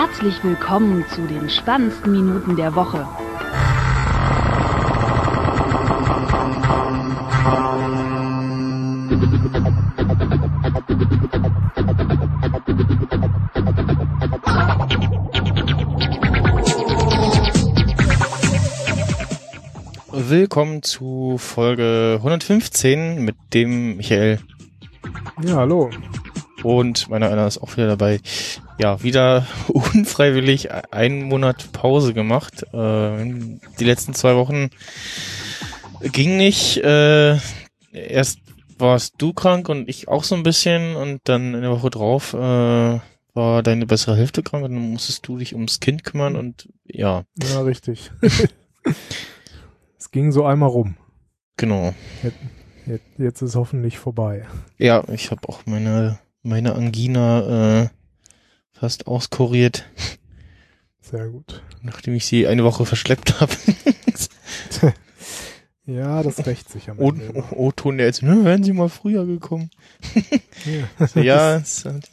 Herzlich willkommen zu den spannendsten Minuten der Woche. Willkommen zu Folge 115 mit dem Michael. Ja, hallo. Und meiner einer ist auch wieder dabei. Ja, wieder unfreiwillig einen Monat Pause gemacht. Äh, die letzten zwei Wochen ging nicht. Äh, erst warst du krank und ich auch so ein bisschen und dann in der Woche drauf äh, war deine bessere Hälfte krank und dann musstest du dich ums Kind kümmern und ja. Ja, richtig. es ging so einmal rum. Genau. Jetzt, jetzt ist hoffentlich vorbei. Ja, ich habe auch meine meine Angina äh, fast auskuriert. Sehr gut. Nachdem ich sie eine Woche verschleppt habe. ja, das rächt sich am Ende. O-Ton der jetzt, ne, wären sie mal früher gekommen. ja, ja es hat,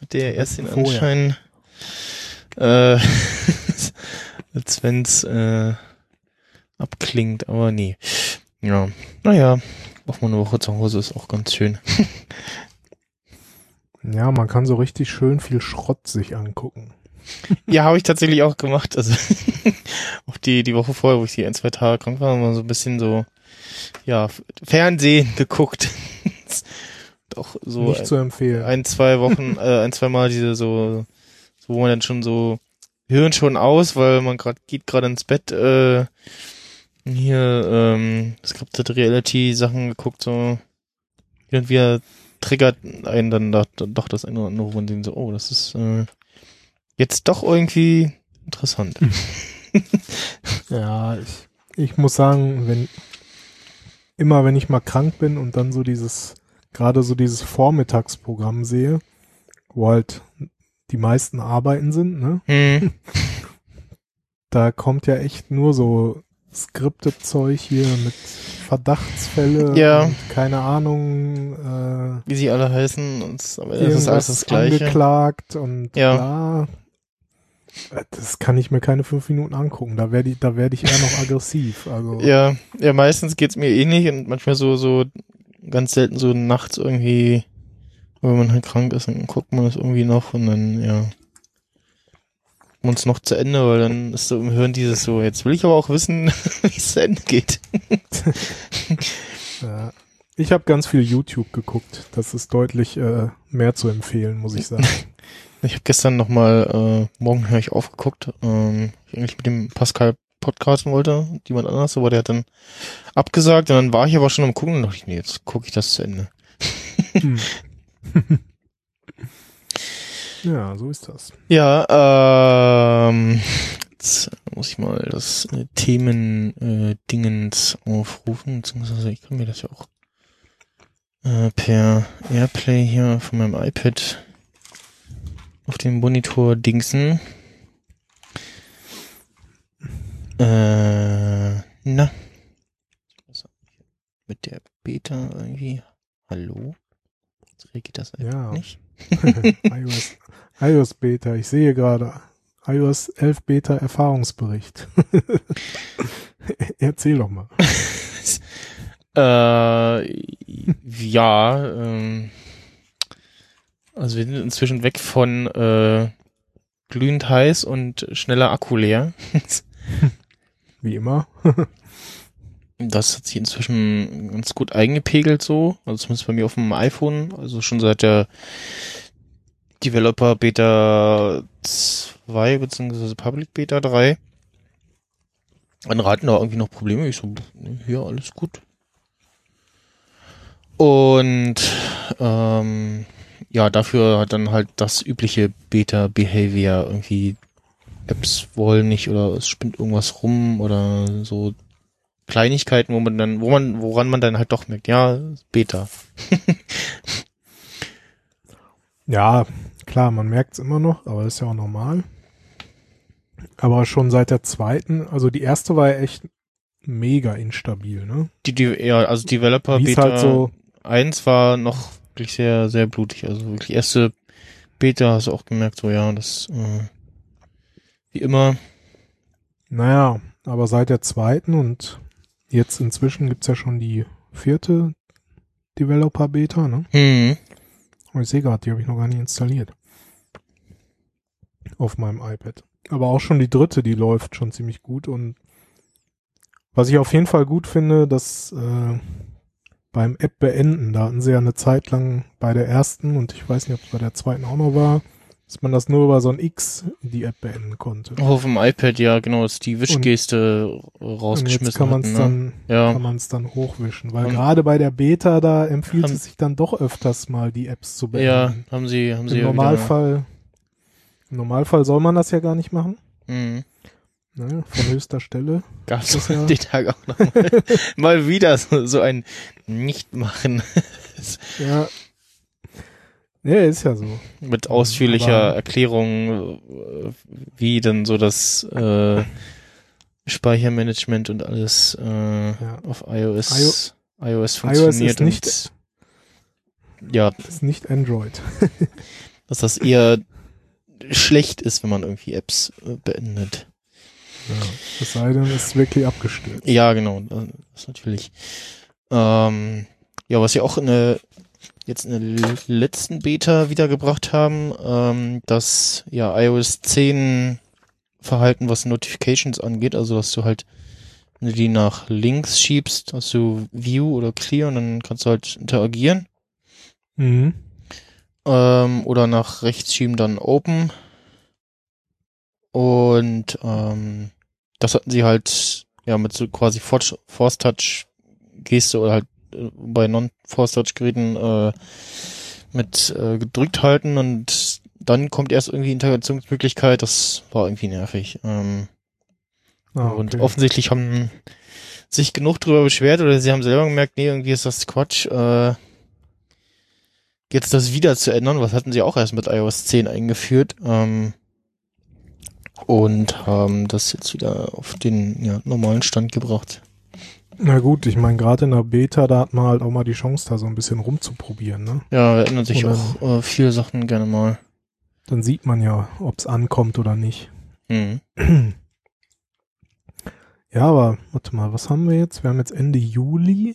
hat der erst den Anschein, äh, als wenn's äh, abklingt, aber nee. Ja, naja, auch mal eine Woche zu Hause ist auch ganz schön. Ja, man kann so richtig schön viel Schrott sich angucken. Ja, habe ich tatsächlich auch gemacht. Also auch die die Woche vorher, wo ich die ein zwei Tage krank war, mal so ein bisschen so ja Fernsehen geguckt. Doch so nicht ein, zu empfehlen. Ein zwei Wochen, äh, ein zwei Mal diese so, so wo man dann schon so hören schon aus, weil man gerade geht gerade ins Bett. Äh, hier, ähm, es gab da Reality Sachen geguckt so wieder triggert einen dann doch, doch das eine oder andere, wo man denkt so, oh, das ist äh, jetzt doch irgendwie interessant. ja, ich, ich muss sagen, wenn immer wenn ich mal krank bin und dann so dieses, gerade so dieses Vormittagsprogramm sehe, wo halt die meisten arbeiten sind, ne? Hm. Da kommt ja echt nur so Skripte-Zeug hier mit Verdachtsfälle ja. und keine Ahnung, äh, wie sie alle heißen, und, aber das ist alles das Gleiche. angeklagt und ja. bla. Das kann ich mir keine fünf Minuten angucken. Da werde ich, da werde ich eher noch aggressiv. Also. Ja, ja, meistens geht's mir ähnlich eh und manchmal so, so ganz selten so nachts irgendwie, wenn man halt krank ist, dann guckt man das irgendwie noch und dann, ja uns noch zu Ende, weil dann ist so im Hören dieses so, jetzt will ich aber auch wissen, wie es zu Ende geht. ja. Ich habe ganz viel YouTube geguckt. Das ist deutlich äh, mehr zu empfehlen, muss ich sagen. Ich habe gestern nochmal, äh, morgen höre ich aufgeguckt, ähm, ich eigentlich mit dem Pascal podcasten wollte, jemand anders, aber der hat dann abgesagt und dann war ich aber schon am gucken und dachte ich, nee, jetzt gucke ich das zu Ende. Hm. Ja, so ist das. Ja, ähm, jetzt muss ich mal das äh, Themen-Dingens äh, aufrufen, beziehungsweise ich kann mir das ja auch äh, per Airplay hier von meinem iPad auf dem Monitor dingsen. Äh, na. Mit der Beta irgendwie. Hallo? Jetzt reagiert das einfach ja. nicht. iOS, iOS Beta, ich sehe gerade iOS 11 Beta Erfahrungsbericht. Erzähl doch mal. äh, ja, ähm, also wir sind inzwischen weg von äh, glühend heiß und schneller Akku leer. Wie immer. Das hat sich inzwischen ganz gut eingepegelt so, also zumindest bei mir auf dem iPhone, also schon seit der Developer Beta 2 beziehungsweise Public Beta 3. Andere hatten da irgendwie noch Probleme. Ich so, hier alles gut. Und ähm, ja, dafür hat dann halt das übliche Beta-Behavior irgendwie Apps wollen nicht oder es spinnt irgendwas rum oder so Kleinigkeiten, wo man dann, wo man, woran man dann halt doch merkt, ja, Beta. ja, klar, man merkt es immer noch, aber ist ja auch normal. Aber schon seit der zweiten, also die erste war ja echt mega instabil, ne? Die, die ja, also Developer Wie's Beta halt so 1 war noch wirklich sehr, sehr blutig. Also wirklich erste Beta hast du auch gemerkt, so ja, das äh, wie immer. Naja, aber seit der zweiten und jetzt inzwischen gibt's ja schon die vierte Developer Beta, ne? Hm. Und ich sehe gerade, die habe ich noch gar nicht installiert. Auf meinem iPad. Aber auch schon die dritte, die läuft schon ziemlich gut. Und was ich auf jeden Fall gut finde, dass äh, beim App beenden, da hatten sie ja eine Zeit lang bei der ersten und ich weiß nicht, ob es bei der zweiten auch noch war, dass man das nur über so ein X die App beenden konnte. Auch auf dem iPad, ja, genau, ist die Wischgeste Und rausgeschmissen. jetzt kann man es ne? dann, Ja. kann man es dann hochwischen, weil Und- gerade bei der Beta da empfiehlt Haben- es sich dann doch öfters mal die Apps zu Ja, beenden. haben sie, haben sie Im ja Normalfall, im Normalfall soll man das ja gar nicht machen, mhm. ne, von höchster Stelle. Gab's Das ja- den Tag auch noch mal, mal wieder so, so ein Nicht-Machen Ja. Ja, ist ja so. mit ausführlicher Aber- Erklärung, äh, wie dann so das äh, Speichermanagement und alles äh, Ja. auf iOS, iOS ist funktioniert nicht- und ja, Ist nicht Android. dass das eher schlecht ist, wenn man irgendwie Apps äh, beendet. Ja. Es sei denn, es ist wirklich abgestürzt. Ja, genau, das ist natürlich. Ähm, ja, was sie auch in der, jetzt in der letzten Beta wiedergebracht haben, ähm, dass ja iOS 10 Verhalten, was Notifications angeht, also dass du halt, wenn du die nach links schiebst, hast du View oder Clear und dann kannst du halt interagieren. Mhm. Ähm, oder nach rechts schieben dann Open. Und ähm, das hatten sie halt ja mit so quasi Force Force Touch Geste oder halt bei Non-Force Touch Geräten äh, mit äh, gedrückt halten und dann kommt erst irgendwie Integrationsmöglichkeit. Das war irgendwie nervig. Ähm, Ah, und okay. offensichtlich haben sich genug drüber beschwert oder sie haben selber gemerkt, nee, irgendwie ist das Quatsch. Äh, jetzt das wieder zu ändern, was hatten sie auch erst mit iOS 10 eingeführt. Ähm, und haben das jetzt wieder auf den ja, normalen Stand gebracht. Na gut, ich meine, gerade in der Beta, da hat man halt auch mal die Chance, da so ein bisschen rumzuprobieren, ne? Ja, da ändern sich auch äh, viele Sachen gerne mal. Dann sieht man ja, ob es ankommt oder nicht. Mhm. Ja, aber warte mal, was haben wir jetzt? Wir haben jetzt Ende Juli.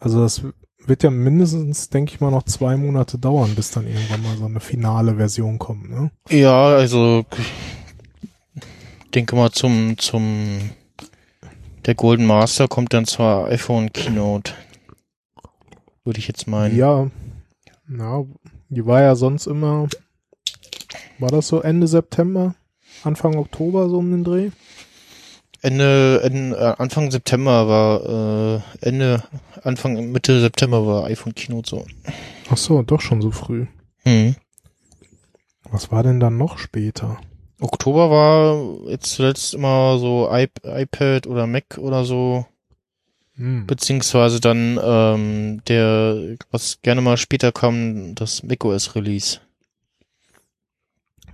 Also das wird ja mindestens, denke ich mal, noch zwei Monate dauern, bis dann irgendwann mal so eine finale Version kommt, ne? Ja, also denke mal zum zum der Golden Master kommt dann zur iPhone Keynote. Würde ich jetzt meinen. Ja, na, die war ja sonst immer, war das so Ende September, Anfang Oktober so um den Dreh? Ende, Ende äh, Anfang September war äh, Ende Anfang Mitte September war iPhone Keynote so. Ach so, doch schon so früh. Hm. Was war denn dann noch später? Oktober war jetzt zuletzt immer so iP iPad oder Mac oder so, Hm. beziehungsweise dann ähm, der, was gerne mal später kam, das macOS Release.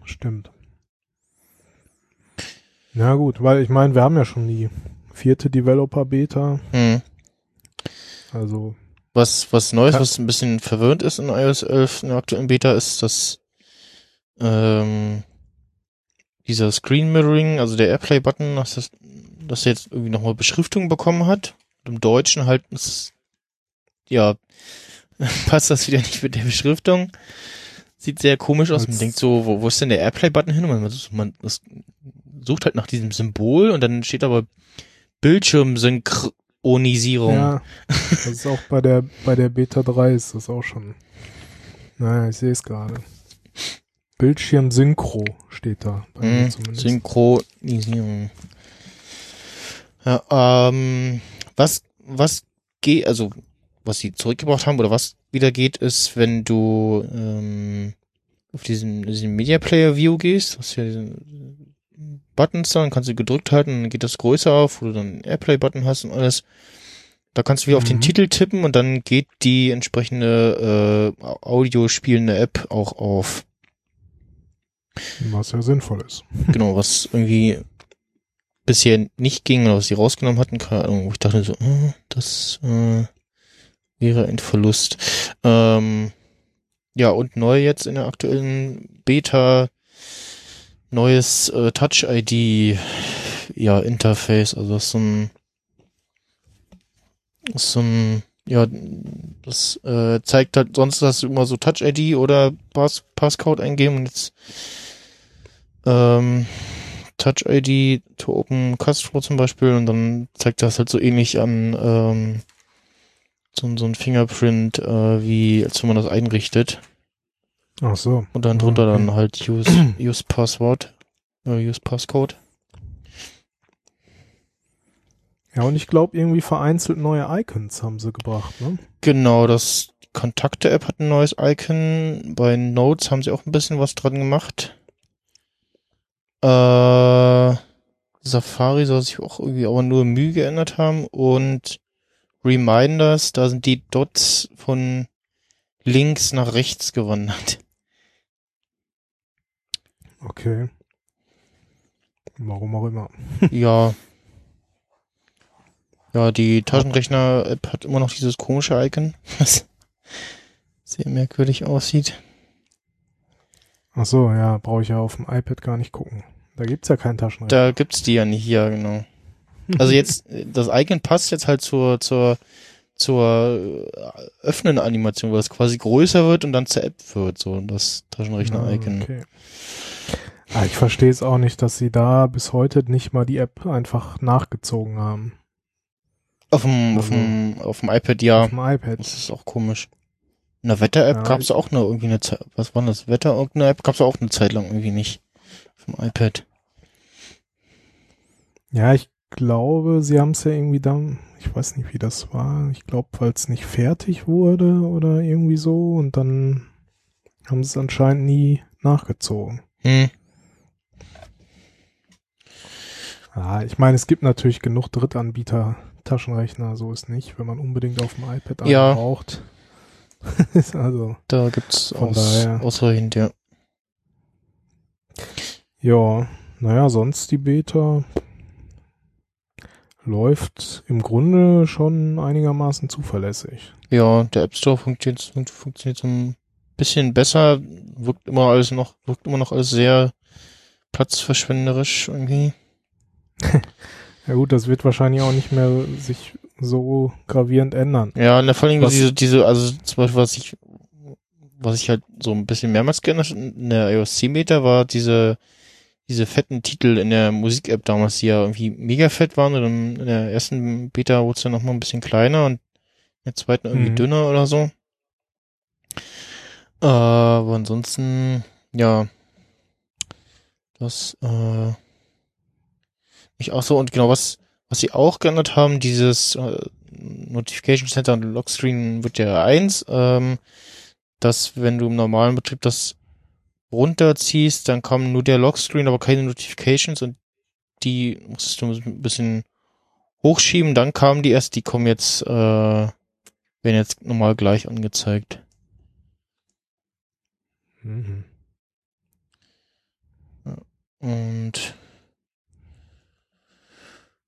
Stimmt. Na gut, weil ich meine, wir haben ja schon die vierte Developer-Beta, Hm. also Was, was Neues, was ein bisschen verwirrend ist in iOS 11 in der aktuellen Beta, ist, dass ähm, dieser Screen Mirroring, also der Airplay-Button, dass, das, dass er jetzt irgendwie nochmal Beschriftung bekommen hat. Und Im Deutschen halt ist, ja, passt das wieder nicht mit der Beschriftung. Sieht sehr komisch aus. Man denkt so, wo, wo ist denn der Airplay-Button hin? Und man, man das sucht halt nach diesem Symbol und dann steht aber Bildschirmsynchronisierung. ja, das ist auch bei der bei der Beta 3 ist das auch schon. Naja, ich sehe es gerade. Bildschirm Synchro steht da bei mir Mhm. Synchronisierung. Ja, ähm, was, was geht, also, was sie zurückgebracht haben oder was wieder geht, ist, wenn du ähm, auf diesen, diesen Media Player View gehst, hast du ja diesen Buttons da, dann kannst du gedrückt halten, dann geht das größer auf, wo du dann einen Airplay-Button hast und alles. Da kannst du wieder auf den Mhm. Titel tippen und dann geht die entsprechende äh, Audiospielende App auch auf. Was ja sinnvoll ist. genau, was irgendwie bisher nicht ging oder was sie rausgenommen hatten, keine Ahnung, wo ich dachte so, äh, das äh, wäre ein Verlust. Ähm, ja, und neu jetzt in der aktuellen Beta neues äh, Touch-ID ja, Interface, also so ein so ein ja, das äh, zeigt halt, sonst hast du immer so Touch-ID oder Pass Passcode eingeben und jetzt ähm, Touch-ID to open Castro zum Beispiel und dann zeigt das halt so ähnlich an ähm, so, so ein Fingerprint, äh, wie als wenn man das einrichtet. Ach so. Und dann drunter dann halt use, use Passwort, äh, use Passcode. Ja, und ich glaube, irgendwie vereinzelt neue Icons haben sie gebracht, ne? Genau, das Kontakte-App hat ein neues Icon. Bei Notes haben sie auch ein bisschen was dran gemacht. Äh, Safari soll sich auch irgendwie aber nur Mühe geändert haben. Und Reminders, da sind die Dots von links nach rechts gewandert. Okay. Warum auch immer. ja. Ja, die Taschenrechner-App hat immer noch dieses komische Icon, was sehr merkwürdig aussieht. Ach so, ja, brauche ich ja auf dem iPad gar nicht gucken. Da gibt's ja keinen Taschenrechner. Da gibt's die ja nicht, ja, genau. Also jetzt, das Icon passt jetzt halt zur, zur, zur äh, öffnen Animation, weil es quasi größer wird und dann zur App wird, so das Taschenrechner-Icon. Ah, okay. Ah, ich verstehe es auch nicht, dass sie da bis heute nicht mal die App einfach nachgezogen haben. Auf dem, auf Also- dem, auf dem iPad, ja. Auf dem iPad. Das ist auch komisch. In der Wetter-App Ja, gab's auch eine irgendwie eine Zeit, was war das? Wetter, irgendeine App gab's auch eine Zeit lang irgendwie nicht. Auf dem iPad. Ja, ich glaube, sie haben es ja irgendwie dann, ich weiß nicht, wie das war. Ich glaube, weil es nicht fertig wurde oder irgendwie so und dann haben sie es anscheinend nie nachgezogen. Hm. Ja, ich meine, es gibt natürlich genug Drittanbieter Taschenrechner, so ist nicht, wenn man unbedingt auf dem iPad einen Ja. braucht. Also, Da gibt's aus, daher. ausreichend, ja. ja, naja, sonst die Beta läuft im Grunde schon einigermaßen zuverlässig. Ja, der App Store funktioniert, fun- funktioniert so ein bisschen besser, wirkt immer alles noch, wirkt immer noch alles sehr platzverschwenderisch irgendwie. Ja gut, das wird wahrscheinlich auch nicht mehr sich so gravierend ändern. Ja, und vor allem Was- diese, diese, also zum Beispiel, was ich, was ich halt so ein bisschen mehrmals geändert in der iOS 10 Beta war diese, diese fetten Titel in der Musik-App damals, die ja irgendwie mega fett waren und in der ersten Beta wurde es dann nochmal ein bisschen kleiner und in der zweiten irgendwie Mhm. dünner oder so. Äh, aber ansonsten, ja, das, äh, ich auch so und genau was, was sie auch geändert haben, dieses äh, Notification Center und Lockscreen wird ja eins, ähm, dass wenn du im normalen Betrieb das runterziehst, dann kommen nur der Lockscreen, aber keine Notifications und die musstest du ein bisschen hochschieben, dann kamen die erst, die kommen jetzt, äh, werden jetzt normal gleich angezeigt. Mhm. Und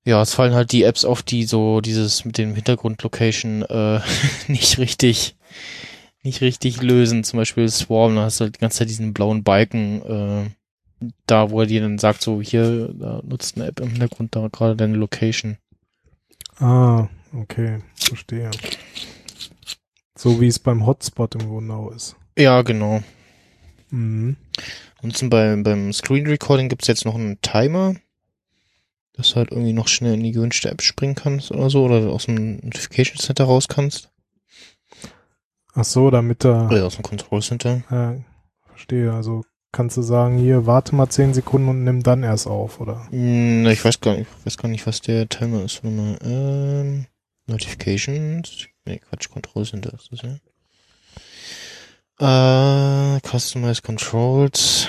ja, es fallen halt die Apps auf, die so dieses mit dem Hintergrund-Location äh, nicht richtig nicht richtig lösen. Zum Beispiel Swarm, da hast du halt die ganze Zeit diesen blauen Balken äh, da, wo er dir dann sagt, so hier, da nutzt eine App im Hintergrund da gerade deine Location. Ah, okay, verstehe. So wie es beim Hotspot im Grunde ist. Ja, genau. Mhm. Ansonsten beim, beim Screen Recording gibt's jetzt noch einen Timer, dass du halt irgendwie noch schnell in die gewünschte App springen kannst oder so, oder aus dem Notification Center raus kannst. Ach so, damit da, Oder aus dem Control Center. äh, verstehe, also kannst du sagen, hier, warte mal 10 Sekunden und nimm dann erst auf, oder? Hm, ich weiß gar nicht, ich weiß gar nicht, was der Timer ist. Warte mal, ähm, Notifications. Nee, Quatsch, Control Center ist das, ja. Äh, Customize Controls.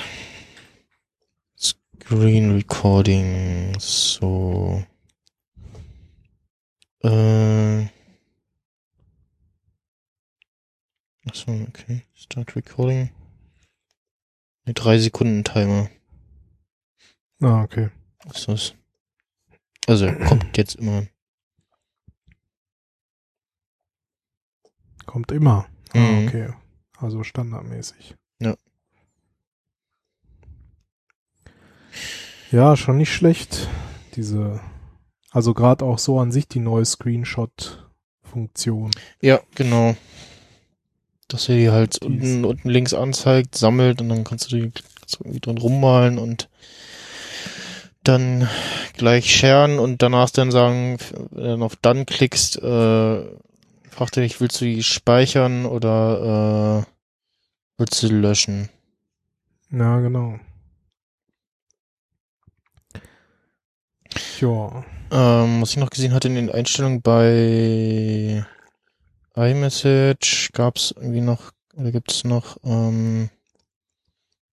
Screen Recording. So. Äh. Achso, okay. Start Recording. Ne, drei Sekunden Timer Ah, okay. ist das. Also, kommt jetzt immer. Kommt immer. Ah, Mhm. okay. Also standardmäßig. Ja. Schon nicht schlecht. Diese, also gerade auch so an sich die neue Screenshot-Funktion. Ja, genau. Dass er die halt Die unten, unten links anzeigt, sammelt und dann kannst du die kannst du irgendwie drin rummalen und dann gleich sharen und danach dann sagen, wenn du dann auf Done klickst, äh, fragt er dich, willst du die speichern oder äh, willst du löschen? Ja, genau. Ja, Ähm, was ich noch gesehen hatte in den Einstellungen bei iMessage gab's irgendwie noch, oder gibt's noch, ähm,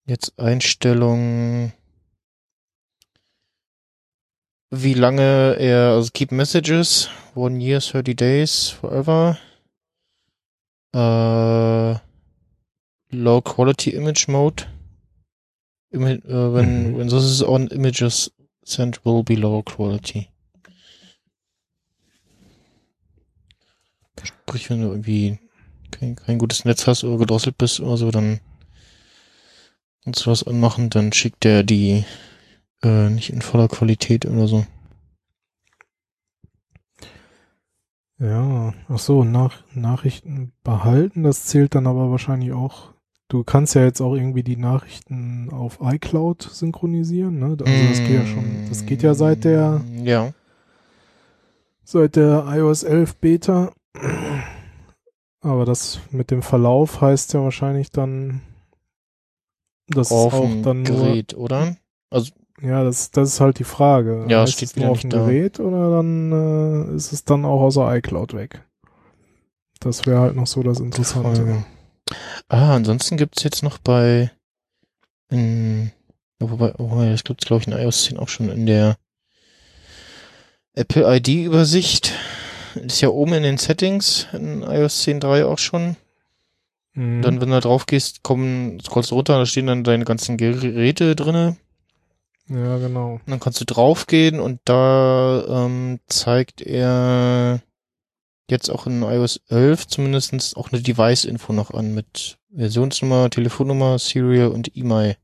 jetzt Einstellungen, wie lange er, also keep messages, one year, 30 days, forever, äh, low quality image mode, Ima äh, when, Mhm. when this is on images sent will be low quality. Sprich, wenn du irgendwie kein, kein gutes Netz hast oder gedrosselt bist oder so, dann kannst du was anmachen, dann schickt der die äh, nicht in voller Qualität oder so. ja. Ach so, nach, Nachrichten behalten, das zählt dann aber wahrscheinlich auch. Du kannst ja jetzt auch irgendwie die Nachrichten auf iCloud synchronisieren, ne? Also das geht ja schon, das geht ja seit der, Ja, seit der iOS 11 Beta. Aber das mit dem Verlauf heißt ja wahrscheinlich dann, dass auf es auch dem dann nur, Gerät, oder? ja, das, das ist halt die Frage. Ja, heißt steht es wieder nur auf dem. Gerät oder dann äh, ist es dann auch außer iCloud weg? Das wäre halt noch so das Interessante. Frage. Ah, ansonsten gibt's jetzt noch bei, in, wobei, wobei, das gibt's glaube ich in iOS 10 auch schon in der Apple ID Übersicht. Ist ja oben in den Settings in iOS 10.3 auch schon. Mhm. Dann, wenn du da drauf gehst, kommen, scrollst du runter, da stehen dann deine ganzen Geräte drinne. ja, genau. Und dann kannst du draufgehen und da ähm, zeigt er jetzt auch in iOS 11 zumindestens auch eine Device-Info noch an mit Versionsnummer, Telefonnummer, Serial und E-Mail.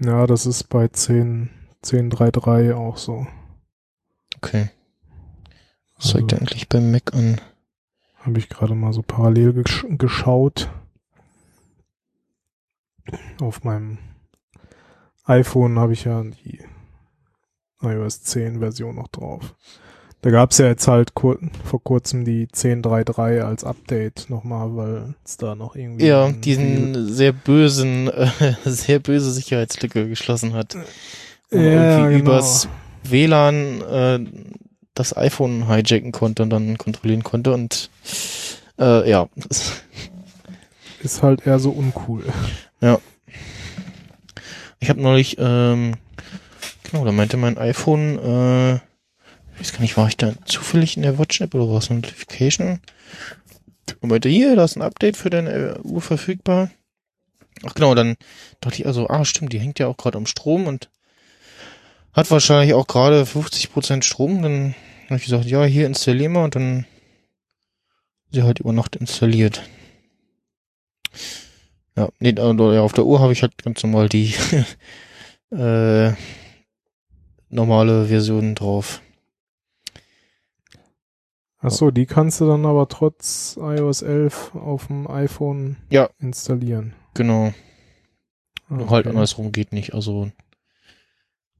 Ja, das ist bei 10, 10.3.3 auch so. Okay. Was zeigt Also- eigentlich beim Mac an? Habe ich gerade mal so parallel gesch geschaut. Auf meinem iPhone habe ich ja die iOS 10 Version noch drauf. Da gab es ja jetzt halt kur vor kurzem die 10.3.3 als Update nochmal, weil es da noch irgendwie Ja, diesen sehr bösen, äh, sehr böse Sicherheitslücke geschlossen hat. Man Ja, irgendwie genau. übers WLAN äh, das iPhone hijacken konnte und dann kontrollieren konnte und äh, ja, ist halt eher so uncool. ich habe neulich, ähm, genau, da meinte mein iPhone, äh, ich weiß gar nicht, war ich da zufällig in der Watch-App oder was, Notification? Meinte, hier, da ist ein Update für deine äh, Uhr verfügbar. Ach genau, dann dachte ich also, ah stimmt, die hängt ja auch gerade am Strom und hat wahrscheinlich auch gerade 50% Strom. Dann habe ich gesagt, ja, hier installier mal und dann sie halt über Nacht installiert. Ja, nee, also, auf der Uhr habe ich halt ganz normal die äh, normale Version drauf. Ach so, die kannst du dann aber trotz iOS 11 auf dem iPhone Ja. installieren. Genau. Halt okay. andersrum geht nicht. Also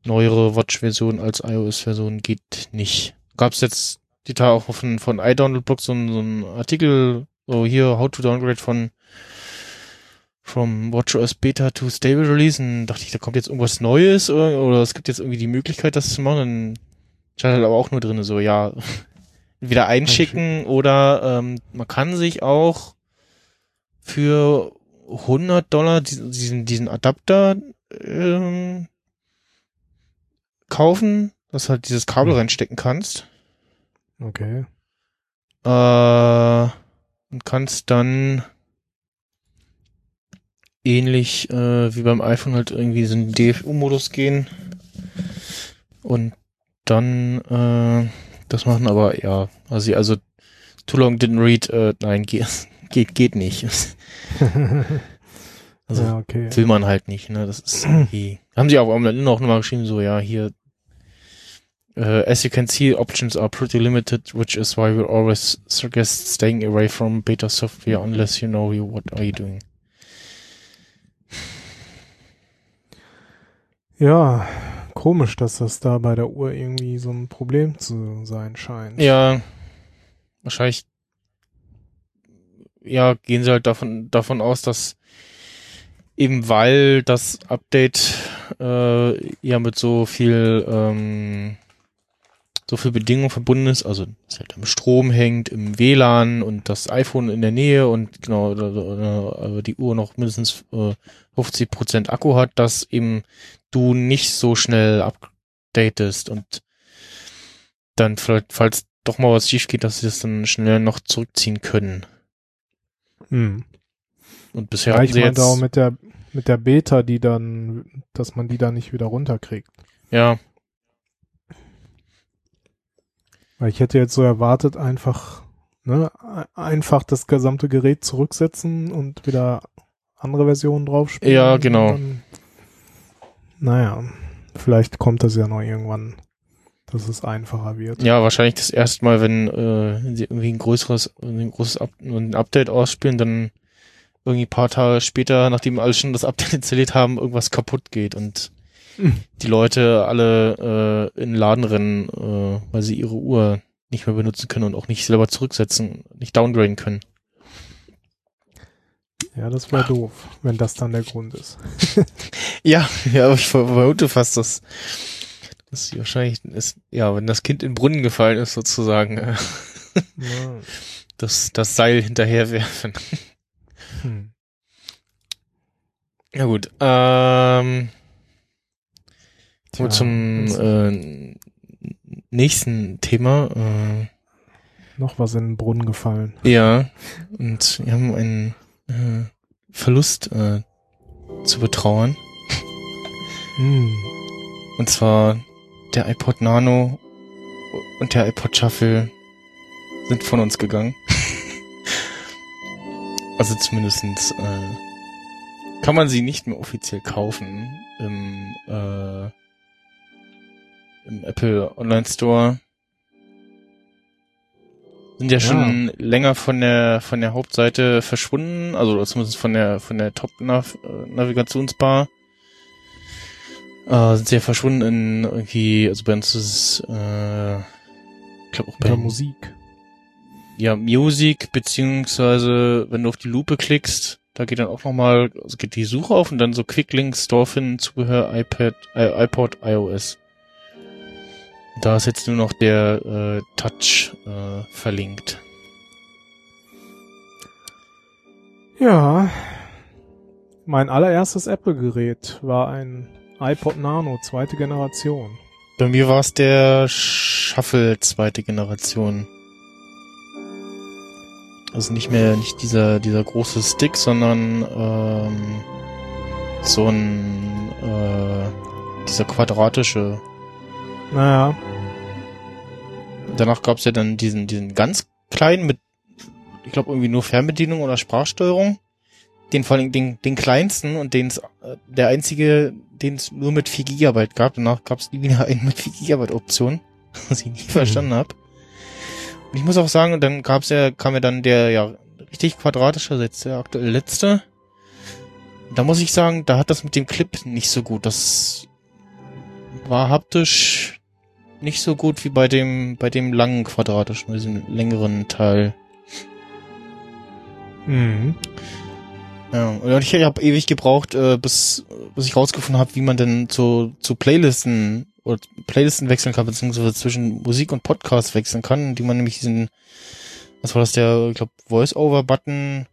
neuere Watch-Version als iOS-Version geht nicht. Gab's jetzt die Tage auch von, von iDownload-Blog so, ein- so ein Artikel, so hier, how to downgrade von from WatchOS Beta to Stable Release und dachte ich, da kommt jetzt irgendwas Neues oder, oder es gibt jetzt irgendwie die Möglichkeit, das zu machen. Dann stand halt aber auch nur drin, so ja, wieder einschicken oder ähm, man kann sich auch für 100 Dollar diesen, diesen, Adapter ähm, kaufen, dass du halt dieses Kabel Mhm. reinstecken kannst Okay. äh, und kannst dann ähnlich äh, wie beim iPhone halt irgendwie so in den DFU-Modus gehen und dann äh, das machen, aber ja, also, also Too Long Didn't Read, äh, nein, geht, geht, geht nicht. Also ja, okay. will man halt nicht, ne? Das ist irgendwie. Haben sie aber am Ende auch nochmal geschrieben, so, ja, hier, uh, as you can see, options are pretty limited, which is why we always suggest staying away from beta software unless you know you, what are you doing. Ja, komisch, dass das da bei der Uhr irgendwie so ein Problem zu sein scheint. Ja, wahrscheinlich, ja, gehen sie halt davon, davon aus, dass eben weil das Update äh, ja mit so viel ähm, so viel Bedingungen verbunden ist, also es halt am Strom hängt, im WLAN und das iPhone in der Nähe und genau äh, die Uhr noch mindestens äh, 50 Prozent Akku hat, dass eben du nicht so schnell updatest und dann vielleicht, falls doch mal was schief geht, dass sie das dann schnell noch zurückziehen können. Hm. Und bisher Ja, ich sie jetzt, auch mit der, mit der Beta, die dann, dass man die da nicht wieder runterkriegt. ja, Weil ich hätte jetzt so erwartet, einfach, ne, einfach das gesamte Gerät zurücksetzen und wieder andere Versionen draufspielen. Ja, genau. Naja, vielleicht kommt das ja noch irgendwann, dass es einfacher wird. ja, wahrscheinlich das erste Mal, wenn äh, sie irgendwie ein größeres, ein großes Up ein Update ausspielen, dann irgendwie ein paar Tage später, nachdem alle schon das Update installiert haben, irgendwas kaputt geht und Mhm. die Leute alle äh, in den Laden rennen, äh, weil sie ihre Uhr nicht mehr benutzen können und auch nicht selber zurücksetzen, nicht downgraden können. Ja, das wäre doof, wenn das dann der Grund ist. Ja, ja, aber ich ver- vermute fast, dass, sie wahrscheinlich ist, ja, wenn das Kind in den Brunnen gefallen ist, sozusagen, äh, Ja. das, das Seil hinterherwerfen. Hm. Ja gut, ähm, Tja, zum äh, nächsten Thema. noch was in den Brunnen gefallen. Äh, ja, und wir haben einen äh, Verlust äh, zu betrauern. Hm. Und zwar der iPod Nano und der iPod Shuffle sind von uns gegangen. also zumindestens äh, kann man sie nicht mehr offiziell kaufen im, äh, im Apple Online Store. Sind ja schon länger von der von der Hauptseite verschwunden, also zumindest von der von der Top -Nav Navigationsbar äh, sind sie ja verschwunden in irgendwie, also bei uns ist es, äh, ich glaube auch bei Musik. ja, Music, beziehungsweise wenn du auf die Lupe klickst, da geht dann auch nochmal, also geht die Suche auf und dann so Quicklinks, Dorfin, Zubehör, iPad, äh, iPod, iOS. Da ist jetzt nur noch der äh, Touch äh, verlinkt. Ja. Mein allererstes Apple-Gerät war ein iPod Nano, zweite Generation. Bei mir war es der Shuffle zweite Generation. Also nicht mehr nicht dieser dieser große Stick, sondern ähm, so ein äh, dieser quadratische. Naja, Danach gab's ja dann diesen diesen ganz kleinen mit, ich glaube irgendwie nur Fernbedienung oder Sprachsteuerung. Den vor allem den den kleinsten und den äh, der einzige, den es nur mit 4 Gigabyte gab. Danach gab's nie wieder einen mit 4 Gigabyte Option, was ich nie verstanden hab. Und ich muss auch sagen, dann gab's ja, kam ja dann der ja richtig quadratische, jetzt der aktuell letzte. Da muss ich sagen, da hat das mit dem Clip nicht so gut. Das war haptisch nicht so gut wie bei dem bei dem langen quadratischen, diesem längeren Teil. mhm. Ja, und ich habe ewig gebraucht, äh, bis, bis ich rausgefunden habe, wie man denn zu, zu Playlisten oder Playlisten wechseln kann, beziehungsweise zwischen Musik und Podcast wechseln kann, die man nämlich diesen, was war das, der, ich glaube, Voice-Over-Button,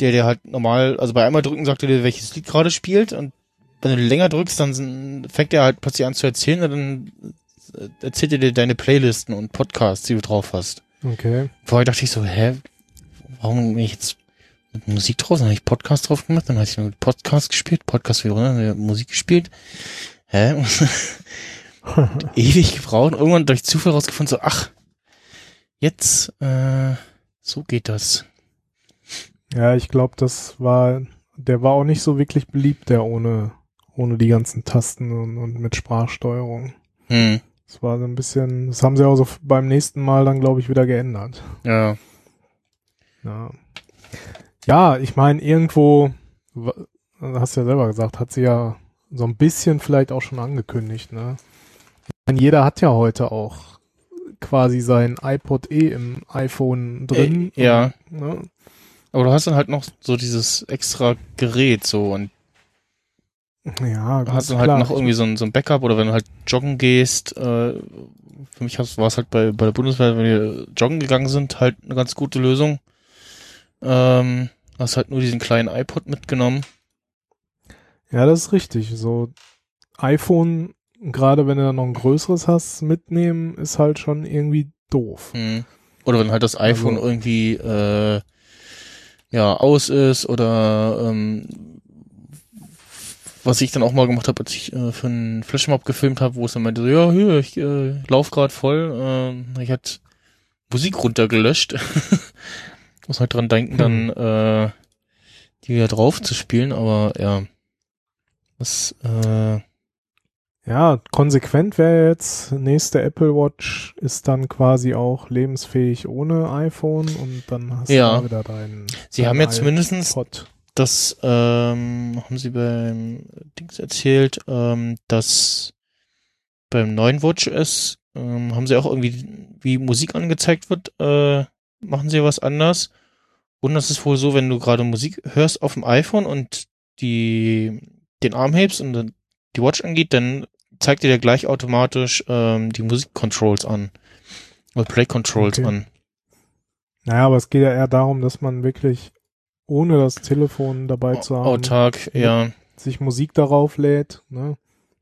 der, der halt normal, also bei einmal drücken sagt er dir, welches Lied gerade spielt und wenn du länger drückst, dann fängt er halt plötzlich an zu erzählen und dann erzählt er dir deine Playlisten und Podcasts, die du drauf hast. Okay. Vorher dachte ich so, hä, warum bin ich jetzt mit Musik drauf? Dann habe ich Podcast drauf gemacht, dann hatte ich nur Podcast gespielt, Podcast wieder runter, Musik gespielt. Hä? Ewig gebraucht. Irgendwann durch Zufall rausgefunden, so, ach, jetzt, äh, so geht das. Ja, ich glaube, das war, der war auch nicht so wirklich beliebt, der ohne, ohne die ganzen Tasten und, und mit Sprachsteuerung. Hm. Das war so ein bisschen, das haben sie auch so beim nächsten Mal dann, glaube ich, wieder geändert. Ja. Ja, ja ich meine, irgendwo, hast du ja selber gesagt, hat sie ja so ein bisschen vielleicht auch schon angekündigt, ne? Ich meine, jeder hat ja heute auch quasi sein iPod eh im iPhone drin. Äh, ja. Und, ne? Aber du hast dann halt noch so dieses extra Gerät so und Ja, hast gut, dann halt klar. noch irgendwie so ein, so ein Backup oder wenn du halt joggen gehst, äh, für mich war es halt bei, bei der Bundeswehr, wenn wir joggen gegangen sind, halt eine ganz gute Lösung. Ähm, hast halt nur diesen kleinen iPod mitgenommen. Ja, das ist richtig. So iPhone, gerade wenn du dann noch ein größeres hast, mitnehmen, ist halt schon irgendwie doof. Hm. Oder wenn halt das iPhone Also- irgendwie äh, ja aus ist oder ähm, was ich dann auch mal gemacht habe, als ich äh, für einen Flashmob gefilmt habe, wo es dann meinte, so, ja, hier, ich äh, lauf gerade voll. Äh, ich hatte Musik runtergelöscht. Muss halt dran denken, dann äh, die wieder drauf zu spielen, aber ja. Das, äh, Ja, konsequent wäre jetzt, nächste Apple Watch ist dann quasi auch lebensfähig ohne iPhone und dann hast Ja. du wieder deinen. sie deinen haben jetzt mindestens iPod. Das ähm, haben sie beim Dings erzählt, ähm, dass beim neuen Watch OS ähm, haben sie auch irgendwie, wie Musik angezeigt wird, äh, machen sie was anders. Und das ist wohl so, wenn du gerade Musik hörst auf dem iPhone und die den Arm hebst und dann die Watch angeht, dann zeigt dir der gleich automatisch ähm, die Musik-Controls an. Oder Play-Controls Okay. an. Naja, aber es geht ja eher darum, dass man wirklich ohne das Telefon dabei zu haben, Autark, ja. sich Musik darauf lädt, ne?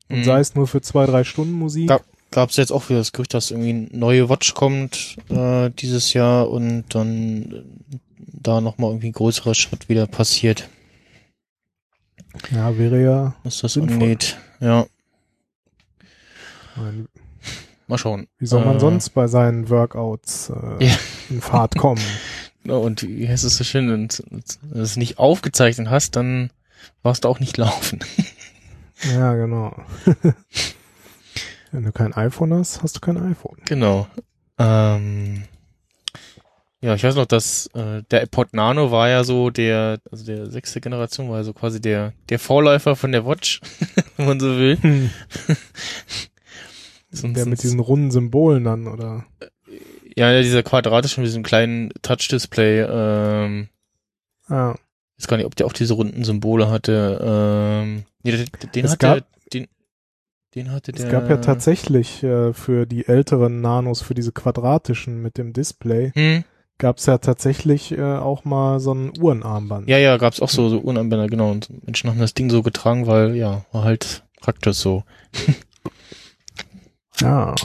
Und Mhm. sei es nur für zwei, drei Stunden Musik. Ja. gab es jetzt auch wieder das Gerücht, dass irgendwie eine neue Watch kommt äh, dieses Jahr und dann äh, da nochmal irgendwie ein größerer Schritt wieder passiert, Ja, wäre ja, was das Sinnvoll. angeht. Ja, mein, mal schauen. wie soll man Äh, sonst bei seinen Workouts äh, Ja. in Fahrt kommen? ja, Und wie heißt es so schön, wenn du es nicht aufgezeichnet hast, dann warst du auch nicht laufen. ja, genau. Wenn du kein iPhone hast, hast du kein iPhone. Genau. Ähm, ja, ich weiß noch, dass äh, der iPod Nano war ja so der, also der sechste Generation war ja so quasi der, der Vorläufer von der Watch, wenn man so will. Sonst- Der mit diesen runden Symbolen dann, oder? Ja, ja, dieser quadratische mit diesem kleinen Touch-Display, ähm, Ah, ich weiß gar nicht, ob der auch diese runden Symbole hatte, ähm, nee, den, den Es hatte, gab- den, den hatte der. es gab ja tatsächlich äh, für die älteren Nanos, für diese quadratischen mit dem Display, Hm? gab es ja tatsächlich äh, auch mal so ein Uhrenarmband. Ja, ja, gab's auch so, so Uhrenanbänder, genau, und Menschen haben das Ding so getragen, weil, ja, war halt praktisch so. Ja.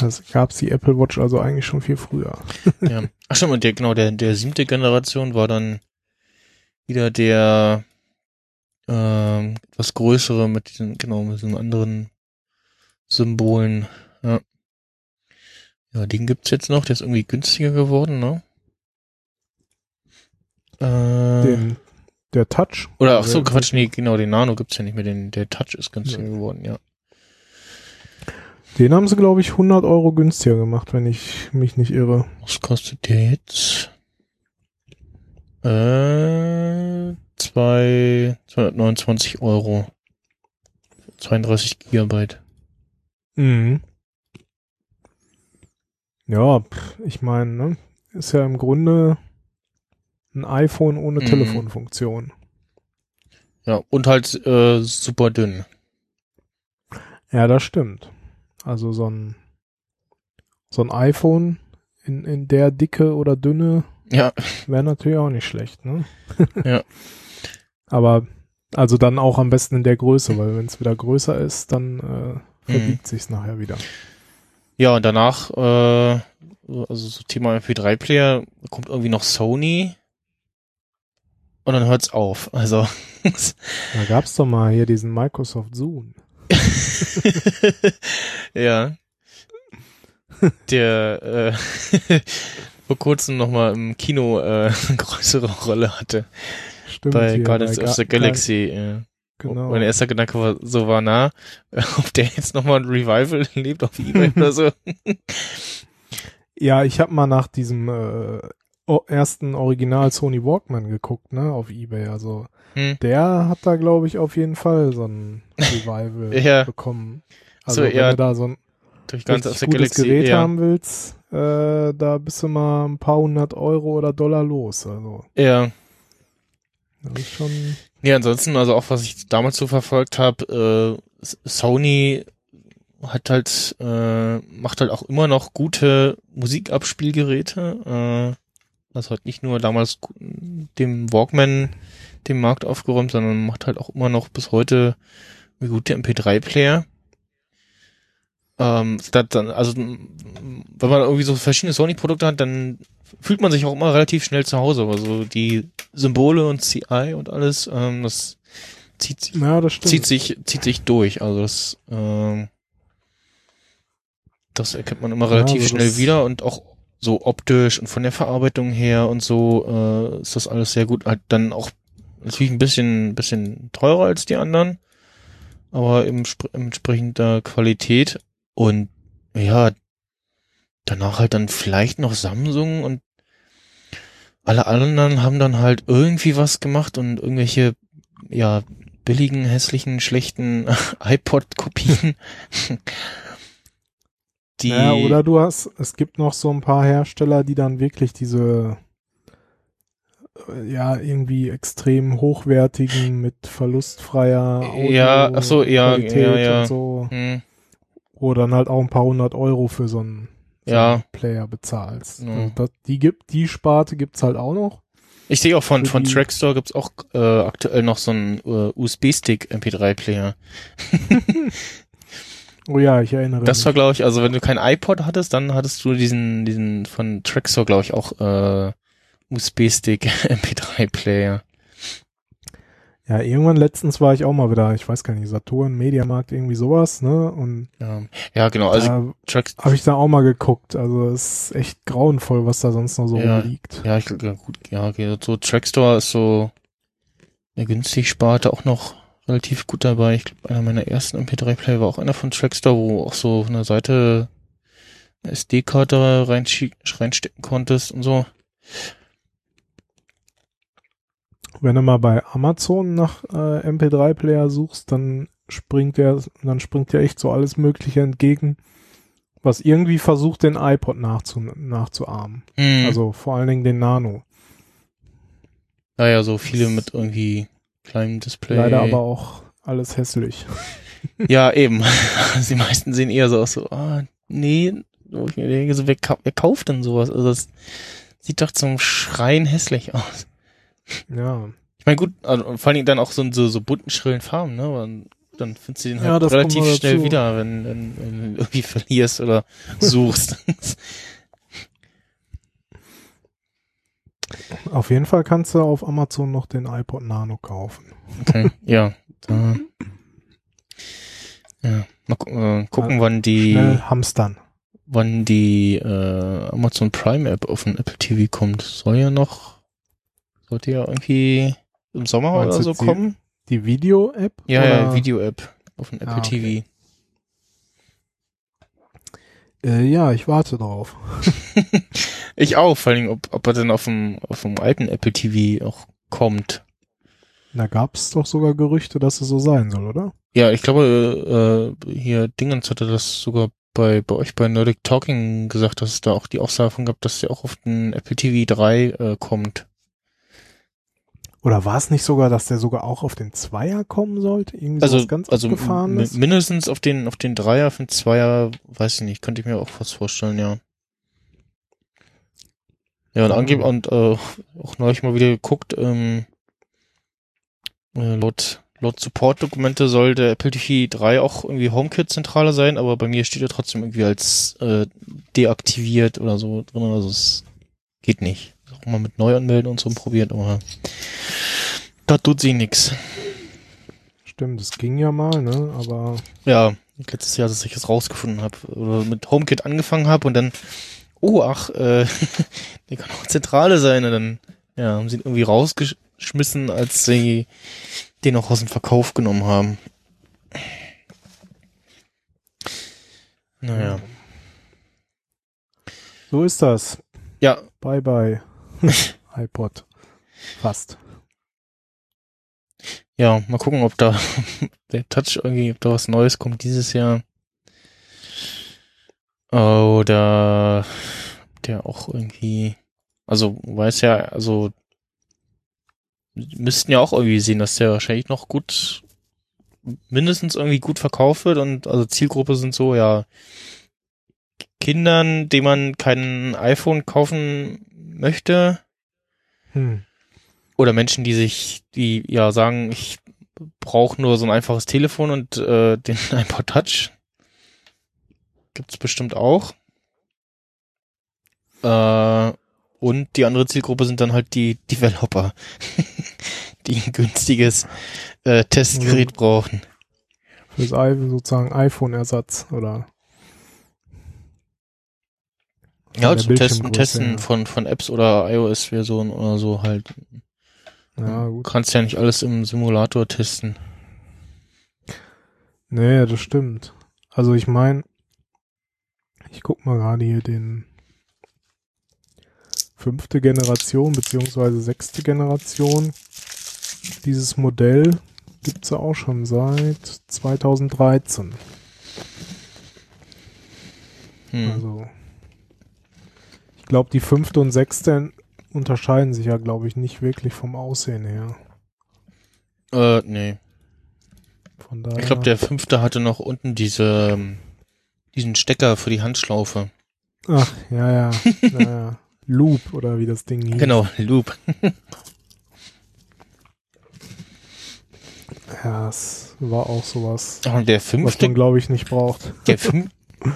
Das gab's die Apple Watch also eigentlich schon viel früher. ja. Ach stimmt, und der, genau, der, der siebte Generation war dann wieder der, ähm, etwas größere mit diesen, genau, mit diesen anderen Symbolen, ja. Ja, den gibt's jetzt noch, der ist irgendwie günstiger geworden, ne? Äh, Den, der Touch. oder, ach so, Quatsch, nee, genau, den Nano gibt's ja nicht mehr, den, der Touch ist günstiger Ja. geworden, ja. Den haben sie, glaube ich, 100 Euro günstiger gemacht, wenn ich mich nicht irre. Was kostet der jetzt? Äh, zwei, 229 Euro. 32 Gigabyte. Mhm. Ja, ich meine, ne, ist ja im Grunde ein iPhone ohne Mhm. Telefonfunktion. Ja, und halt äh, super dünn. Ja, das stimmt. Also so ein so ein iPhone in, in der Dicke oder Dünne Ja, wäre natürlich auch nicht schlecht, ne? Ja. Aber also dann auch am besten in der Größe, weil wenn es wieder größer ist, dann äh, verbiegt sich's nachher wieder. ja, und danach, äh, also so Thema MP3-Player, kommt irgendwie noch Sony. Und dann hört's auf. Also, Da gab's doch mal hier diesen Microsoft Zoom. ja. Der, äh, vor kurzem nochmal im Kino äh, eine größere Rolle hatte. Stimmt. bei hier, Guardians bei of the Ga- Galaxy. ja. Genau. Mein erster Gedanke war, so war nah, ob der jetzt nochmal ein Revival lebt auf Ebay oder so. Ja, ich habe mal nach diesem äh, ersten Original Sony Walkman geguckt, ne, auf Ebay. Also Hm. der hat da, glaube ich, auf jeden Fall so ein Revival Ja. bekommen. So, Also wenn ja, du da so ein Durch the gutes Galaxy. Gerät ja. haben willst, äh, da bist du mal ein paar hundert Euro oder Dollar los. Also ja. das ist schon Ja, ansonsten, also auch was ich damals so verfolgt habe, äh, Sony hat halt, äh, macht halt auch immer noch gute Musikabspielgeräte. Äh, also hat nicht nur damals dem Walkman den Markt aufgeräumt, sondern macht halt auch immer noch bis heute eine gute MP3-Player. Ähm, dann, also wenn man irgendwie so verschiedene Sony-Produkte hat, dann fühlt man sich auch immer relativ schnell zu Hause. Also die Symbole und CI und alles, ähm, das zieht sich, ja, das zieht sich, zieht sich durch. Also das, ähm, das erkennt man immer Ja, relativ also schnell wieder und auch so optisch und von der Verarbeitung her und so äh, ist das alles sehr gut. Halt dann auch natürlich ein bisschen, bisschen teurer als die anderen, aber im, spr- entsprechender Qualität und ja, danach halt dann vielleicht noch Samsung und alle anderen haben dann halt irgendwie was gemacht und irgendwelche, ja, billigen, hässlichen, schlechten iPod-Kopien. die, Ja, oder du hast, es gibt noch so ein paar Hersteller, die dann wirklich diese ja, irgendwie extrem hochwertigen mit verlustfreier Audio Ja, ach so, ja, Qualität ja, ja. und so, hm, wo dann halt auch ein paar hundert Euro für so einen, so Ja. einen Player bezahlst. Ja. Also das, die gibt, die Sparte gibt's halt auch noch. ich sehe auch von, Für von die- Trackstore gibt's auch äh, aktuell noch so einen äh, USB-Stick MP3-Player. Oh ja, ich erinnere Das mich. war, glaube ich, also wenn du kein iPod hattest, dann hattest du diesen, diesen von Trackstore, glaube ich, auch äh, USB-Stick MP3-Player. Ja, irgendwann letztens war ich auch mal wieder, ich weiß gar nicht, Saturn, Mediamarkt, irgendwie sowas, ne? Und Ja, ja genau, also habe ich da auch mal geguckt. Also es ist echt grauenvoll, was da sonst noch so Ja. rumliegt. ja, ich ja gut, ja, so Trackstore ist so eine günstig Sparte auch noch relativ gut dabei. Ich glaube, einer meiner ersten MP3-Player war auch einer von Trackstore, wo auch so von der Seite eine SD-Karte reinstecken konntest und so. Wenn du mal bei Amazon nach äh, MP3-Player suchst, dann springt der, dann springt dir echt so alles Mögliche entgegen, was irgendwie versucht, den iPod nachzu, nachzuahmen. Hm. Also vor allen Dingen den Nano. ja, ja, so viele mit irgendwie kleinem Display. Leider aber auch alles hässlich. Ja, eben. Die meisten sehen eher so aus, so, ah, nee, wo ich mir denke, so, wer, wer kauft denn sowas? Also das sieht doch zum Schreien hässlich aus. Ja. Ich meine, gut, also, vor allen Dingen dann auch so so, so bunten, schrillen Farben, ne? Und dann findest du den Ja, halt kommt relativ schnell dazu. wieder, wenn, wenn, wenn du irgendwie verlierst oder suchst. Auf jeden Fall kannst du auf Amazon noch den iPod Nano kaufen. okay, ja. Da, ja. Mal äh, gucken, wann die, hamstern. wann die äh, Amazon Prime App auf den Apple TV kommt. Soll ja noch, sollte ja irgendwie im Sommer Meinst oder so die- kommen. Die Video-App? Ja, ja, Video-App auf dem Apple Ah, okay. TV. Äh, ja, ich warte drauf. Ich auch, vor allem, ob, ob er dann auf dem, auf dem alten Apple TV auch kommt. Da gab's doch sogar Gerüchte, dass es so sein soll, oder? Ja, ich glaube, äh, hier Dingens hatte das sogar bei, bei euch bei Nerdic Talking gesagt, dass es da auch die Aussage davon gab, dass der auch auf den Apple TV 3 äh, kommt. Oder war es nicht sogar, dass der sogar auch auf den Zweier kommen sollte? Irgendwie Also, ganz also abgefahrenes? mi- mindestens auf den, auf den Dreier, auf den Zweier, weiß ich nicht, könnte ich mir auch was vorstellen, ja. Ja, und angeben und äh, auch neulich mal wieder geguckt, ähm, äh, laut, laut Support-Dokumente soll der Apple TV 3 auch irgendwie HomeKit-Zentrale sein, aber bei mir steht er trotzdem irgendwie als äh, deaktiviert oder so drin, also es geht nicht. Auch mal mit Neuanmelden und so probiert, aber da tut sie nix. Stimmt, das ging ja mal, ne? Aber Ja, letztes Jahr, dass ich es rausgefunden habe oder mit HomeKit angefangen habe und dann oh, ach, äh, der kann auch Zentrale sein. Und dann ja, haben sie ihn irgendwie rausgeschmissen, als sie den auch aus dem Verkauf genommen haben. Naja. So ist das. Ja. Bye bye. iPod. Fast. Ja, mal gucken, ob da der Touch irgendwie, ob da was Neues kommt dieses Jahr. Oder der auch irgendwie, also weiß ja, also müssten ja auch irgendwie sehen, dass der wahrscheinlich noch gut, mindestens irgendwie gut verkauft wird und also Zielgruppe sind so, ja, Kindern, denen man kein iPhone kaufen möchte. Hm. Oder Menschen, die sich, die ja sagen, ich brauche nur so ein einfaches Telefon und äh, den iPod Touch. Gibt's bestimmt auch. Äh, und die andere Zielgruppe sind dann halt die Developer, die ein günstiges äh, Testgerät brauchen. Fürs iPhone sozusagen iPhone-Ersatz oder Ja, zum Testen, Testen ja. von, von Apps oder iOS-Versionen oder so halt. ja Du gut. kannst ja nicht alles im Simulator testen. Nee, das stimmt. Also ich meine, ich guck mal gerade hier den fünfte Generation beziehungsweise sechste Generation. Dieses Modell gibt's ja auch schon seit 2013. Hm. Also glaube, die fünfte und sechste unterscheiden sich ja, glaube ich, nicht wirklich vom Aussehen her. Äh, nee. Von daher. Ich glaube, der fünfte hatte noch unten diese, ähm, diesen Stecker für die Handschlaufe. Ach, ja, ja. ja, ja. Loop oder wie das Ding hieß. Genau, Loop. Ja, es war auch sowas, Und der was fünfte, man, glaube ich, nicht braucht. der, fün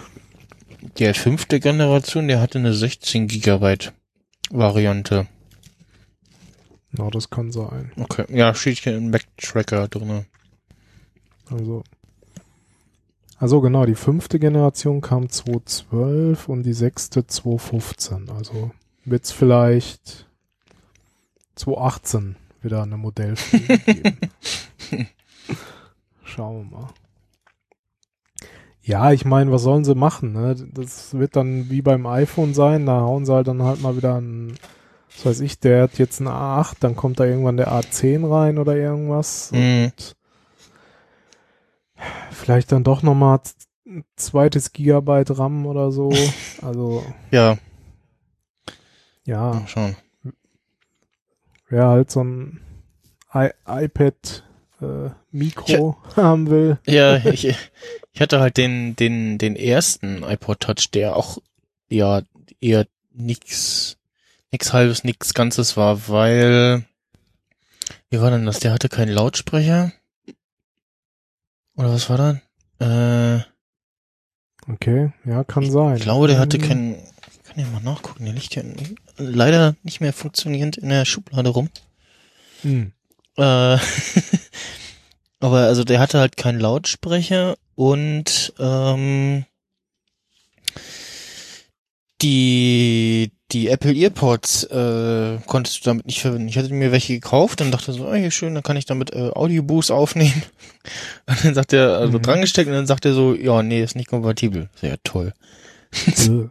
der fünfte Generation, der hatte eine 16 Gigabyte Variante. Ja, das kann sein. Okay, ja, steht hier im Backtracker drinne. Also, also genau, die fünfte Generation kam 2012 und die sechste 2015. Also wird's vielleicht 2018 wieder eine Modellfilm geben. Schauen wir mal. Ja, ich meine, was sollen sie machen? Ne? Das wird dann wie beim iPhone sein. Da hauen sie halt dann halt mal wieder ein, was weiß ich, der hat jetzt ein A8, dann kommt da irgendwann der A10 rein oder irgendwas. Mhm. Und vielleicht dann doch nochmal ein zweites Gigabyte RAM oder so. Also, Ja, ja, schauen. wer halt so ein I iPad äh, Mikro haben will. Ja, ich, ich hatte halt den, den, den ersten iPod Touch, der auch, ja, eher nix, nix halbes, nix Ganzes war, weil, wie war denn das? Der hatte keinen Lautsprecher? Oder was war das? Äh, Okay, ja, kann sein. ich glaube, der hatte Mhm. keinen, kann ich mal nachgucken, der liegt ja leider nicht mehr funktionierend in der Schublade rum. Hm. Äh, aber also der hatte halt keinen Lautsprecher und ähm, die die Apple Earpods äh, konntest du damit nicht verwenden. Ich hatte mir welche gekauft und dachte so, ah, hier schön, dann kann ich damit äh, Audioboost aufnehmen. Und dann sagt er, also Mhm. dran gesteckt und dann sagt er so, ja, nee, ist nicht kompatibel. Sehr toll.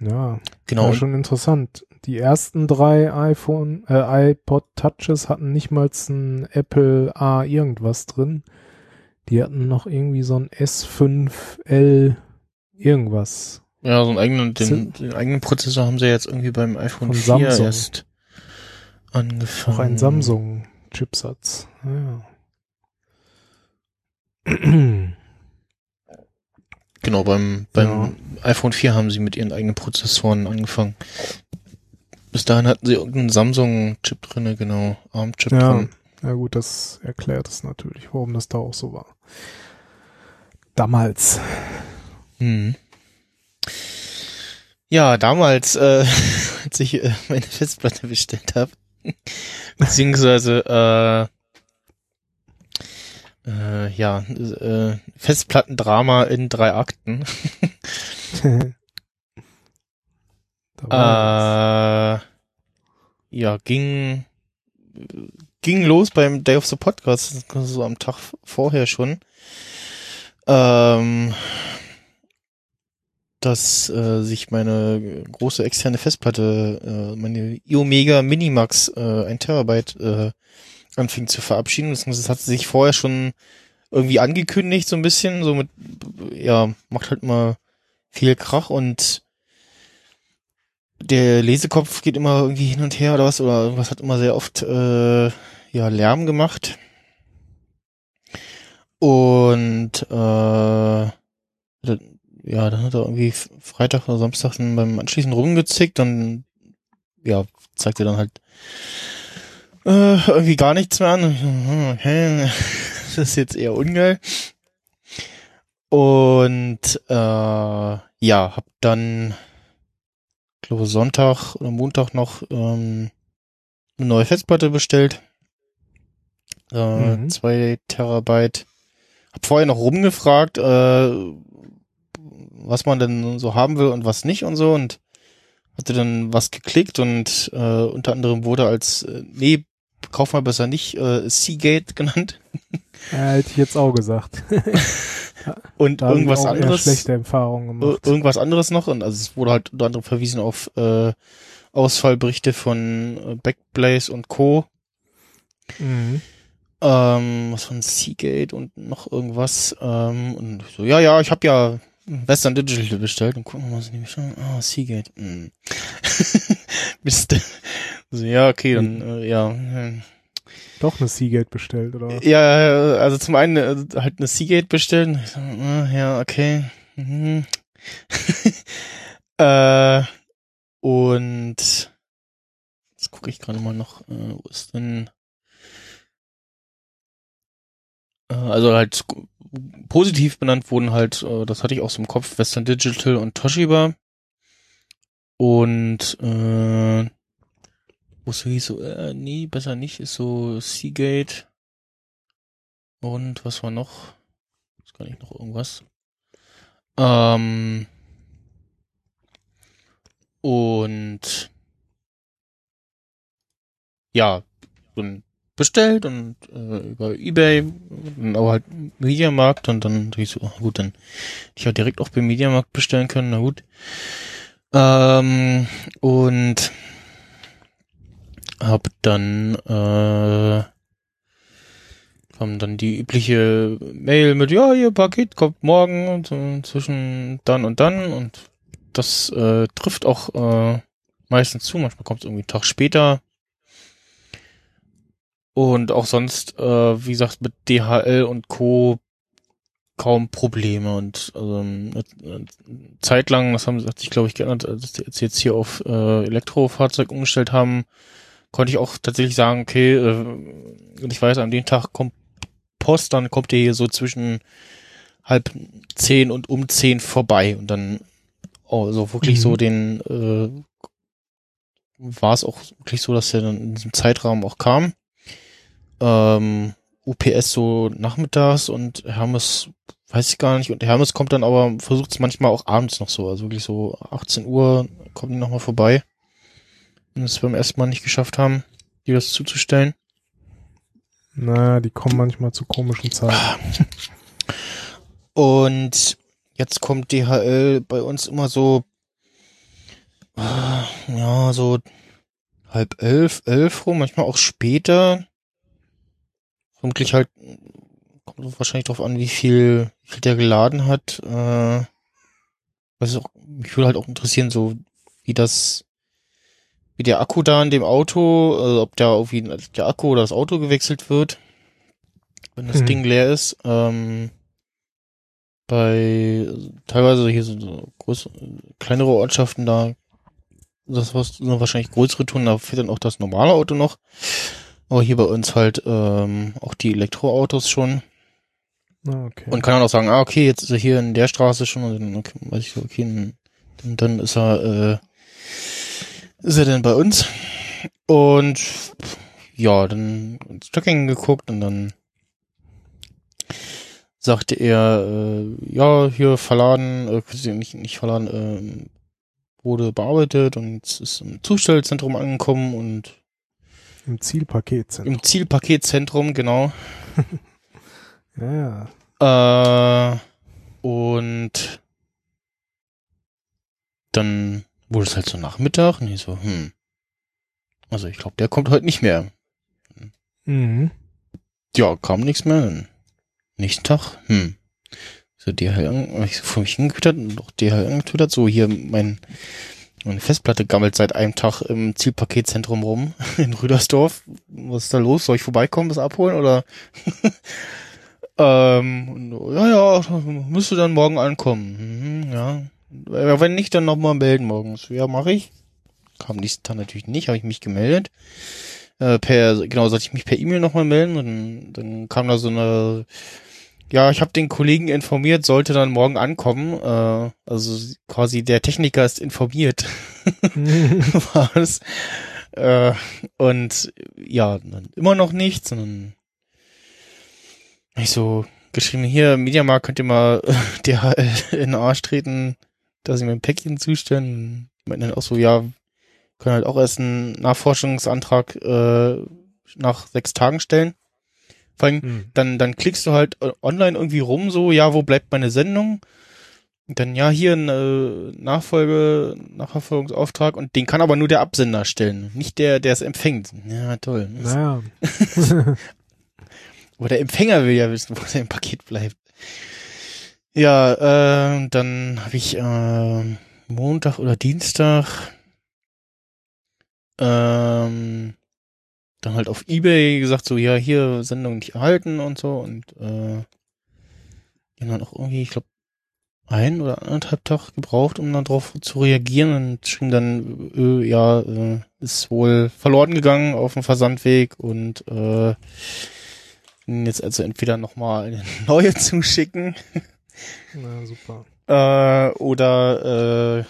Ja, Genau. war schon interessant. Die ersten drei iPhone, äh, iPod Touches hatten nicht mal ein Apple A irgendwas drin. Die hatten noch irgendwie so ein S5L irgendwas. Ja, so einen eigenen, den, den eigenen Prozessor haben sie jetzt irgendwie beim iPhone Von 4 Samsung. erst angefangen. Auch ein Samsung-Chipsatz. Ja. Genau, beim, beim Ja. iPhone 4 haben sie mit ihren eigenen Prozessoren angefangen. Bis dahin hatten sie irgendeinen Samsung-Chip drinne, genau, ARM-Chip ja. drin. ja, gut, das erklärt es natürlich, warum das da auch so war. Damals. Mhm. Ja, damals, äh, als ich äh, meine Festplatte bestellt habe, beziehungsweise äh, Äh, ja, äh, Festplattendrama in drei Akten. äh, ja, ging ging los beim Day of the Podcast, so am Tag vorher schon. Ähm, dass äh, sich meine große externe Festplatte, äh, meine iOmega Minimax, äh, ein Terabyte, äh, anfing zu verabschieden. Das hat sich vorher schon irgendwie angekündigt, so ein bisschen, so mit, ja, macht halt mal viel Krach und der Lesekopf geht immer irgendwie hin und her oder was, oder irgendwas hat immer sehr oft äh, ja, Lärm gemacht. Und äh, ja, dann hat er irgendwie Freitag oder Samstag dann beim Anschließen rumgezickt, dann ja, zeigt er dann halt äh, irgendwie gar nichts mehr an. Okay, das ist jetzt eher ungeil. Und äh, ja, hab dann glaube Sonntag oder Montag noch ähm, eine neue Festplatte bestellt. Äh, mhm. Zwei Terabyte. Hab vorher noch rumgefragt, äh, was man denn so haben will und was nicht und so und hatte dann was geklickt und äh, unter anderem wurde als äh, nee, kauf mal besser nicht äh, Seagate genannt. Ja, hätte ich jetzt auch gesagt. und da irgendwas anderes. Schlechte Erfahrungen gemacht. Irgendwas anderes noch und also es wurde halt unter anderem verwiesen auf äh, Ausfallberichte von äh, Backblaze und Co. Mhm. Ähm, was von Seagate und noch irgendwas. Ähm, und so, ja, ja, ich habe ja Western Digital bestellt und gucken wir mal, was ich bestellt Ah, Seagate. Hm. Mist. Also, ja, okay, dann, äh, ja. Hm. Doch eine Seagate bestellt, oder? Ja, also zum einen äh, halt eine Seagate bestellen. Ah, ja, okay. Mhm. äh, und jetzt gucke ich gerade mal noch, äh, wo ist denn äh, also halt positiv benannt wurden halt, äh, das hatte ich auch so im Kopf, Western Digital und Toshiba. Und äh, wo es hieß so, äh, nee, besser nicht, ist so Seagate. Und was war noch? Ist gar nicht noch irgendwas. Ähm, und ja, und bestellt und äh, über Ebay, aber halt Mediamarkt und dann dachte ich so, gut, dann ich auch direkt auch beim Mediamarkt bestellen können, na gut. Ähm, und hab dann äh, kam dann die übliche Mail mit ja ihr Paket kommt morgen und so zwischen dann und dann und das äh, trifft auch äh, meistens zu. Manchmal kommt es irgendwie einen Tag später. Und auch sonst äh, wie gesagt mit DHL und Co. kaum Probleme und also eine Zeit lang, das haben hat sich glaube ich geändert, als sie jetzt hier auf äh, Elektrofahrzeug umgestellt haben, konnte ich auch tatsächlich sagen, okay, äh, ich weiß, an dem Tag kommt Post, dann kommt ihr hier so zwischen halb zehn und um zehn vorbei und dann oh, so wirklich mhm. so den äh, war es auch wirklich so, dass er dann in diesem Zeitraum auch kam. Ähm, UPS so nachmittags und Hermes weiß ich gar nicht und Hermes kommt dann aber versucht es manchmal auch abends noch so, also wirklich so 18 Uhr kommen die nochmal vorbei und es beim ersten Mal nicht geschafft haben, dir das zuzustellen. Na, die kommen manchmal zu komischen Zeiten. Und jetzt kommt DHL bei uns immer so, ja, so halb elf, elf rum, manchmal auch später. Vermutlich halt, kommt wahrscheinlich drauf an, wie viel, wie viel der geladen hat. Äh, was auch, mich würde halt auch interessieren, so wie das wie der Akku da in dem Auto, also ob da irgendwie der Akku oder das Auto gewechselt wird, wenn das hm. Ding leer ist. Ähm, bei teilweise hier so, so groß, kleinere Ortschaften da, das was sind wahrscheinlich größere Touren, da fährt dann auch das normale Auto noch. Aber hier bei uns halt ähm, auch die Elektroautos schon. Ah, okay. Und kann dann auch sagen, ah, okay, jetzt ist er hier in der Straße schon und dann okay, weiß ich, okay, dann, dann ist er äh, ist er denn bei uns? Und ja, dann ins Tracking geguckt und dann sagte er, äh, ja, hier verladen, äh, nicht, nicht verladen, äh, wurde bearbeitet und es ist im Zustellzentrum angekommen und Im Zielpaketzentrum. im Zielpaketzentrum, genau. Ja, ja. Äh, und dann wurde es halt so Nachmittag und ich so, hm. Also ich glaube, der kommt heute nicht mehr. Mhm. Ja, kam nichts mehr. Nächsten Tag, hm. So DHL, ich so vor mich hingetwittert und doch DHL angetwittert. So hier mein, meine Festplatte gammelt seit einem Tag im Zielpaketzentrum rum in Rüdersdorf. Was ist da los? Soll ich vorbeikommen, das abholen oder? ähm, ja, ja, müsste dann morgen ankommen. Mhm, ja. Wenn nicht, dann nochmal melden morgens. Ja, mache ich. Kam nächsten Tag natürlich nicht, habe ich mich gemeldet. Äh, per, genau, sollte ich mich per E-Mail nochmal melden und dann, kam da so eine, ja, ich habe den Kollegen informiert, sollte dann morgen ankommen. Äh, also quasi der Techniker ist informiert, war es. Äh, und ja, dann immer noch nichts. Und dann hab ich so geschrieben, hier, Mediamarkt könnt ihr mal DHL in den Arsch treten, dass sie mir ein Päckchen zustellen. Die meinten dann auch so, ja, können halt auch erst einen Nachforschungsantrag äh, nach sechs Tagen stellen. Vor allem, Mhm. dann, dann klickst du halt online irgendwie rum, so, ja, wo bleibt meine Sendung? Und dann, ja, hier ein äh, Nachfolge, Nachverfolgungsauftrag und den kann aber nur der Absender stellen, nicht der, der es empfängt. Ja, toll. Naja. Aber der Empfänger will ja wissen, wo sein Paket bleibt. Ja, äh, dann habe ich äh, Montag oder Dienstag ähm, dann halt auf Ebay gesagt, so, ja, hier Sendung nicht erhalten und so und äh, haben dann auch irgendwie, ich glaube, ein oder anderthalb Tag gebraucht, um dann drauf zu reagieren und schrieben dann, äh, ja, äh, ist wohl verloren gegangen auf dem Versandweg und äh, jetzt also entweder nochmal eine neue zuschicken Na, super. äh, oder äh,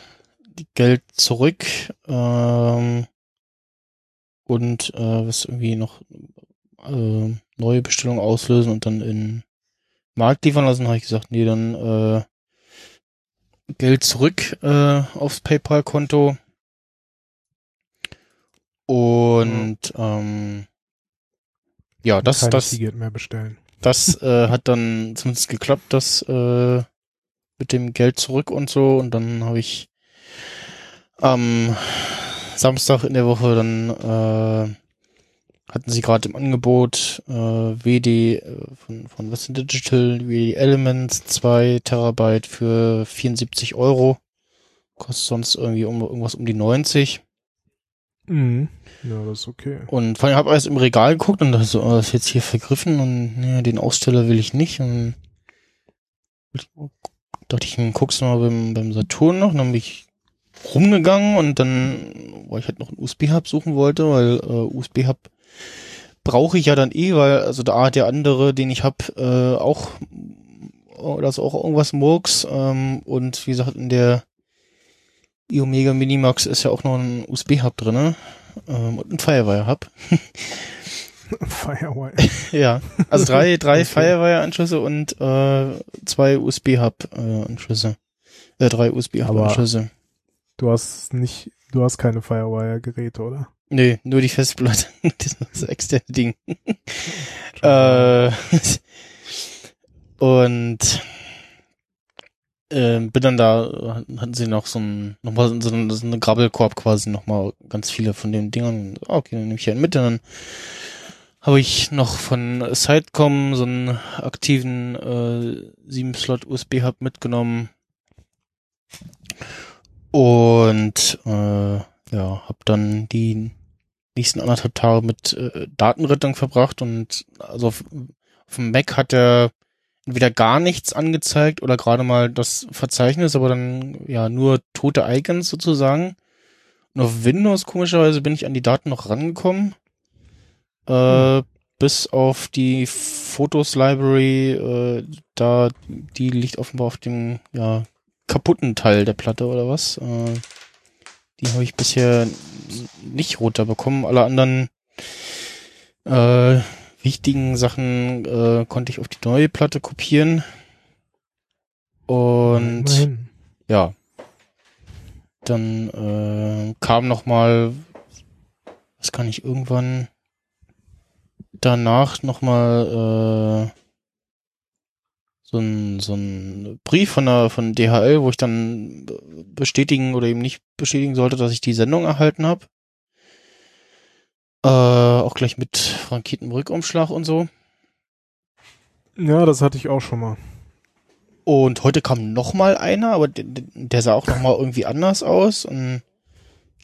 die Geld zurück ähm, und äh, was irgendwie noch äh, neue Bestellung auslösen und dann in Markt liefern lassen, habe ich gesagt, nee, dann äh, Geld zurück äh, aufs PayPal-Konto und ähm, ja, das, Kein das, Seagate mehr bestellen. Das äh, hat dann zumindest geklappt, das äh, mit dem Geld zurück und so. Und dann habe ich am Samstag in der Woche dann äh, hatten sie gerade im Angebot äh, WD äh, von, von Western Digital, WD Elements 2 Terabyte für 74 Euro. Kostet sonst irgendwie um, irgendwas um die 90. Mhm. Ja, das ist okay. Und vor allem habe ich erst im Regal geguckt und dachte so, oh, das ist jetzt hier vergriffen und nee, den Aussteller will ich nicht. Und dachte ich, hm, guckst du mal beim, beim Saturn noch. Dann bin ich rumgegangen und dann, weil ich halt noch einen USB-Hub suchen wollte, weil äh, USB-Hub brauche ich ja dann eh, weil also da der andere, den ich habe, äh, auch oh, da ist auch irgendwas Murks ähm, und wie gesagt in der iOmega Minimax ist ja auch noch ein USB-Hub drinne ähm, und ein Firewire-Hub. Firewire. Ja, also drei, drei Okay. Firewire-Anschlüsse und äh, zwei USB-Hub-Anschlüsse. Äh, drei USB-Hub-Anschlüsse. Du hast nicht, du hast keine Firewire-Geräte, oder? Nee, nur die Festplatte. das externe Ding. äh, und ähm, bin dann da, hatten sie noch so ein, nochmal so, ein- so eine Grabbelkorb quasi, nochmal ganz viele von den Dingern. Okay, dann nehme ich einen mit, und dann habe ich noch von Sitecom so einen aktiven äh, 7-Slot-USB-Hub mitgenommen. Und äh, ja, habe dann die nächsten anderthalb Tage mit äh, Datenrettung verbracht und also auf, auf dem Mac hat er entweder gar nichts angezeigt oder gerade mal das Verzeichnis, aber dann ja nur tote Icons sozusagen. Und auf Windows komischerweise bin ich an die Daten noch rangekommen. Äh, bis auf die Fotos Library, äh, da die liegt offenbar auf dem ja kaputten Teil der Platte oder was. Äh, die habe ich bisher nicht runterbekommen. Alle anderen, äh, wichtigen Sachen äh, konnte ich auf die neue Platte kopieren. Und Immerhin. ja, dann äh, kam noch mal, was kann ich irgendwann danach noch mal äh, so ein so ein Brief von der von DHL, wo ich dann bestätigen oder eben nicht bestätigen sollte, dass ich die Sendung erhalten habe. Äh, auch gleich mit frankiertem Rückumschlag und so. Ja, das hatte ich auch schon mal. Und heute kam noch mal einer, aber der, der sah auch noch mal irgendwie anders aus und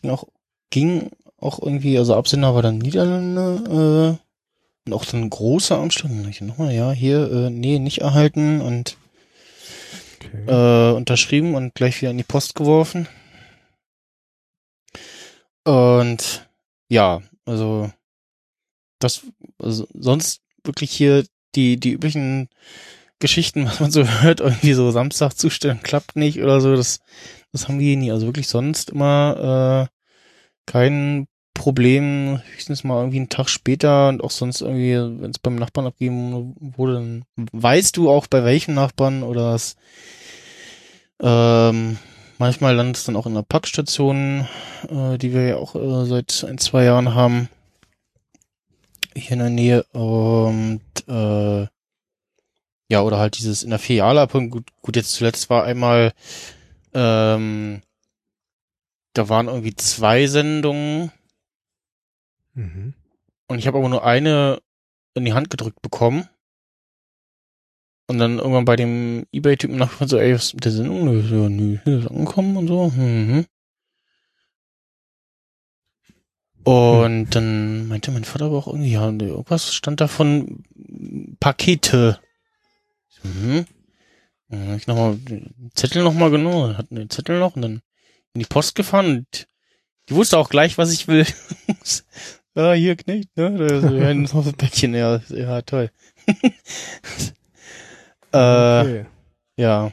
ging auch, ging auch irgendwie, also Absender war dann Niederlande, äh, und auch so ein großer ich nochmal, ja, hier, äh, nee, nicht erhalten und Okay. äh, unterschrieben und gleich wieder in die Post geworfen. Und ja, also das, also sonst wirklich hier die, die üblichen Geschichten, was man so hört, irgendwie so Samstag zustellen, klappt nicht oder so, das, das haben wir hier nie. Also wirklich sonst immer äh, kein Problem, höchstens mal irgendwie einen Tag später und auch sonst irgendwie, wenn es beim Nachbarn abgeben wurde, dann weißt du auch bei welchem Nachbarn oder es ähm, manchmal landet es dann auch in der Packstation, äh, die wir ja auch äh, seit ein, zwei Jahren haben. Hier in der Nähe. Und äh, ja, oder halt dieses in der Filiale abholen. Gut, gut, jetzt zuletzt war einmal, ähm, da waren irgendwie zwei Sendungen Mhm. und ich habe aber nur eine in die Hand gedrückt bekommen. Und dann irgendwann bei dem Ebay-Typen nachgefragt, so, ey, was ist mit der Sendung? So, nö, ist angekommen und so. Mhm. Und dann meinte mein Vater aber auch irgendwie, ja, irgendwas stand da von Pakete. Mhm. Dann ich nochmal den Zettel nochmal genommen, hatten den Zettel noch und dann in die Post gefahren und die wusste auch gleich, was ich will. ja, hier, Knecht, ne? Da ja, ein Päckchen, ja, ja, toll. äh, Okay. ja.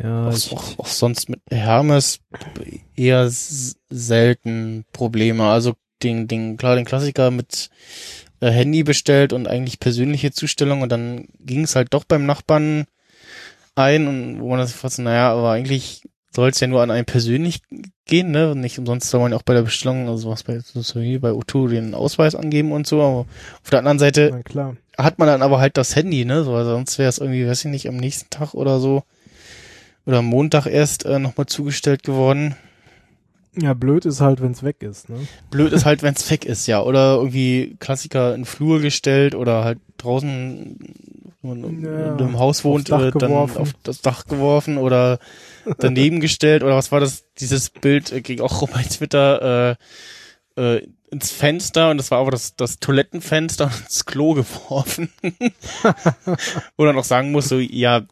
Ja, auch, auch, auch sonst mit Hermes eher selten Probleme. Also den, den, klar, den Klassiker mit äh, Handy bestellt und eigentlich persönliche Zustellung und dann ging es halt doch beim Nachbarn ein und wo man das fast, naja, aber eigentlich soll es ja nur an einen persönlich gehen, ne? Und nicht umsonst soll man ja auch bei der Bestellung, also was bei, so wie bei O2 den Ausweis angeben und so, aber auf der anderen Seite klar. Hat man dann aber halt das Handy, ne? So, also sonst wäre es irgendwie, weiß ich nicht, am nächsten Tag oder so oder am Montag erst äh, nochmal zugestellt geworden. Ja, blöd ist halt, wenn's weg ist, ne? Blöd ist halt, wenn's weg ist, ja. Oder irgendwie Klassiker in Flur gestellt oder halt draußen, wenn man Ja, in einem Haus wohnt, äh, dann geworfen. auf das Dach geworfen oder daneben gestellt oder was war das? Dieses Bild äh, ging auch rum bei Twitter äh, äh, ins Fenster und das war aber das, das Toilettenfenster und ins Klo geworfen. Wo dann auch sagen muss, so, ja,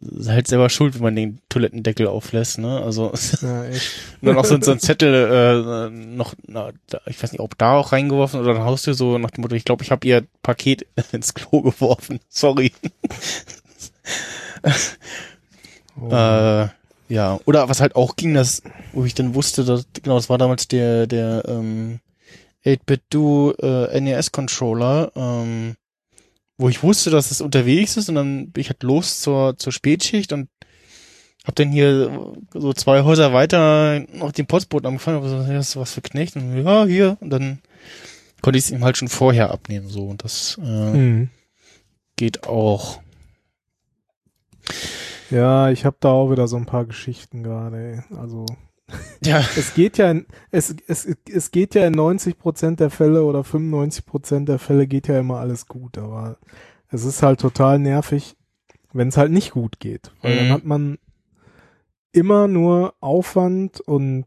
ist halt selber schuld, wenn man den Toilettendeckel auflässt, ne? Also Ja, und dann auch so, so ein Zettel äh, noch, na, ich weiß nicht, ob da auch reingeworfen oder dann haust du so nach dem Motto, ich glaube, ich habe ihr Paket ins Klo geworfen. Sorry. Oh. Äh, ja, oder was halt auch ging, das, wo ich dann wusste, dass, genau, das war damals der, der ähm, 8-Bit-Do äh, NES-Controller, ähm, wo ich wusste, dass es unterwegs ist und dann bin ich halt los zur, zur Spätschicht und hab dann hier so zwei Häuser weiter noch den Postboten angefangen, aber so, ja, ist was für Knecht und ja, hier und dann konnte ich es ihm halt schon vorher abnehmen, so und das äh, Mhm. geht auch. Ja, ich habe da auch wieder so ein paar Geschichten gerade. ey. Also Ja, es geht ja in, es, es, es geht ja in 90 Prozent der Fälle oder 95 Prozent der Fälle geht ja immer alles gut, aber es ist halt total nervig, wenn es halt nicht gut geht, weil dann Mhm. hat man immer nur Aufwand und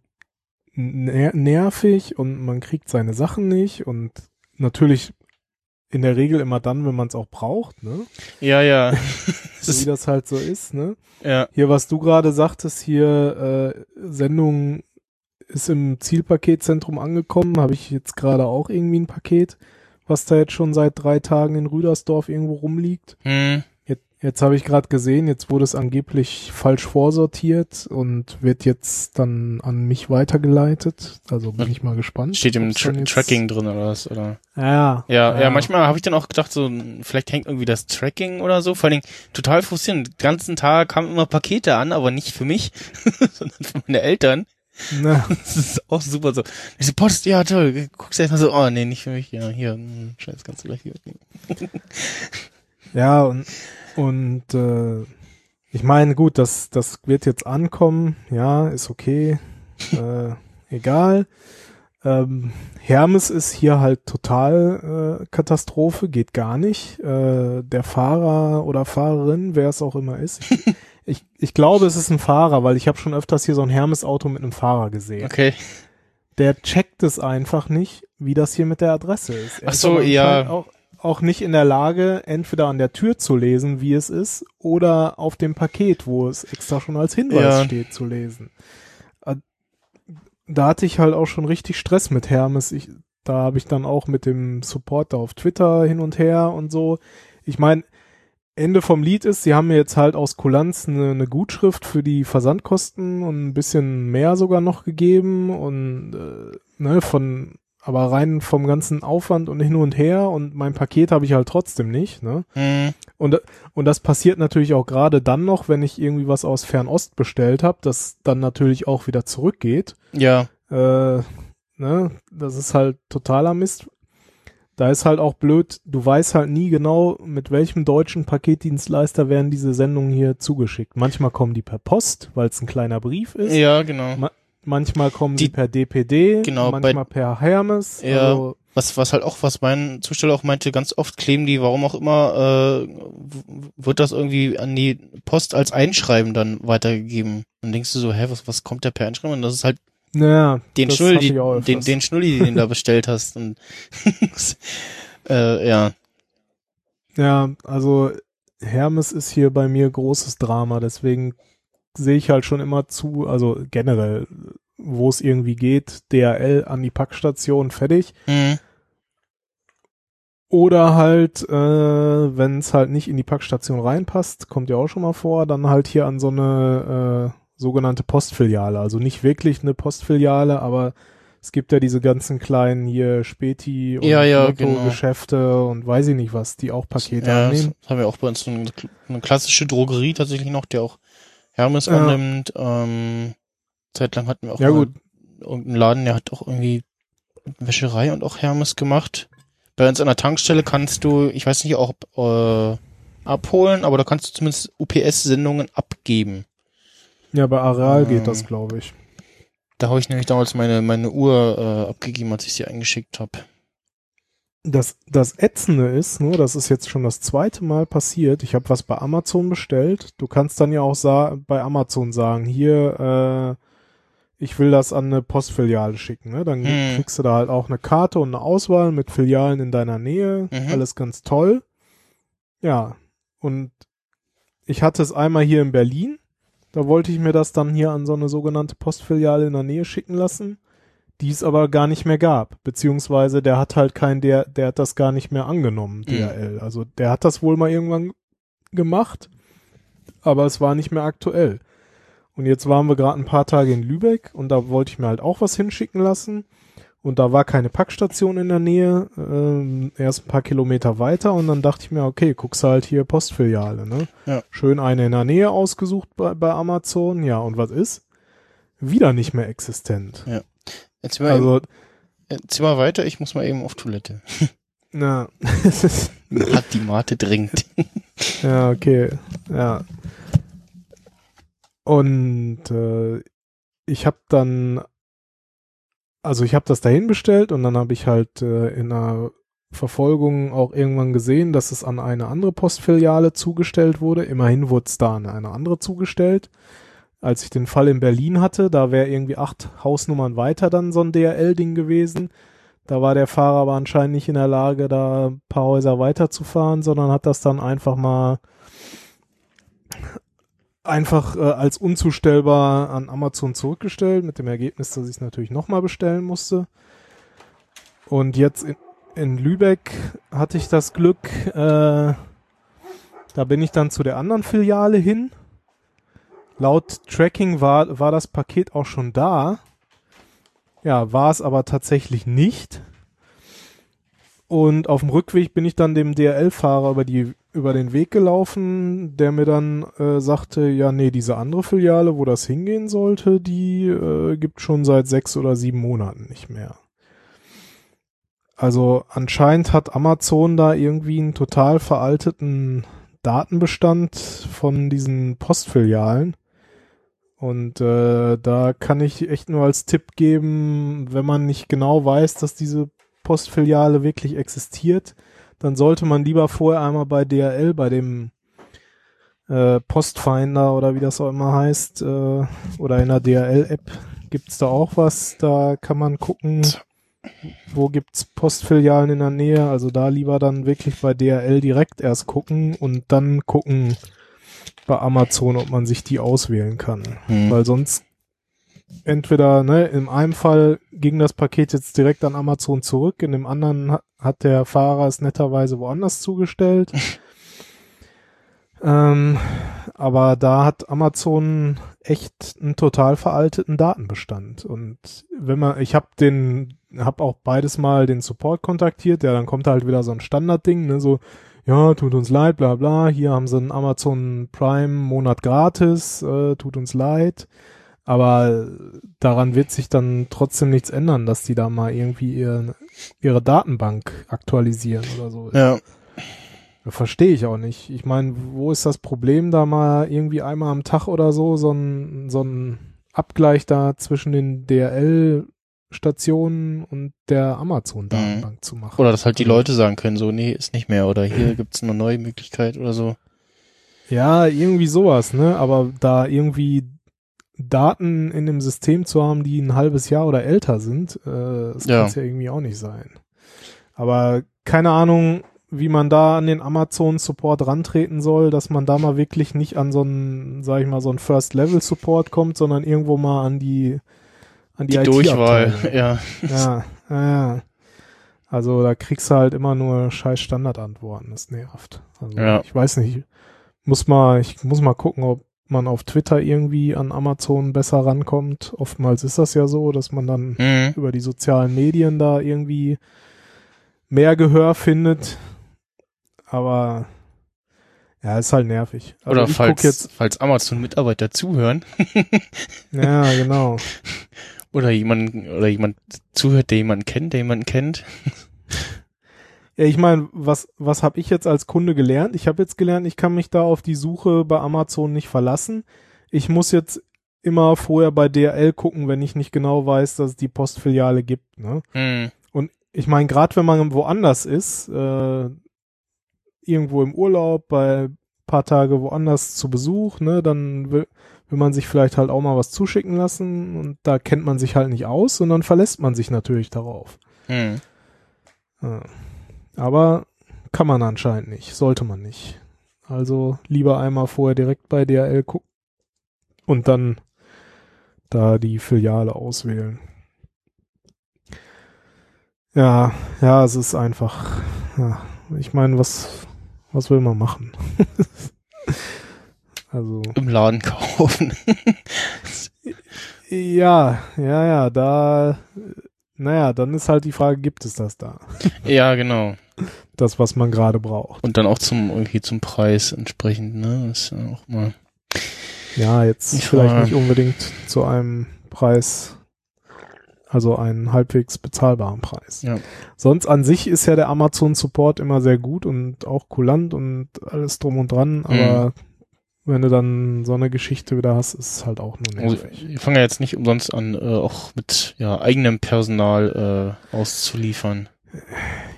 ner nervig und man kriegt seine Sachen nicht und natürlich in der Regel immer dann, wenn man es auch braucht, ne? ja, ja. So wie das halt so ist, ne? ja. Hier, was du gerade sagtest, hier äh, Sendung ist im Zielpaketzentrum angekommen, habe ich jetzt gerade auch irgendwie ein Paket, was da jetzt schon seit drei Tagen in Rüdersdorf irgendwo rumliegt. Hm. Jetzt, habe ich gerade gesehen, jetzt wurde es angeblich falsch vorsortiert und wird jetzt dann an mich weitergeleitet. Also bin ich mal gespannt. Steht im Tra Tracking drin oder was? Oder? Ja, Ja, ja, manchmal habe ich dann auch gedacht, so vielleicht hängt irgendwie das Tracking oder so. Vor allen Dingen total frustrierend. Den ganzen Tag kamen immer Pakete an, aber nicht für mich, sondern für meine Eltern. Na, Das ist auch super so. Ich so, Post, ja toll. Guckst du erstmal so, oh nee, nicht für mich. Ja, hier, hm, scheiß, kannst du gleich hier ja und, und äh, ich meine, gut, das, das wird jetzt ankommen. Ja, ist okay. äh, egal. Ähm, Hermes ist hier halt total äh, Katastrophe, geht gar nicht. Äh, der Fahrer oder Fahrerin, wer es auch immer ist. Ich, ich, ich glaube, es ist ein Fahrer, weil ich habe schon öfters hier so ein Hermes-Auto mit einem Fahrer gesehen. Okay. Der checkt es einfach nicht, wie das hier mit der Adresse ist. Er Ach so, ja. Auch, auch nicht in der Lage, entweder an der Tür zu lesen, wie es ist, oder auf dem Paket, wo es extra schon als Hinweis Ja. steht, zu lesen. Äh, Da hatte ich halt auch schon richtig Stress mit Hermes. Ich, da habe ich dann auch mit dem Supporter auf Twitter hin und her und so. Ich meine, Ende vom Lied ist, sie haben mir jetzt halt aus Kulanz eine, eine Gutschrift für die Versandkosten und ein bisschen mehr sogar noch gegeben und äh, ne, von aber rein vom ganzen Aufwand und hin und her und mein Paket habe ich halt trotzdem nicht, ne? Hm, Und, und das passiert natürlich auch gerade dann noch, wenn ich irgendwie was aus Fernost bestellt habe, das dann natürlich auch wieder zurückgeht. ja. Äh, ne, das ist halt totaler Mist. Da ist halt auch blöd, du weißt halt nie genau, mit welchem deutschen Paketdienstleister werden diese Sendungen hier zugeschickt. Manchmal kommen die per Post, weil es ein kleiner Brief ist. Ja, genau. Ma- Manchmal kommen Die- die per DPD, Genau, bei- manchmal per Hermes. Ja. Also, Was, was halt auch, was mein Zusteller auch meinte, ganz oft kleben die, warum auch immer, äh, wird das irgendwie an die Post als Einschreiben dann weitergegeben. Dann denkst du so, hä, was, was kommt da per Einschreiben? Und das ist halt naja, den Schnulli, den, den Schnulli, den du da bestellt hast. Und äh, ja. Ja, also Hermes ist hier bei mir großes Drama, deswegen sehe ich halt schon immer zu, also generell, wo es irgendwie geht, DHL an die Packstation, fertig. Mhm. Oder halt, äh, wenn es halt nicht in die Packstation reinpasst, kommt ja auch schon mal vor, dann halt hier an so eine äh, sogenannte Postfiliale. Also nicht wirklich eine Postfiliale, aber es gibt ja diese ganzen kleinen hier Späti und Ja, ja, genau. Lotto-Geschäfte und weiß ich nicht was, die auch Pakete ja, das annehmen. haben wir auch bei uns eine, eine klassische Drogerie tatsächlich noch, der auch Hermes Ja. annimmt. Ähm, zeitlang hatten wir auch Ja, irgendeinen Laden, der hat auch irgendwie Wäscherei und auch Hermes gemacht. Bei uns an der Tankstelle kannst du, ich weiß nicht, auch äh, abholen, aber da kannst du zumindest UPS-Sendungen abgeben. Ja, bei Areal Ah. geht das, glaube ich. Da habe ich nämlich damals meine meine Uhr äh, abgegeben, als ich sie eingeschickt habe. Das, das Ätzende ist, nur, das ist jetzt schon das zweite Mal passiert. Ich habe was bei Amazon bestellt. Du kannst dann ja auch sa bei Amazon sagen, hier, äh, ich will das an eine Postfiliale schicken. Ne? Dann Hm. kriegst du da halt auch eine Karte und eine Auswahl mit Filialen in deiner Nähe. Mhm. Alles ganz toll. Ja, und ich hatte es einmal hier in Berlin. Da wollte ich mir das dann hier an so eine sogenannte Postfiliale in der Nähe schicken lassen, die es aber gar nicht mehr gab. Beziehungsweise der hat halt kein, der, der hat das gar nicht mehr angenommen, DRL. Also der hat das wohl mal irgendwann gemacht, aber es war nicht mehr aktuell. Und jetzt waren wir gerade ein paar Tage in Lübeck und da wollte ich mir halt auch was hinschicken lassen. Und da war keine Packstation in der Nähe, ähm, erst ein paar Kilometer weiter und dann dachte ich mir, okay, guckst halt hier Postfiliale, ne? Ja. Schön eine in der Nähe ausgesucht bei, bei Amazon, ja, und was ist? Wieder nicht mehr existent. Jetzt mal, Also, jetzt mal weiter, ich muss mal eben auf Toilette. na, Hat die Mate dringt. ja, okay, ja. Und äh, ich habe dann, also ich habe das dahin bestellt und dann habe ich halt äh, in einer Verfolgung auch irgendwann gesehen, dass es an eine andere Postfiliale zugestellt wurde. Immerhin wurde es da an eine andere zugestellt. Als ich den Fall in Berlin hatte, da wäre irgendwie acht Hausnummern weiter dann so ein DRL-Ding gewesen. Da war der Fahrer aber anscheinend nicht in der Lage, da ein paar Häuser weiterzufahren, sondern hat das dann einfach mal einfach äh, als unzustellbar an Amazon zurückgestellt, mit dem Ergebnis, dass ich es natürlich nochmal bestellen musste. Und jetzt in, in Lübeck hatte ich das Glück, äh, Da bin ich dann zu der anderen Filiale hin. Laut Tracking war, war das Paket auch schon da. Ja, war es aber tatsächlich nicht. Und auf dem Rückweg bin ich dann dem DRL-Fahrer über über den Weg gelaufen, der mir dann äh, sagte, ja, nee, diese andere Filiale, wo das hingehen sollte, die äh, gibt schon seit sechs oder sieben Monaten nicht mehr. Also anscheinend hat Amazon da irgendwie einen total veralteten Datenbestand von diesen Postfilialen. Und äh, da kann ich echt nur als Tipp geben, wenn man nicht genau weiß, dass diese Postfiliale wirklich existiert, dann sollte man lieber vorher einmal bei DRL, bei dem äh, Postfinder oder wie das auch immer heißt, äh, oder in der DRL-App gibt's da auch was. Da kann man gucken, wo gibt's Postfilialen in der Nähe. Also da lieber dann wirklich bei DRL direkt erst gucken und dann gucken bei Amazon, ob man sich die auswählen kann. Hm. Weil sonst entweder, ne, in einem Fall ging das Paket jetzt direkt an Amazon zurück, in dem anderen hat, hat der Fahrer es netterweise woanders zugestellt. ähm, aber da hat Amazon echt einen total veralteten Datenbestand. Und wenn man, ich habe den, habe auch beides mal den Support kontaktiert, ja, dann kommt halt wieder so ein Standardding, ne, so, ja, tut uns leid, bla bla, hier haben sie einen Amazon Prime Monat gratis, äh, tut uns leid. Aber daran wird sich dann trotzdem nichts ändern, dass die da mal irgendwie ihre, ihre Datenbank aktualisieren oder so. Ja. Verstehe ich auch nicht. Ich meine, wo ist das Problem, da mal irgendwie einmal am Tag oder so so ein, so ein Abgleich da zwischen den DRL-Stationen und der Amazon-Datenbank zu machen? Oder dass halt die Leute sagen können, so, nee, ist nicht mehr. Oder hier gibt's eine neue Möglichkeit oder so. Ja, irgendwie sowas, ne? Aber da irgendwie Daten in dem System zu haben, die ein halbes Jahr oder älter sind, äh, das Ja. kann ja irgendwie auch nicht sein. Aber keine Ahnung, wie man da an den Amazon Support rantreten soll, dass man da mal wirklich nicht an so einen, sag ich mal, so einen First Level Support kommt, sondern irgendwo mal an die an die, Die Durchwahl, ja. Ja, ja. Also da kriegst du halt immer nur scheiß Standardantworten. Das nervt. Also Ja. ich weiß nicht. Muss mal, ich muss mal gucken, ob man auf Twitter irgendwie an Amazon besser rankommt. Oftmals ist das ja so, dass man dann Mhm. über die sozialen Medien da irgendwie mehr Gehör findet. Aber ja, ist halt nervig. Also Oder falls, jetzt, falls Amazon-Mitarbeiter zuhören ja, genau. Oder jemand oder jemand zuhört, der jemanden kennt, der jemanden kennt. Ja, ich meine, was, was habe ich jetzt als Kunde gelernt? Ich habe jetzt gelernt, ich kann mich da auf die Suche bei Amazon nicht verlassen. Ich muss jetzt immer vorher bei DRL gucken, wenn ich nicht genau weiß, dass es die Postfiliale gibt. Ne? Mhm. Ich meine, gerade wenn man woanders ist, äh, irgendwo im Urlaub, bei paar Tage woanders zu Besuch, ne, dann will, man sich vielleicht halt auch mal was zuschicken lassen und da kennt man sich halt nicht aus und dann verlässt man sich natürlich darauf. Mhm. Aber kann man anscheinend nicht, sollte man nicht. Also lieber einmal vorher direkt bei DRL gucken und dann da die Filiale auswählen. Ja, ja, es ist einfach, ja, ich meine, was, was will man machen? also, Im Laden kaufen. ja, ja, ja, da, naja, dann ist halt die Frage, gibt es das da? ja, genau. Das, was man gerade braucht. Und dann auch zum irgendwie zum Preis entsprechend, ne? Das ist ja auch mal. Ja, jetzt Ich vielleicht war- nicht unbedingt zu einem Preis, also einen halbwegs bezahlbaren Preis. Ja. Sonst an sich ist ja der Amazon Support immer sehr gut und auch kulant und alles drum und dran, aber wenn du dann so eine Geschichte wieder hast, ist es halt auch nur Also, nervig. wir fangen ja jetzt nicht umsonst an, äh, auch mit ja, eigenem Personal äh, auszuliefern.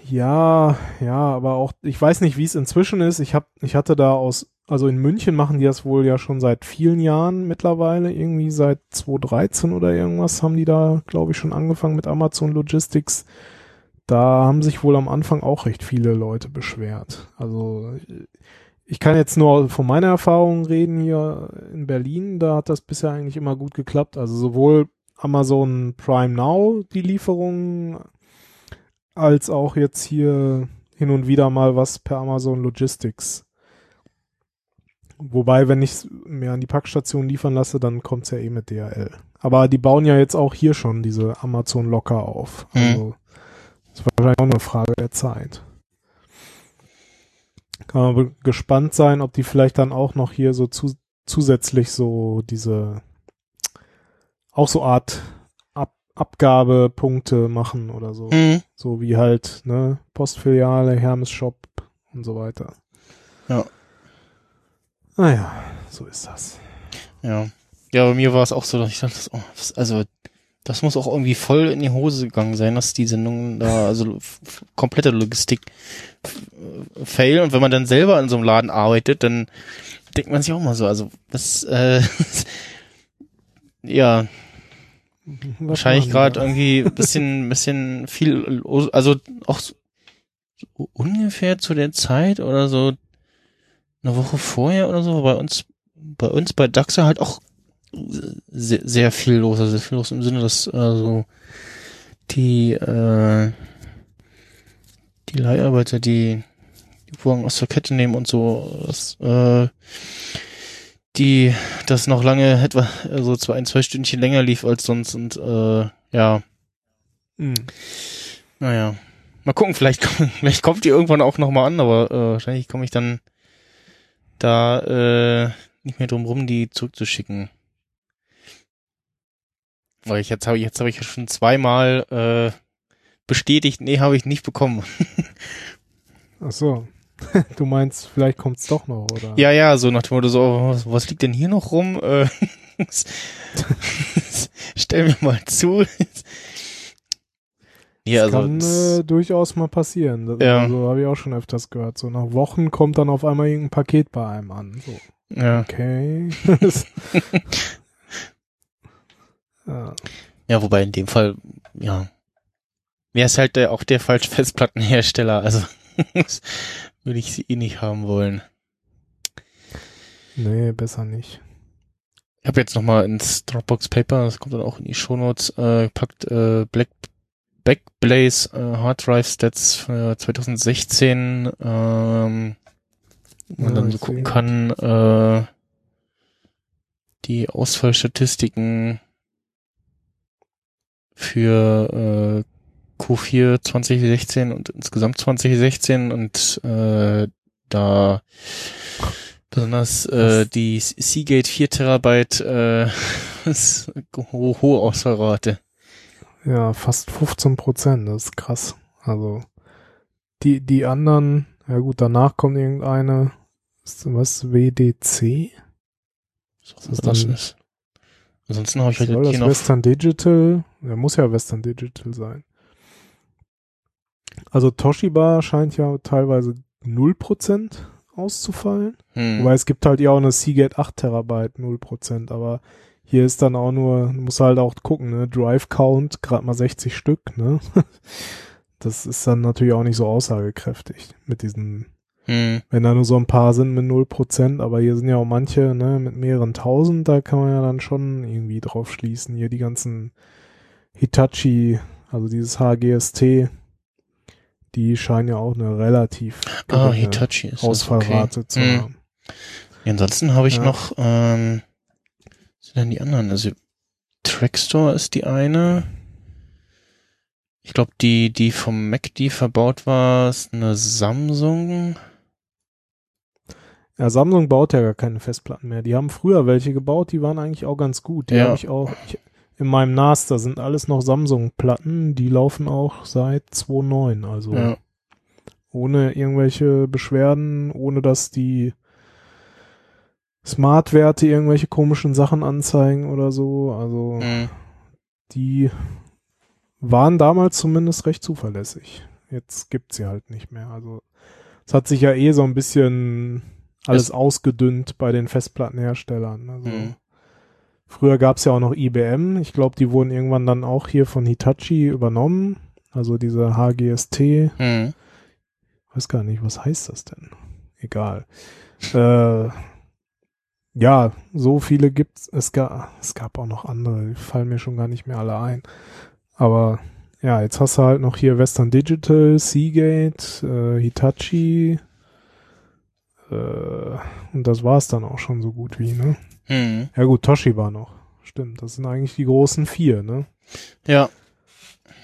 Ja, ja, aber auch, ich weiß nicht, wie es inzwischen ist. Ich hab, ich hatte da aus, also in München machen die das wohl ja schon seit vielen Jahren mittlerweile, irgendwie seit 2013 oder irgendwas haben die da, glaube ich, schon angefangen mit Amazon Logistics. Da haben sich wohl am Anfang auch recht viele Leute beschwert. Also ich kann jetzt nur von meiner Erfahrung reden hier in Berlin, da hat das bisher eigentlich immer gut geklappt. Also sowohl Amazon Prime Now, die Lieferungen, als auch jetzt hier hin und wieder mal was per Amazon Logistics. Wobei, wenn ich mir an die Packstation liefern lasse, dann kommt's ja eh mit DHL. Aber die bauen ja jetzt auch hier schon diese Amazon Locker auf. Mhm. Also das ist wahrscheinlich auch eine Frage der Zeit. Kann man gespannt sein, ob die vielleicht dann auch noch hier so zu, zusätzlich so diese auch so Art Ab Abgabepunkte machen oder so. Mhm. So wie halt, ne, Postfiliale, Hermes Shop und so weiter. Ja. Naja, so ist das. Ja. Ja, bei mir war es auch so, dass ich dachte, oh, was, also das muss auch irgendwie voll in die Hose gegangen sein, dass die Sendung da, also komplette Logistik äh, fail. Und wenn man dann selber in so einem Laden arbeitet, dann denkt man sich auch mal so, also was, äh, ja, wahrscheinlich machen gerade irgendwie ein bisschen, bisschen viel, also auch so ungefähr zu der Zeit oder so eine Woche vorher oder so, bei uns, bei uns bei DAXA halt auch sehr, sehr viel los, also sehr viel los im Sinne, dass also die äh, die Leiharbeiter, die die Wagen aus der Kette nehmen und so, dass äh, die das noch lange etwa also zwei ein zwei Stündchen länger lief als sonst und äh, ja Hm. naja. Mal gucken, vielleicht, kommt- vielleicht kommt die irgendwann auch nochmal an, aber äh, wahrscheinlich komme ich dann da äh, nicht mehr drum rum, die zurückzuschicken. Weil ich jetzt habe ich jetzt habe ich schon zweimal äh, bestätigt, nee, habe ich nicht bekommen. Ach so. Du meinst, vielleicht kommt's doch noch, oder? Ja, ja, so nach dem Motto, so, was, was liegt denn hier noch rum? Äh, stell mir mal zu. ja, das also kann äh, durchaus mal passieren. Das, Ja. Also habe ich auch schon öfters gehört. So nach Wochen kommt dann auf einmal irgendein Paket bei einem an. So, ja. okay. Ja. Ja, wobei in dem Fall, ja, wäre es halt der, auch der falsche Festplattenhersteller. Also würde ich sie eh nicht haben wollen. Nee, besser nicht. Ich habe jetzt nochmal ins Dropbox Paper, das kommt dann auch in die Shownotes, äh, packt äh, Black Backblaze äh, Hard Drive Stats für 2016, ähm, wo man Ja, dann so gucken kann, äh, die Ausfallstatistiken für äh, Q4 2016 und insgesamt 2016 und äh, da besonders äh, die Seagate 4 Terabyte äh, ist ho hohe Ausfallrate. Ja, fast 15 Prozent, das ist krass. Also die, die anderen, ja gut, danach kommt irgendeine, ist, was, WDC? Was ist das ist. Ansonsten habe ich halt Soll das hier noch Western Digital? Ja, muss ja Western Digital sein. Also Toshiba scheint ja teilweise 0% auszufallen. hm, Wobei es gibt halt ja auch eine Seagate 8 Terabyte 0%, aber hier ist dann auch nur, du musst halt auch gucken, ne, Drive Count, gerade mal 60 Stück, ne. Das ist dann natürlich auch nicht so aussagekräftig mit diesen, hm, wenn da nur so ein paar sind mit 0%, aber hier sind ja auch manche, ne, mit mehreren tausend, da kann man ja dann schon irgendwie drauf schließen. Hier die ganzen Hitachi, also dieses HGST, die scheinen ja auch eine relativ ah, Hitachi ist Ausfallrate okay. zu Hm. haben. Ja, ansonsten habe ich Ja. noch, ähm, was sind denn die anderen? Also Trackstore ist die eine. Ich glaube, die, die vom Mac, die verbaut war, ist eine Samsung. Ja, Samsung baut ja gar keine Festplatten mehr. Die haben früher welche gebaut, die waren eigentlich auch ganz gut. Die Ja. habe ich auch ich, in meinem NAS, da sind alles noch Samsung-Platten, die laufen auch seit 2009, also Ja. ohne irgendwelche Beschwerden, ohne dass die Smart-Werte irgendwelche komischen Sachen anzeigen oder so. Also Hm. die waren damals zumindest recht zuverlässig. Jetzt gibt's sie halt nicht mehr. Also es hat sich ja eh so ein bisschen alles Es- ausgedünnt bei den Festplattenherstellern. Also Mhm. früher gab's ja auch noch IBM. Ich glaube, die wurden irgendwann dann auch hier von Hitachi übernommen. Also diese HGST. Hm. Weiß gar nicht, was heißt das denn? Egal. äh, ja, so viele gibt's. Es gab, es gab auch noch andere, die fallen mir schon gar nicht mehr alle ein. Aber ja, jetzt hast du halt noch hier Western Digital, Seagate, äh, Hitachi, und das war's dann auch schon so gut wie, ne? Hm. Ja gut, Toshiba noch. Stimmt, das sind eigentlich die großen vier, ne? Ja.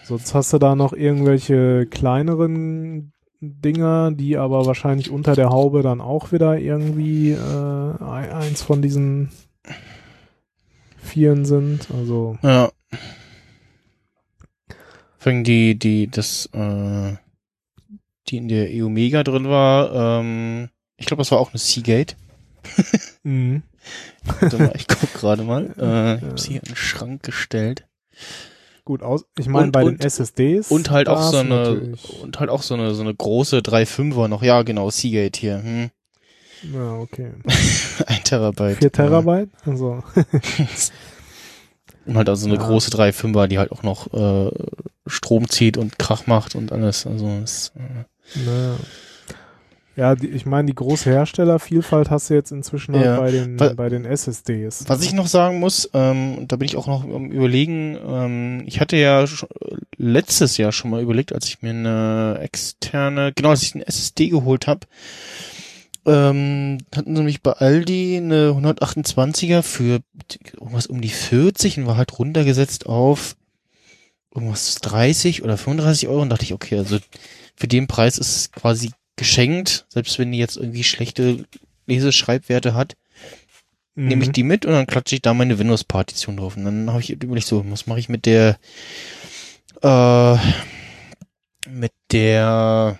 Sonst hast du da noch irgendwelche kleineren Dinger, die aber wahrscheinlich unter der Haube dann auch wieder irgendwie äh, ein- eins von diesen Vieren sind. Also, Ja. Vor allem die, die, das, äh, die in der EU Mega drin war, ähm, ich glaube, das war auch eine Seagate. mh. Warte mal, ich guck gerade mal. Äh, ich Ja. habe sie hier in den Schrank gestellt. gut aus. Ich meine, bei und- den SSDs. Und halt auch so eine, natürlich- und halt auch so eine, so eine große 3.5er noch. Ja, genau, Seagate hier. Hm. Ja, okay. Ein Terabyte. Vier Terabyte? Also, Und halt also eine Ja. große 3.5er, die halt auch noch äh, Strom zieht und Krach macht und alles. Also es, äh, naja. Ja, die, ich meine, die große Herstellervielfalt hast du jetzt inzwischen halt Ja. bei den, Wa- bei den SSDs. Was ich noch sagen muss, ähm, und da bin ich auch noch am überlegen, ähm, ich hatte ja letztes Jahr schon mal überlegt, als ich mir eine externe, genau, als ich einen SSD geholt habe, ähm, hatten sie mich bei Aldi eine 128er für irgendwas um die 40 und war halt runtergesetzt auf irgendwas 30 oder 35 Euro und dachte ich, okay, also für den Preis ist es quasi geschenkt, selbst wenn die jetzt irgendwie schlechte Leseschreibwerte hat Mhm. nehme ich die mit und dann klatsche ich da meine Windows-Partition drauf. Und dann habe ich überlegt, so, was mache ich mit der, äh, mit der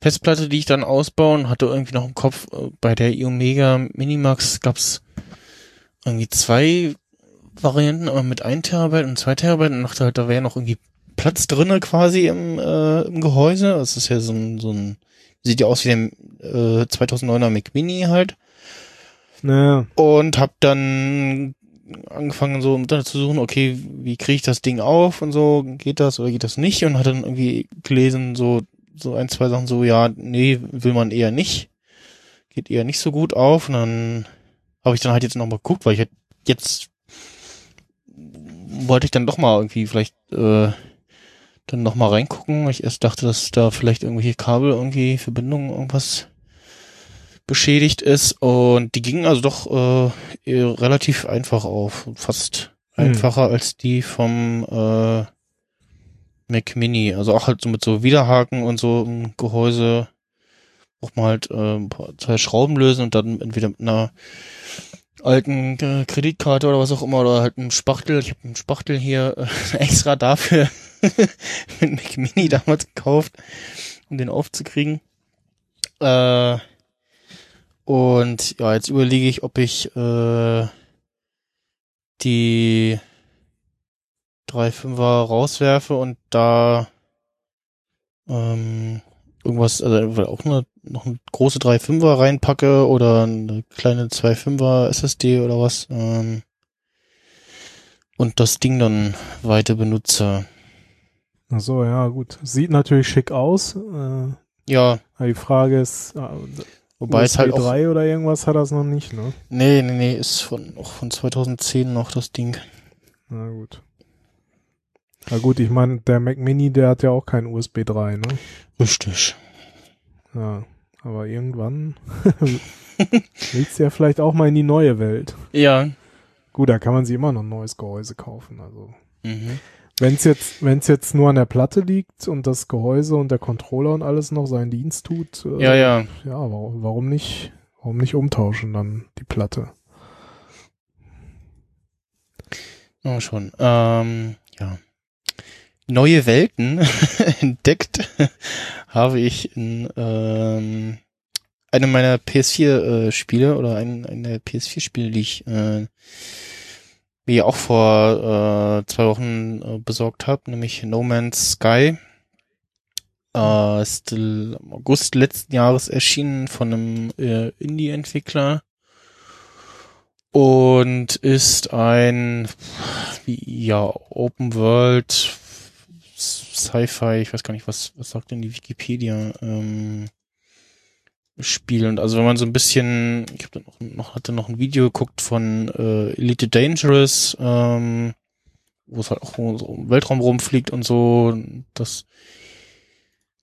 Festplatte, die ich dann ausbaue und hatte irgendwie noch im Kopf, äh, bei der Iomega Minimax gab's irgendwie zwei Varianten, aber mit 1 Terabyte und 2 Terabyte und dachte halt, da wäre noch irgendwie Platz drinne quasi im, äh, im Gehäuse. Das ist ja so ein, so ein, sieht ja aus wie der äh, 2009er Mac Mini halt Naja, und habe dann angefangen so im Internet zu suchen, okay, wie kriege ich das Ding auf und so, geht das oder geht das nicht und hat dann irgendwie gelesen so so ein, zwei Sachen so, ja, nee, will man eher nicht. Geht eher nicht so gut auf und dann habe ich dann halt jetzt nochmal geguckt, weil ich halt jetzt wollte ich dann doch mal irgendwie vielleicht äh, dann noch mal reingucken, ich erst dachte, dass da vielleicht irgendwelche Kabel irgendwie Verbindungen irgendwas beschädigt ist. Und die gingen also doch äh, relativ einfach auf, fast Hm. einfacher als die vom äh, Mac Mini, also auch halt so mit so Widerhaken und so im Gehäuse braucht man halt äh, ein paar, zwei Schrauben lösen und dann entweder mit einer alten äh, Kreditkarte oder was auch immer oder halt einen Spachtel. Ich habe einen Spachtel hier äh, extra dafür mit Mac Mini damals gekauft, um den aufzukriegen. Äh, und ja, jetzt überlege ich, ob ich äh, die 3.5er rauswerfe und da ähm, irgendwas, also auch eine, noch eine große 3.5er reinpacke oder eine kleine 2.5er SSD oder was. Ähm, und das Ding dann weiter benutze. Ach so, ja, gut. Sieht natürlich schick aus. Äh, Ja, aber die Frage ist, äh, wobei es halt auch 3 oder irgendwas hat das noch nicht, ne? Nee, nee, nee, ist von, auch von 2010 noch das Ding. Na gut. Na gut, ich meine, der Mac Mini, der hat ja auch kein USB 3, ne? Richtig. Ja, aber irgendwann willst du ja vielleicht auch mal in die neue Welt. Ja. Gut, da kann man sich immer noch ein neues Gehäuse kaufen. Also Mhm. Wenn es jetzt, wenn es jetzt nur an der Platte liegt und das Gehäuse und der Controller und alles noch seinen Dienst tut, äh, Ja, ja. ja, warum, warum nicht, warum nicht umtauschen dann die Platte? Oh, schon. Ähm, ja. Neue Welten entdeckt habe ich in ähm, einem meiner PS4-Spiele oder ein, einen der PS4-Spiele, die ich äh, mir auch vor äh, zwei Wochen äh, besorgt habe, nämlich No Man's Sky. Äh, ist im August letzten Jahres erschienen von einem äh, Indie-Entwickler und ist ein wie, ja Open World Sci-Fi, ich weiß gar nicht, was was sagt denn die Wikipedia ähm, Spiel und also wenn man so ein bisschen, ich habe noch, noch hatte noch ein Video geguckt von äh, Elite Dangerous, ähm, wo es halt auch so im Weltraum rumfliegt und so, das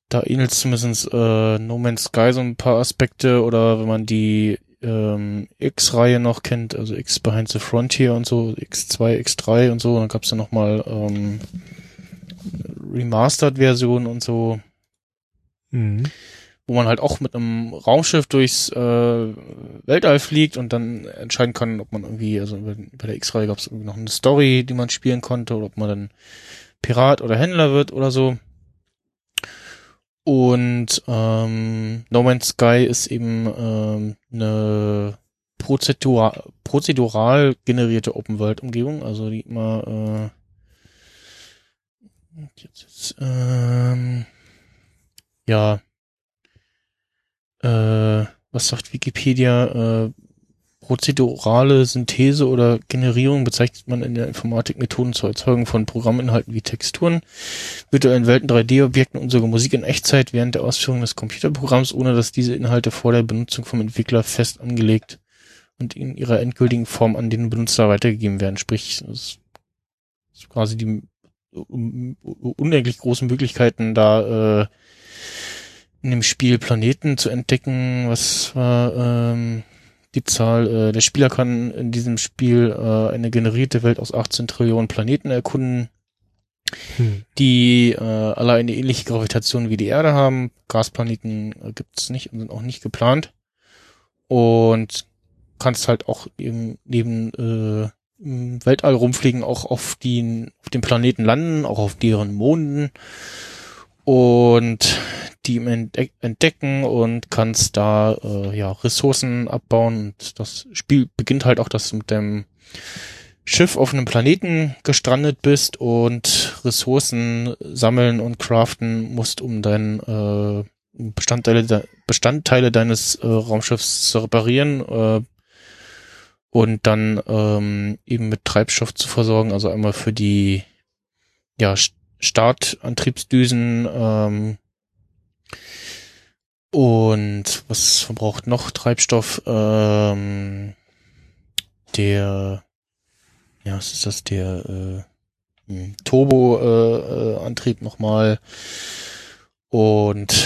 da ähnelt zumindest äh, No Man's Sky so ein paar Aspekte oder wenn man die ähm, X-Reihe noch kennt, also X Behind the Frontier und so, X2, X3 und so, dann gab's ja nochmal ähm, Remastered-Version und so, Mhm. Wo man halt auch mit einem Raumschiff durchs äh, Weltall fliegt und dann entscheiden kann, ob man irgendwie, also bei, der X-Reihe gab's irgendwie noch eine Story, die man spielen konnte, oder ob man dann Pirat oder Händler wird oder so. Und ähm, No Man's Sky ist eben ähm, eine prozedural, prozedural generierte Open-World-Umgebung, also die immer äh, jetzt, ist, ähm, ja äh, was sagt Wikipedia? Äh, prozedurale Synthese oder Generierung bezeichnet man in der Informatik Methoden zur Erzeugung von Programminhalten wie Texturen, virtuellen Welten, 3D-Objekten und sogar Musik in Echtzeit während der Ausführung des Computerprogramms, ohne dass diese Inhalte vor der Benutzung vom Entwickler fest angelegt und in ihrer endgültigen Form an den Benutzer weitergegeben werden. Sprich, es ist quasi die un- unendlich großen Möglichkeiten da äh, in dem Spiel Planeten zu entdecken. Was war ähm, die Zahl? Äh, der Spieler kann in diesem Spiel äh, eine generierte Welt aus 18 Trillionen Planeten erkunden, Hm. die äh, alle eine ähnliche Gravitation wie die Erde haben. Gasplaneten äh, gibt's nicht und sind auch nicht geplant. Und kannst halt auch eben neben äh, im Weltall rumfliegen, auch auf, die, auf den Planeten landen, auch auf deren Monden und die entdecken und kannst da äh, ja Ressourcen abbauen. Und das Spiel beginnt halt auch, dass du mit dem Schiff auf einem Planeten gestrandet bist und Ressourcen sammeln und craften musst, um dein äh, Bestandteile, de Bestandteile deines äh, Raumschiffs zu reparieren äh, und dann ähm, eben mit Treibstoff zu versorgen. Also einmal für die ja, Startantriebsdüsen ähm, und was verbraucht noch Treibstoff? Ähm, der ja, was ist das? Der äh, hm, Turbo-Antrieb äh, Antrieb nochmal. Und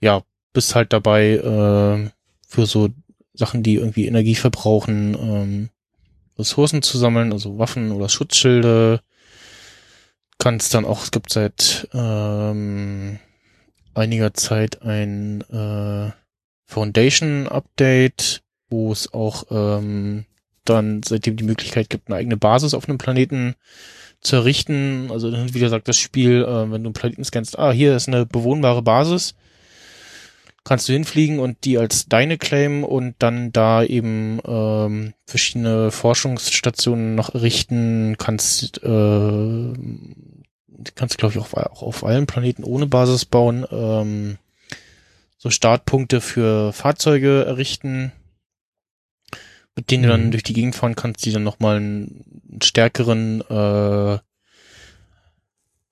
ja, bist halt dabei äh, für so Sachen, die irgendwie Energie verbrauchen, ähm, Ressourcen zu sammeln, also Waffen oder Schutzschilde. Kannst dann auch, es gibt seit ähm, einiger Zeit ein äh, Foundation-Update, wo es auch ähm, dann seitdem die Möglichkeit gibt, eine eigene Basis auf einem Planeten zu errichten. Also dann wieder sagt das Spiel, äh, wenn du einen Planeten scannst, ah, hier ist eine bewohnbare Basis, kannst du hinfliegen und die als deine claimen und dann da eben ähm, verschiedene Forschungsstationen noch errichten, kannst äh, kannst glaube ich auch, auch auf allen Planeten ohne Basis bauen, ähm, so Startpunkte für Fahrzeuge errichten, mit denen du dann Mhm. durch die Gegend fahren kannst, die dann nochmal einen, einen stärkeren äh,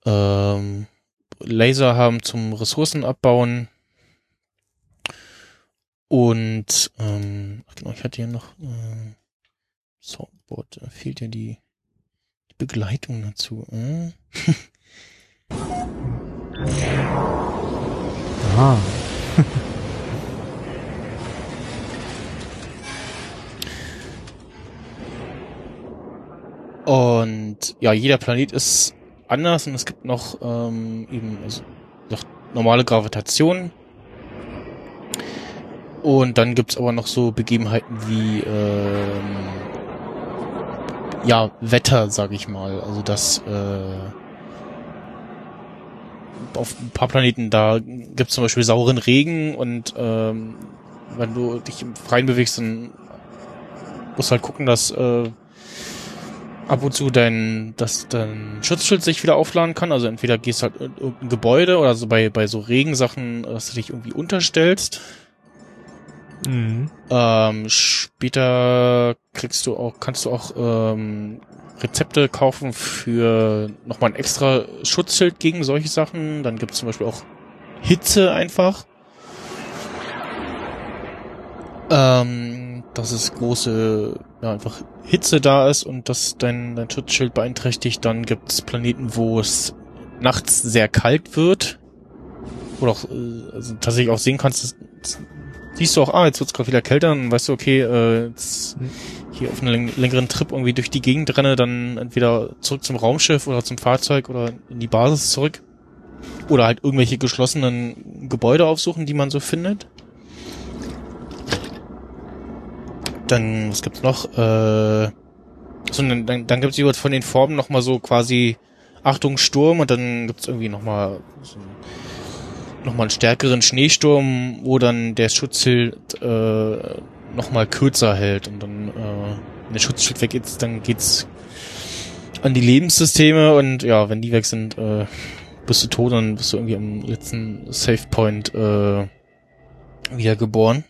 ähm, Laser haben zum Ressourcen abbauen. Und ähm, ach genau, ich hatte hier noch äh, Soundboard, da fehlt ja die, die Begleitung dazu. Äh? Ah. Und ja, jeder Planet ist anders und es gibt noch ähm, eben also noch normale Gravitation. Und dann gibt's aber noch so Begebenheiten wie ähm, ja Wetter, sag ich mal. Also das äh, auf ein paar Planeten da gibt's zum Beispiel sauren Regen und ähm, wenn du dich im Freien bewegst, dann musst du halt gucken, dass äh, ab und zu dein, dass dein Schutzschild sich wieder aufladen kann. Also entweder gehst halt in irgendein Gebäude oder so bei, bei so Regensachen, dass du dich irgendwie unterstellst. Mhm. Ähm, später kriegst du auch, kannst du auch ähm, Rezepte kaufen für nochmal ein extra Schutzschild gegen solche Sachen. Dann gibt es zum Beispiel auch Hitze einfach. Ähm, dass es große, ja, einfach Hitze da ist und dass dein, dein Schutzschild beeinträchtigt. Dann gibt es Planeten, wo es nachts sehr kalt wird. oder auch äh, also tatsächlich auch sehen kannst, das, das siehst du auch, ah, jetzt wird's gerade wieder kälter, und weißt du, okay, äh, jetzt hier auf einen längeren Trip irgendwie durch die Gegend renne, dann entweder zurück zum Raumschiff oder zum Fahrzeug oder in die Basis zurück. Oder halt irgendwelche geschlossenen Gebäude aufsuchen, die man so findet. Dann, was gibt's noch? Äh, so, dann, dann, dann gibt's über von den Formen nochmal so quasi Achtung Sturm und dann gibt's irgendwie nochmal so nochmal einen stärkeren Schneesturm, wo dann der Schutzschild äh, nochmal kürzer hält und dann, äh, wenn der Schutzschild weg ist, dann geht's an die Lebenssysteme und ja, wenn die weg sind, äh, bist du tot, dann bist du irgendwie am letzten Save Point äh, wieder geboren.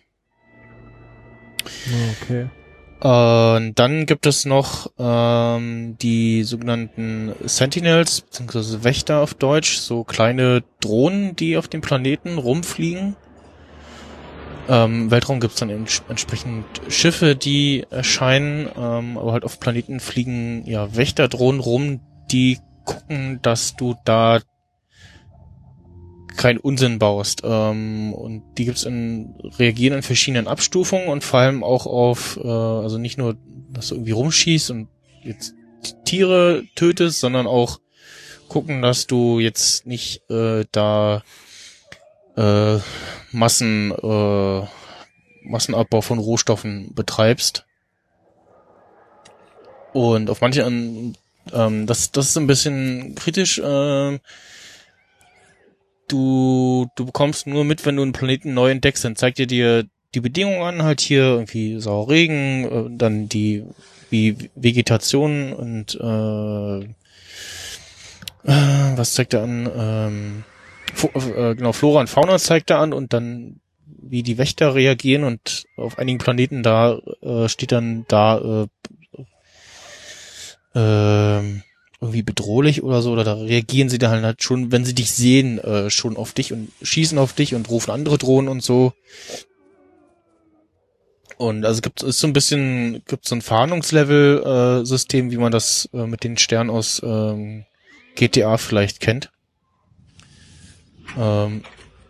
Okay. Und dann gibt es noch ähm, die sogenannten Sentinels, beziehungsweise Wächter auf Deutsch, so kleine Drohnen, die auf dem Planeten rumfliegen. Ähm, Weltraum gibt es dann ents entsprechend Schiffe, die erscheinen, ähm, aber halt auf Planeten fliegen ja Wächterdrohnen rum, die gucken, dass du da keinen Unsinn baust. Ähm, und die gibt's in, reagieren in verschiedenen Abstufungen und vor allem auch auf, äh, also nicht nur, dass du irgendwie rumschießt und jetzt Tiere tötest, sondern auch gucken, dass du jetzt nicht äh, da äh, Massen, äh, Massenabbau von Rohstoffen betreibst. Und auf manchen, ähm, das, das ist ein bisschen kritisch, äh, du, du bekommst nur mit, wenn du einen Planeten neu entdeckst, dann zeigt er dir die Bedingungen an, halt hier irgendwie sauer Regen, äh, dann die wie Vegetation und äh, äh, was zeigt er an? Ähm, äh, genau, Flora und Fauna zeigt er an und dann wie die Wächter reagieren und auf einigen Planeten da äh, steht dann da äh, äh, irgendwie bedrohlich oder so, oder da reagieren sie dann halt schon, wenn sie dich sehen, äh, schon auf dich und schießen auf dich und rufen andere Drohnen und so. Und also gibt es so ein bisschen, gibt so ein Fahndungslevel-System, äh, wie man das äh, mit den Sternen aus ähm, GTA vielleicht kennt. Ähm,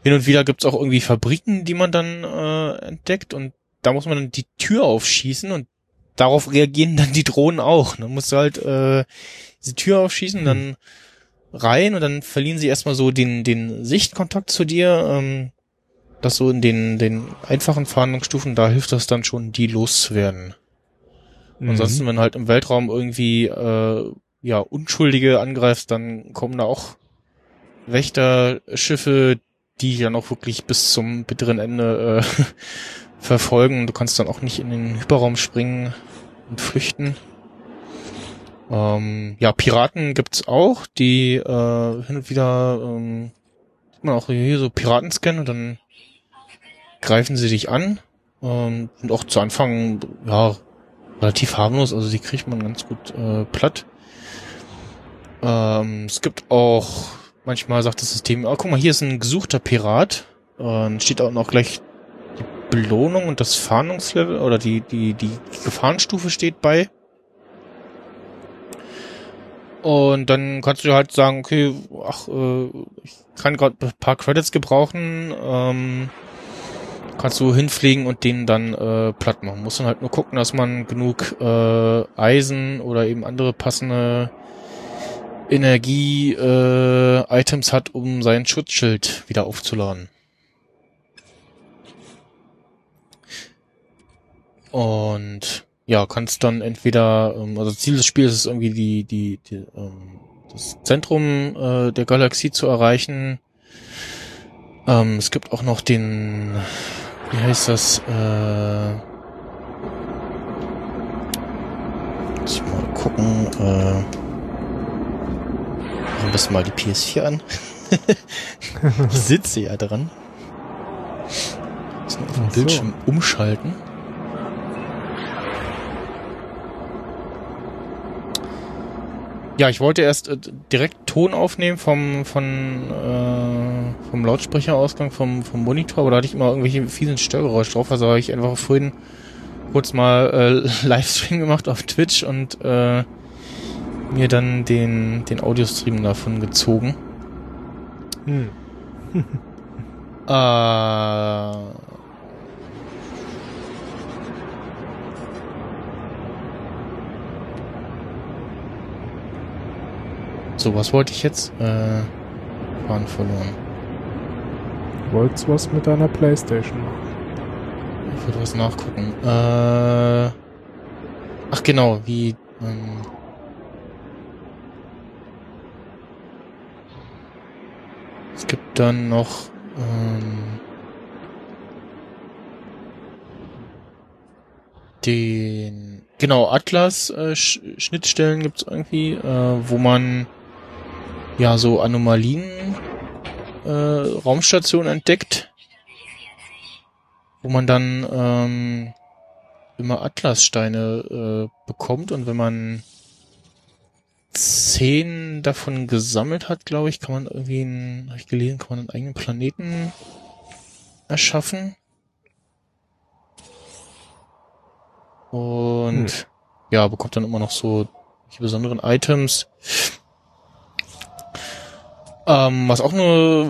hin und wieder gibt's auch irgendwie Fabriken, die man dann äh, entdeckt und da muss man dann die Tür aufschießen und darauf reagieren dann die Drohnen auch. Dann musst du halt äh, diese Tür aufschießen, dann rein und dann verlieren sie erstmal so den, den Sichtkontakt zu dir. Ähm, das so in den, den einfachen Fahndungsstufen, da hilft das dann schon, die loszuwerden. Mhm. Ansonsten, wenn halt im Weltraum irgendwie äh, ja Unschuldige angreifst, dann kommen da auch Wächterschiffe, die dann auch wirklich bis zum bitteren Ende äh, verfolgen. Du kannst dann auch nicht in den Hyperraum springen und flüchten. Ähm, ja, Piraten gibt's auch, die äh, hin und wieder ähm, man auch hier so Piraten scannen und dann greifen sie dich an. Ähm, und auch zu Anfang, ja, relativ harmlos, also die kriegt man ganz gut äh, platt. Ähm, es gibt auch, manchmal sagt das System, oh, guck mal, hier ist ein gesuchter Pirat. Äh, steht auch noch gleich Belohnung und das Fahndungslevel oder die, die, die Gefahrenstufe steht bei. Und dann kannst du halt sagen, okay, ach, äh, ich kann gerade ein paar Credits gebrauchen, ähm, kannst du hinfliegen und den dann äh, platt machen. Muss dann halt nur gucken, dass man genug äh, Eisen oder eben andere passende Energie-Items äh, hat, um sein Schutzschild wieder aufzuladen. Und ja, kannst dann entweder, ähm, also Ziel des Spiels ist irgendwie die, die, die ähm, das Zentrum äh, der Galaxie zu erreichen. Ähm, es gibt auch noch den, wie heißt das, äh, muss ich mal gucken, äh, am besten mal die PS4 an. ich sitze ja dran. Muss auf dem Bildschirm umschalten. Ja, ich wollte erst äh, direkt Ton aufnehmen vom von äh, vom Lautsprecherausgang vom vom Monitor, aber da hatte ich immer irgendwelche fiesen Störgeräusche drauf, also habe ich einfach vorhin kurz mal äh, Livestream gemacht auf Twitch und äh, mir dann den den Audiostream davon gezogen. Hm. Äh, so, was wollte ich jetzt? Äh, waren verloren. Wolltest du was mit deiner Playstation machen? Ich wollte was nachgucken. Äh, ach genau, wie... Ähm, es gibt dann noch... Ähm, den... Genau, Atlas-Schnittstellen gibt's irgendwie, äh, wo man ja so Anomalien äh, Raumstation entdeckt, wo man dann ähm, immer Atlassteine äh, bekommt und wenn man zehn davon gesammelt hat, glaube ich, kann man irgendwie, einen, habe ich gelesen, kann man einen eigenen Planeten erschaffen. Und hm. ja, bekommt dann immer noch so die besonderen Items. Ähm, was auch eine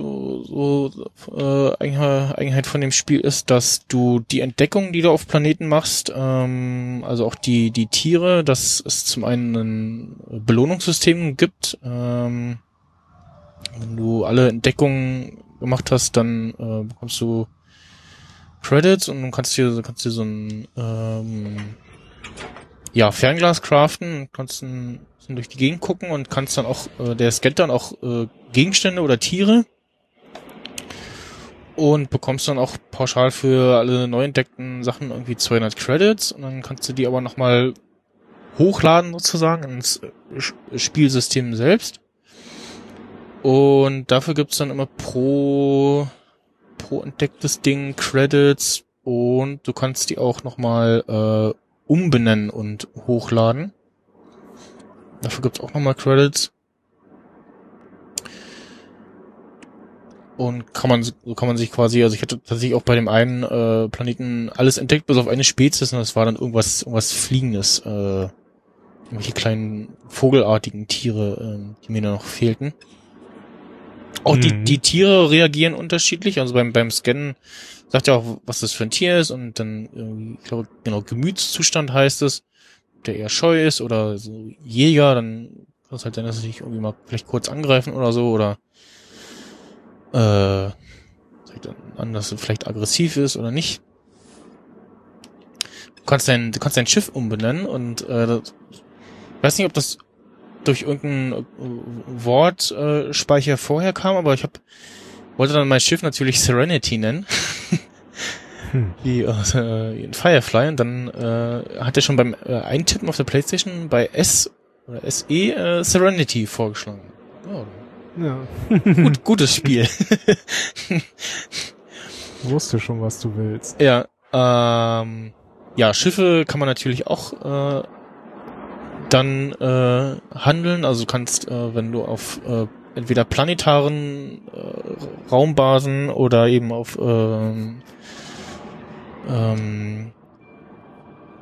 so, äh, Eigenheit von dem Spiel ist, dass du die Entdeckung, die du auf Planeten machst, ähm, also auch die, die Tiere, dass es zum einen ein Belohnungssystem gibt. Ähm, wenn du alle Entdeckungen gemacht hast, dann äh, bekommst du Credits und du kannst dir, kannst dir so ein ähm, ja, Fernglas craften, kannst ein bisschen durch die Gegend gucken und kannst dann auch, äh, der scannt dann auch äh, Gegenstände oder Tiere und bekommst dann auch pauschal für alle neu entdeckten Sachen irgendwie 200 Credits und dann kannst du die aber nochmal hochladen sozusagen ins äh, Spielsystem selbst. Und dafür gibt's dann immer pro, pro entdecktes Ding Credits und du kannst die auch nochmal äh, umbenennen und hochladen. Dafür gibt's auch nochmal Credits. Und kann man, so kann man sich quasi, also ich hatte tatsächlich auch bei dem einen äh, Planeten alles entdeckt, bis auf eine Spezies, und das war dann irgendwas, irgendwas Fliegendes, äh, irgendwelche kleinen vogelartigen Tiere, äh, die mir da noch fehlten. Auch mhm. die, die Tiere reagieren unterschiedlich, also beim, beim Scannen sagt ja auch, was das für ein Tier ist, und dann, ich glaube, genau, Gemütszustand heißt es der eher scheu ist oder so Jäger, dann kann es halt sein, dass sie sich irgendwie mal vielleicht kurz angreifen oder so oder äh, zeigt dann an, dass er vielleicht aggressiv ist oder nicht. Du kannst dein, du kannst dein Schiff umbenennen und äh, das, ich weiß nicht, ob das durch irgendeinen Wortspeicher äh, vorher kam, aber ich hab, wollte dann mein Schiff natürlich Serenity nennen. hm. wie äh, in Firefly und dann äh, hat er schon beim äh, Eintippen auf der Playstation bei S oder SE äh, Serenity vorgeschlagen. Oh. Ja. Gut, gutes Spiel. Wusste schon, was du willst. Ja, ähm, ja, Schiffe kann man natürlich auch äh, dann äh, handeln. Also du kannst, äh, wenn du auf äh, entweder planetaren äh, Raumbasen oder eben auf äh, ähm,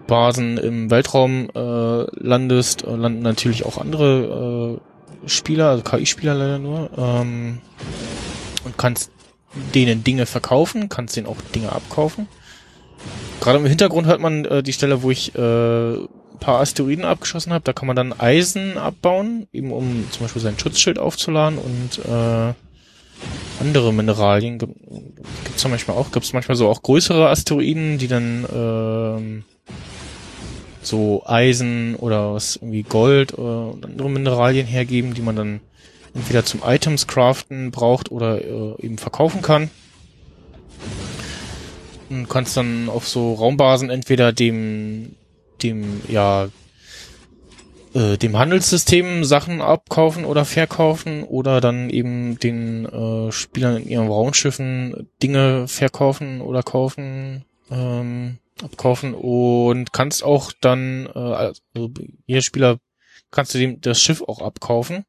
Basen im Weltraum äh, landest, äh, landen natürlich auch andere äh, Spieler, also KI-Spieler leider nur, ähm, und kannst denen Dinge verkaufen, kannst denen auch Dinge abkaufen. Gerade im Hintergrund hört man äh, die Stelle, wo ich äh, paar Asteroiden abgeschossen habe. Da kann man dann Eisen abbauen, eben um zum Beispiel sein Schutzschild aufzuladen und äh, andere Mineralien gibt es manchmal auch, gibt es manchmal so auch größere Asteroiden, die dann ähm, so Eisen oder was irgendwie Gold oder andere Mineralien hergeben, die man dann entweder zum Items craften braucht oder äh, eben verkaufen kann. Und kannst dann auf so Raumbasen entweder dem dem ja äh, dem Handelssystem Sachen abkaufen oder verkaufen oder dann eben den äh, Spielern in ihren Raumschiffen Dinge verkaufen oder kaufen, ähm, abkaufen und kannst auch dann, äh, also jeder Spieler kannst du dem das Schiff auch abkaufen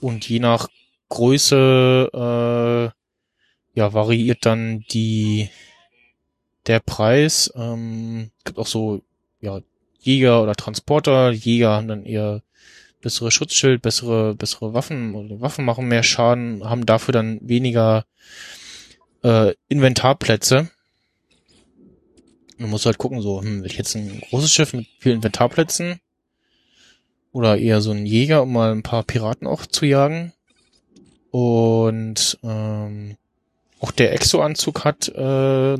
und je nach Größe äh, ja variiert dann die der Preis. Ähm, gibt auch so ja Jäger oder Transporter. Jäger haben dann eher bessere Schutzschild, bessere, bessere Waffen oder Waffen machen mehr Schaden, haben dafür dann weniger äh, Inventarplätze. Man muss halt gucken, so, hm, will ich jetzt ein großes Schiff mit vielen Inventarplätzen oder eher so ein Jäger, um mal ein paar Piraten auch zu jagen. Und ähm, auch der Exo-Anzug hat äh,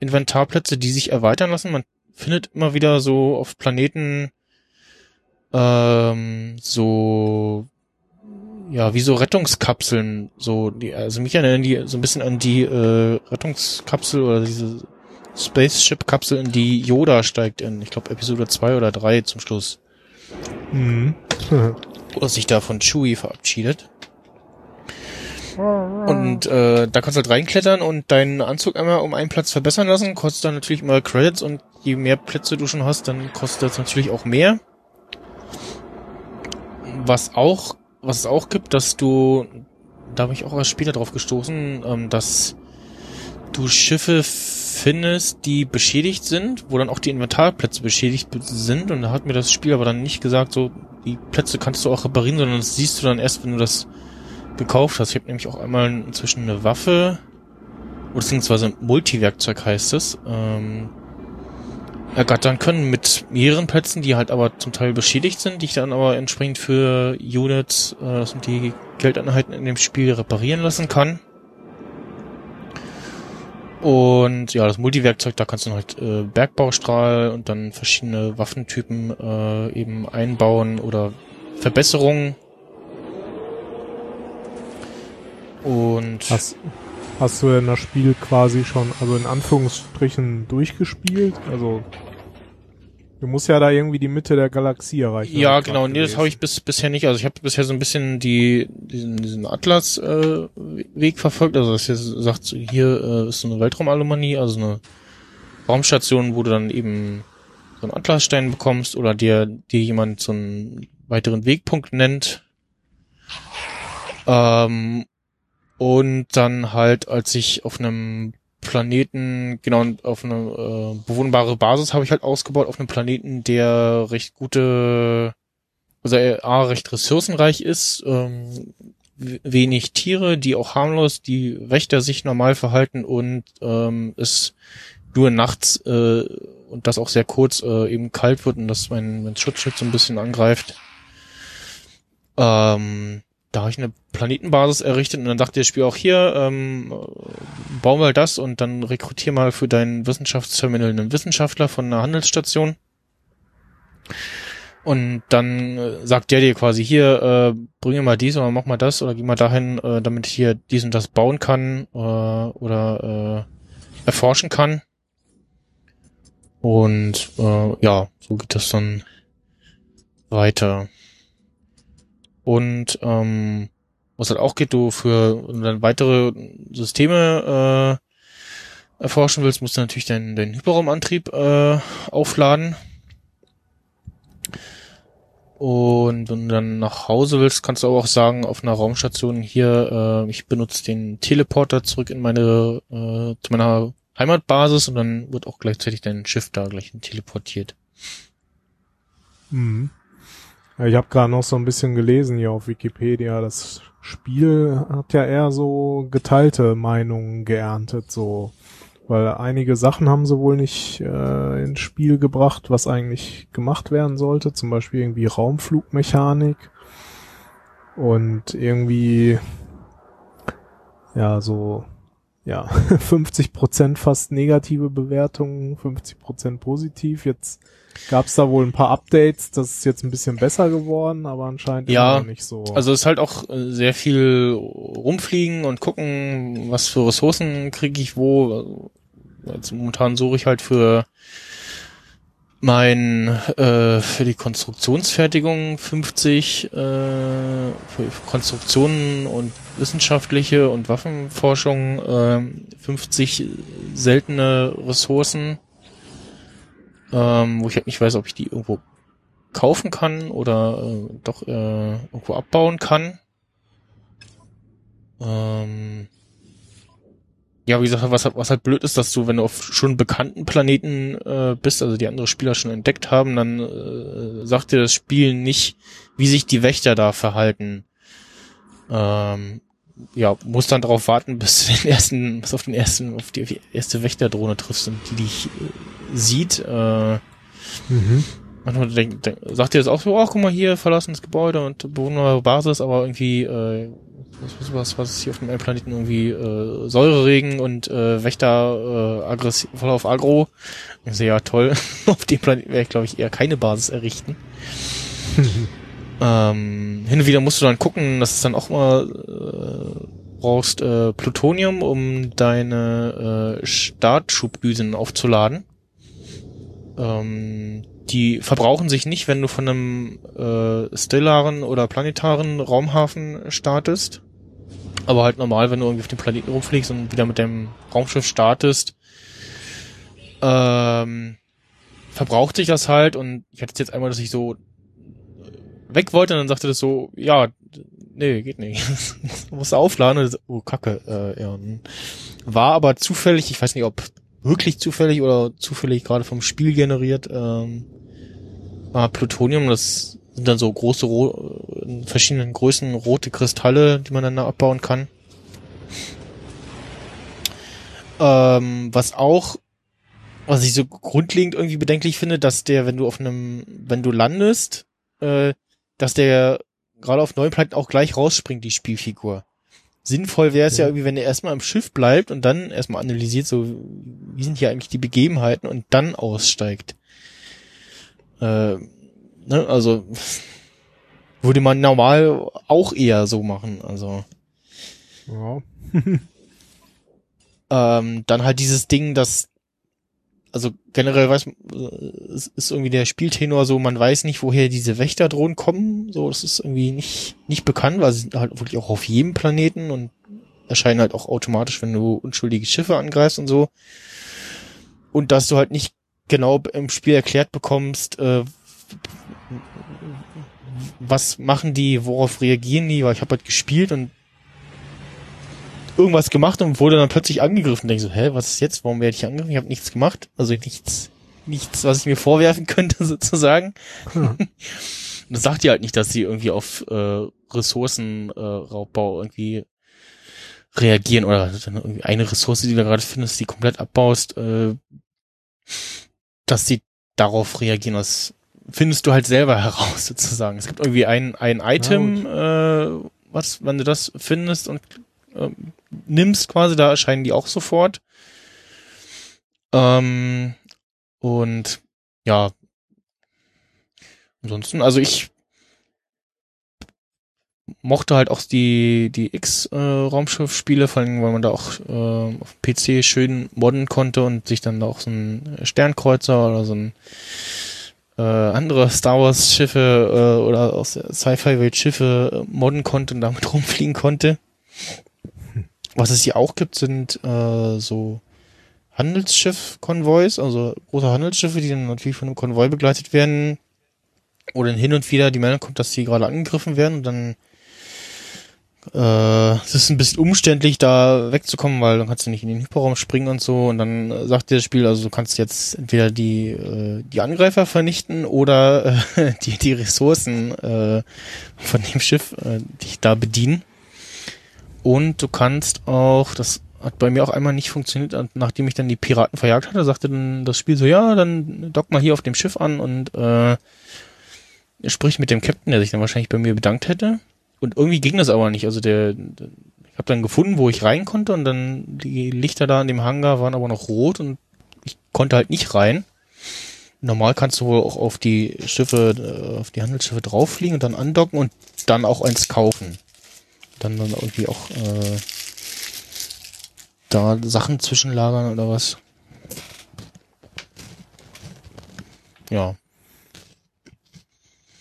Inventarplätze, die sich erweitern lassen. Man findet immer wieder so auf Planeten ähm, so ja wie so Rettungskapseln so die also mich erinnern die so ein bisschen an die äh, Rettungskapsel oder diese Spaceship Kapsel in die Yoda steigt in ich glaube Episode 2 oder 3 zum Schluss Mhm. oder sich da von Chewie verabschiedet und äh, da kannst du halt reinklettern und deinen Anzug einmal um einen Platz verbessern lassen. Kostet dann natürlich immer Credits und je mehr Plätze du schon hast, dann kostet das natürlich auch mehr. Was auch, was es auch gibt, dass du, da habe ich auch erst später drauf gestoßen, ähm, dass du Schiffe findest, die beschädigt sind, wo dann auch die Inventarplätze beschädigt sind. Und da hat mir das Spiel aber dann nicht gesagt, so die Plätze kannst du auch reparieren, sondern das siehst du dann erst, wenn du das gekauft hast. Ich habe nämlich auch einmal inzwischen eine Waffe, beziehungsweise Multiwerkzeug heißt es, ähm, ergattern können mit mehreren Plätzen, die halt aber zum Teil beschädigt sind, die ich dann aber entsprechend für Units, äh, das sind die Geldeinheiten in dem Spiel, reparieren lassen kann. Und ja, das Multiwerkzeug, da kannst du halt äh, Bergbaustrahl und dann verschiedene Waffentypen äh, eben einbauen oder Verbesserungen Und hast, hast du denn das Spiel quasi schon, also in Anführungsstrichen durchgespielt? Also du musst ja da irgendwie die Mitte der Galaxie erreichen. Ja, genau. Nee, das habe ich bis, bisher nicht. Also ich habe bisher so ein bisschen die diesen, diesen Atlas-Weg äh, verfolgt. Also das hier sagt, hier äh, ist so eine Weltraumalumanie, also eine Raumstation, wo du dann eben so einen Atlasstein bekommst oder dir, dir jemand so einen weiteren Wegpunkt nennt. Ähm, und dann halt, als ich auf einem Planeten, genau, auf eine äh, bewohnbare Basis habe ich halt ausgebaut, auf einem Planeten, der recht gute, also er A, recht ressourcenreich ist, ähm, wenig Tiere, die auch harmlos, die Wächter sich normal verhalten und ähm, es nur nachts äh, und das auch sehr kurz äh, eben kalt wird und das mein, mein Schutzschild so ein bisschen angreift. Ähm, da habe ich eine Planetenbasis errichtet und dann dachte das Spiel auch hier, ähm, bau mal das und dann rekrutier mal für dein Wissenschaftsterminal einen Wissenschaftler von einer Handelsstation. Und dann äh, sagt der dir quasi hier, äh, bringe mal dies oder mach mal das oder geh mal dahin, äh, damit ich hier dies und das bauen kann äh, oder äh, erforschen kann. Und äh, ja, so geht das dann weiter. Und ähm, was halt auch geht, du für dann weitere Systeme äh, erforschen willst, musst du natürlich deinen, deinen Hyperraumantrieb äh, aufladen. Und wenn du dann nach Hause willst, kannst du auch sagen, auf einer Raumstation hier, äh, ich benutze den Teleporter zurück in meine, äh, zu meiner Heimatbasis und dann wird auch gleichzeitig dein Schiff da gleich teleportiert. Mhm. Ich habe gerade noch so ein bisschen gelesen hier auf Wikipedia. Das Spiel hat ja eher so geteilte Meinungen geerntet, so. Weil einige Sachen haben sie wohl nicht äh, ins Spiel gebracht, was eigentlich gemacht werden sollte. Zum Beispiel irgendwie Raumflugmechanik. Und irgendwie, ja, so, ja, 50 Prozent fast negative Bewertungen, 50 Prozent positiv. Jetzt gab es da wohl ein paar Updates, das ist jetzt ein bisschen besser geworden, aber anscheinend ja, nicht so. Also es ist halt auch äh, sehr viel rumfliegen und gucken, was für Ressourcen kriege ich wo. Jetzt momentan suche ich halt für mein äh, für die Konstruktionsfertigung 50 äh, für Konstruktionen und wissenschaftliche und Waffenforschung äh, 50 seltene Ressourcen ähm, wo ich halt nicht weiß, ob ich die irgendwo kaufen kann oder äh, doch äh, irgendwo abbauen kann. Ähm, ja, wie gesagt, was, was halt blöd ist, dass du, wenn du auf schon bekannten Planeten äh, bist, also die andere Spieler schon entdeckt haben, dann äh, sagt dir das Spiel nicht, wie sich die Wächter da verhalten. Ähm, ja, musst dann darauf warten, bis du den ersten, bis auf den ersten, auf die erste Wächterdrohne triffst und die dich äh, sieht. Äh, Mhm. manchmal denk, denk, sagt ihr das auch so, ach guck mal hier, verlassenes Gebäude und bewohnbare Basis, aber irgendwie, äh, was, was, was ist hier auf dem Planeten irgendwie äh, Säureregen und äh, Wächter äh, aggressiv voll auf Agro. Ich ja toll, auf dem Planeten werde ich glaube ich eher keine Basis errichten. ähm, hin und wieder musst du dann gucken, dass es dann auch mal äh, brauchst äh, Plutonium, um deine äh, Startschubdüsen aufzuladen. Ähm, die verbrauchen sich nicht, wenn du von einem äh, stellaren oder planetaren Raumhafen startest. Aber halt normal, wenn du irgendwie auf dem Planeten rumfliegst und wieder mit dem Raumschiff startest, ähm, verbraucht sich das halt und ich hatte jetzt einmal, dass ich so weg wollte und dann sagte das so, ja, nee, geht nicht. du musst aufladen und so, oh, kacke. Äh, ja. War aber zufällig, ich weiß nicht, ob wirklich zufällig oder zufällig gerade vom Spiel generiert, ähm, war Plutonium, das sind dann so große, ro in verschiedenen Größen rote Kristalle, die man dann da abbauen kann. Ähm, was auch, was ich so grundlegend irgendwie bedenklich finde, dass der, wenn du auf einem, wenn du landest, äh, dass der gerade auf neuen Planeten auch gleich rausspringt, die Spielfigur. Sinnvoll wäre es ja. ja irgendwie, wenn er erstmal im Schiff bleibt und dann erstmal analysiert, so, wie sind hier eigentlich die Begebenheiten und dann aussteigt. Äh, ne, also würde man normal auch eher so machen, also. Ja. ähm, dann halt dieses Ding, dass also generell weiß es ist irgendwie der Spieltenor so, man weiß nicht, woher diese Wächterdrohnen kommen. So, das ist irgendwie nicht, nicht bekannt, weil sie sind halt wirklich auch auf jedem Planeten und erscheinen halt auch automatisch, wenn du unschuldige Schiffe angreifst und so. Und dass du halt nicht genau im Spiel erklärt bekommst, äh, was machen die, worauf reagieren die, weil ich habe halt gespielt und irgendwas gemacht und wurde dann plötzlich angegriffen. Denke so, hä, was ist jetzt? Warum werde ich angegriffen? Ich habe nichts gemacht. Also nichts, nichts, was ich mir vorwerfen könnte, sozusagen. Hm. das sagt die halt nicht, dass sie irgendwie auf äh, Ressourcenraubbau äh, irgendwie reagieren oder irgendwie eine Ressource, die du gerade findest, die komplett abbaust, äh, dass sie darauf reagieren. Das findest du halt selber heraus, sozusagen. Es gibt irgendwie ein, ein Item, äh, was, wenn du das findest und äh, nimmst quasi, da erscheinen die auch sofort. Ähm, und ja, ansonsten, also ich mochte halt auch die, die X-Raumschiff-Spiele, vor allem, weil man da auch äh, auf PC schön modden konnte und sich dann da auch so ein Sternkreuzer oder so ein äh, andere Star Wars Schiffe äh, oder aus der Sci-Fi-Welt Schiffe modden konnte und damit rumfliegen konnte. Was es hier auch gibt, sind äh, so Handelsschiff-Konvois, also große Handelsschiffe, die dann natürlich von einem Konvoi begleitet werden. Oder hin und wieder die Meldung kommt, dass sie gerade angegriffen werden und dann äh, es ist ein bisschen umständlich, da wegzukommen, weil dann kannst du nicht in den Hyperraum springen und so. Und dann äh, sagt dir das Spiel, also du kannst jetzt entweder die, äh, die Angreifer vernichten oder äh, die, die Ressourcen äh, von dem Schiff äh, dich da bedienen. Und du kannst auch, das hat bei mir auch einmal nicht funktioniert, nachdem ich dann die Piraten verjagt hatte, sagte dann das Spiel so, ja, dann dock mal hier auf dem Schiff an und äh, sprich mit dem Captain, der sich dann wahrscheinlich bei mir bedankt hätte. Und irgendwie ging das aber nicht. Also der, der ich habe dann gefunden, wo ich rein konnte und dann die Lichter da in dem Hangar waren aber noch rot und ich konnte halt nicht rein. Normal kannst du wohl auch auf die Schiffe, äh, auf die Handelsschiffe drauffliegen und dann andocken und dann auch eins kaufen dann dann irgendwie auch äh, da Sachen zwischenlagern oder was. Ja.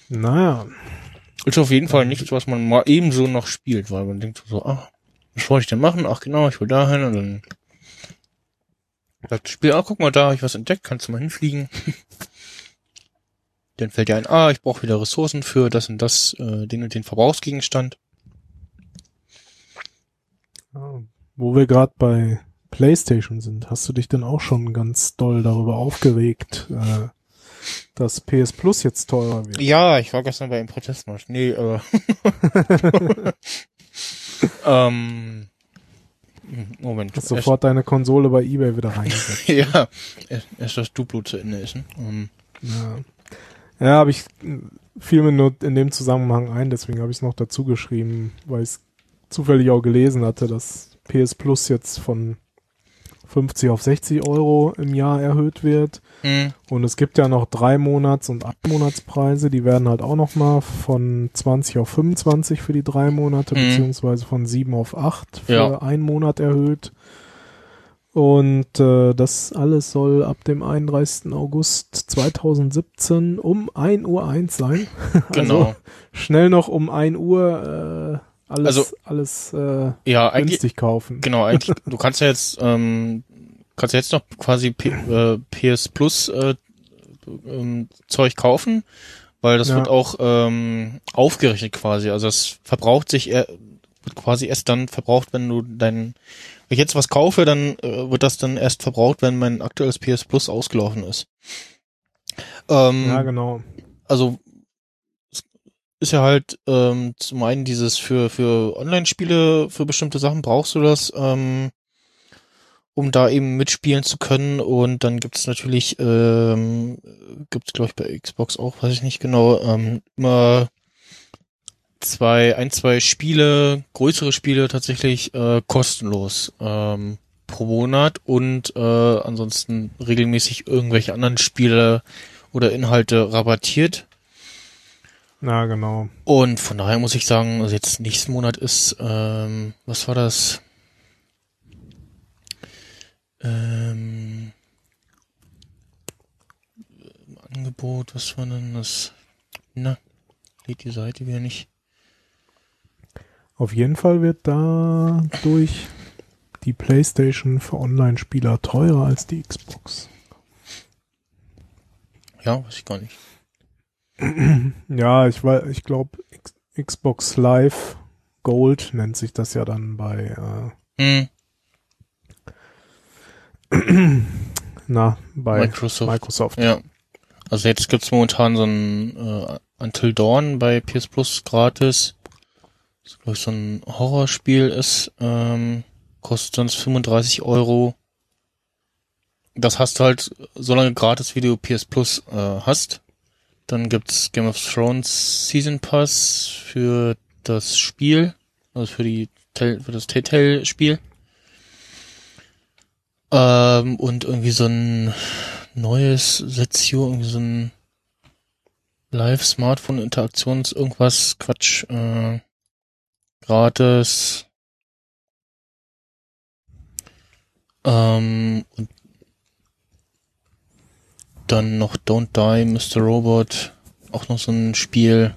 Naja. Ist auf jeden Fall nichts, was man mal ebenso noch spielt, weil man denkt so, ach, was wollte ich denn machen? Ach genau, ich will dahin und dann sagt das Spiel, ah, guck mal, da habe ich was entdeckt, kannst du mal hinfliegen. dann fällt dir ein, ah, ich brauche wieder Ressourcen für das und das, äh, den und den Verbrauchsgegenstand. Wo wir gerade bei PlayStation sind, hast du dich denn auch schon ganz doll darüber aufgeregt, äh, dass PS Plus jetzt teurer wird? Ja, ich war gestern bei einem Protestmarsch. Nee, äh. ähm, Moment. Hast sofort deine Konsole bei Ebay wieder reingesetzt. ja, erst, das Duplo zu Ende ist. Ne? Ähm, Ja, ja habe ich fiel mir nur in dem Zusammenhang ein, deswegen habe ich es noch dazu geschrieben, weil ich es zufällig auch gelesen hatte, dass PS Plus jetzt von 50 auf 60 Euro im Jahr erhöht wird. hm, Und es gibt ja noch drei Monats- und ein Monatspreise, die werden halt auch noch mal von 20 auf 25 für die drei Monate, Mhm. beziehungsweise von 7 auf 8 für Ja. einen Monat erhöht. Und äh, das alles soll ab dem 31. August 2017 um 1 Uhr 1 sein. genau. Also schnell noch um 1 Uhr äh, alles, Also- alles äh, ja, eigentlich, günstig kaufen. genau, eigentlich, du kannst ja jetzt, ähm, kannst ja jetzt noch quasi P äh, PS Plus äh, ähm, Zeug kaufen, weil das Ja. wird auch ähm, aufgerechnet quasi. Also das verbraucht sich eher, wird quasi erst dann verbraucht, wenn du dein, wenn ich jetzt was kaufe, dann äh, wird das dann erst verbraucht, wenn mein aktuelles PS Plus ausgelaufen ist. Ähm, Ja, genau. also ist ja halt ähm, zum einen dieses für für Online-Spiele für bestimmte Sachen brauchst du das, ähm, um da eben mitspielen zu können und dann gibt es natürlich ähm, gibt es glaube ich bei Xbox auch, weiß ich nicht genau, ähm, immer zwei ein zwei Spiele größere Spiele tatsächlich äh, kostenlos ähm, pro Monat und äh, ansonsten regelmäßig irgendwelche anderen Spiele oder Inhalte rabattiert. Ja, genau. Und von daher muss ich sagen, also jetzt nächsten Monat ist, ähm, was war das? Ähm, Angebot, was war denn das? Na, lädt die Seite wieder nicht. Auf jeden Fall wird dadurch die PlayStation für Online-Spieler teurer als die Xbox. Ja, weiß ich gar nicht. Ja, ich weiß, ich glaube, Xbox Live Gold nennt sich das ja dann bei, Hm, äh, na, bei Microsoft. Microsoft. Ja. Also jetzt gibt's momentan so ein äh, Until Dawn bei PS Plus gratis. Das glaube ich so ein Horrorspiel ist. Ähm, kostet sonst 35 Euro. Das hast du halt so lange gratis, wie du PS Plus äh, hast. Dann gibt's Game of Thrones Season Pass für das Spiel, also für die für das Telltale-Spiel. Ähm, und irgendwie so ein neues Setio, irgendwie so ein Live-Smartphone-Interaktions, irgendwas, Quatsch, äh, gratis. Ähm, und dann noch Don't Die, Mr. Robot, auch noch so ein Spiel.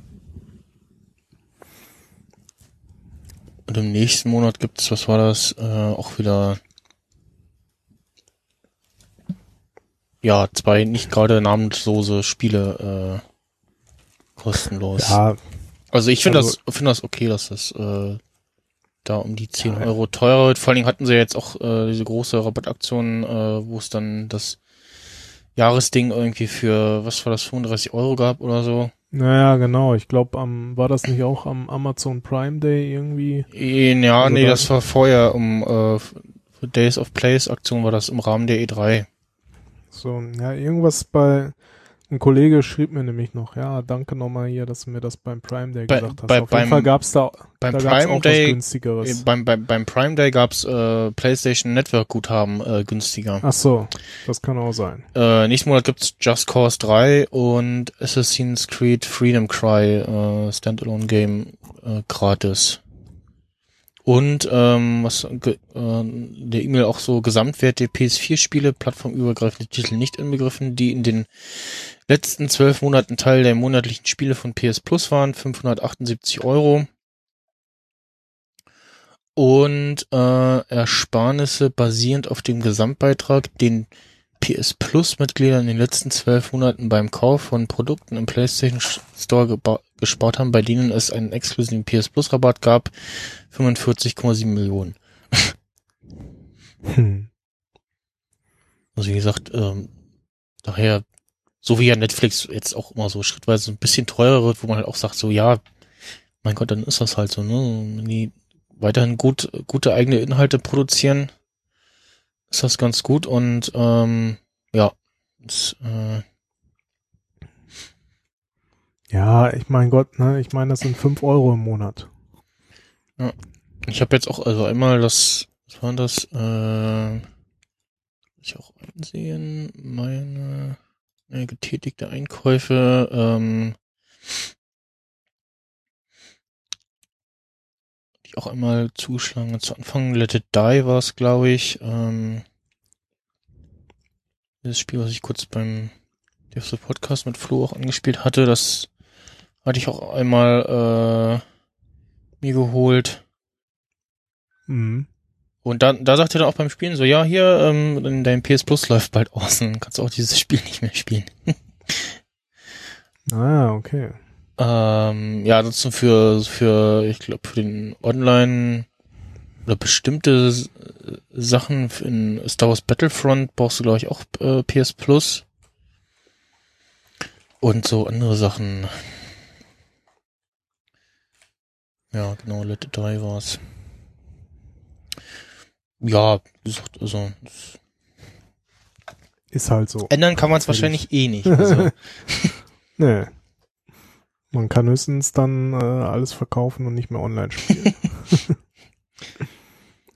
Und im nächsten Monat gibt's, was war das, äh, auch wieder ja, zwei nicht gerade namenlose Spiele äh, kostenlos. Ja, also ich finde also- das finde das okay, dass das äh, da um die 10 Ja. Euro teurer wird. Vor allen Dingen hatten sie jetzt auch äh, diese große Rabattaktion, äh, wo es dann das Jahresding irgendwie für, was war das, 35 Euro gab oder so. naja, genau. Ich glaube, am war das nicht auch am Amazon Prime Day irgendwie? Ja, Also nee, da- das war vorher um äh, Days of Plays Aktion war das im Rahmen der E E3. So, ja, irgendwas bei ein Kollege schrieb mir nämlich noch, ja, danke nochmal hier, dass du mir das beim Prime Day Bei- gesagt hast. bei- Auf beim- jeden Fall gab's da, beim da Prime auch Day- was Äh, günstigeres. Beim, beim, beim Prime Day gab's äh, PlayStation Network Guthaben äh, günstiger. Ach so, das kann auch sein. Äh, nächsten Monat gibt's Just Cause 3 und Assassin's Creed Freedom Cry äh, Standalone Game äh, gratis. Und ähm, was ge- äh, der E-Mail auch so Gesamtwert der PS4-Spiele, plattformübergreifende Titel nicht inbegriffen, die in den letzten zwölf Monaten Teil der monatlichen Spiele von PS Plus waren, 578 Euro. Und äh, Ersparnisse basierend auf dem Gesamtbeitrag, den PS Plus-Mitglieder in den letzten zwölf Monaten beim Kauf von Produkten im PlayStation Store gespart haben, bei denen es einen exklusiven PS Plus-Rabatt gab, 45,7 Millionen. Hm. Also wie gesagt, ähm, daher, so wie ja Netflix jetzt auch immer so schrittweise ein bisschen teurer wird, wo man halt auch sagt, so ja, mein Gott, dann ist das halt so, ne? Wenn die weiterhin gut, gute eigene Inhalte produzieren, ist das ganz gut und ähm, ja, das, äh, Ja, ich mein Gott, ne, ich meine, das sind fünf Euro im Monat. ich habe jetzt auch also einmal das, was war das? Äh, ich auch einsehen meine äh, getätigte Einkäufe. Ähm, die auch einmal zuschlagen. Zu Anfang Let It Die war es, glaube ich. Ähm, das Spiel, was ich kurz beim Devs Podcast mit Flo auch angespielt hatte, das hatte ich auch einmal äh, mir geholt. Mhm. Und dann, da sagt er dann auch beim Spielen so, ja, hier, ähm, dein PS Plus läuft bald aus, dann kannst du auch dieses Spiel nicht mehr spielen. Ah, okay. Ähm, ja, ansonsten für, für, ich glaube, für den Online oder bestimmte Sachen in Star Wars Battlefront brauchst du, glaube ich, auch äh, PS Plus. Und so andere Sachen. Ja, genau, Let It Die war's. Ja, wie gesagt, also Ist halt so. ändern kann man es wahrscheinlich eh nicht. Also, Nee. Man kann höchstens dann äh, alles verkaufen und nicht mehr online spielen.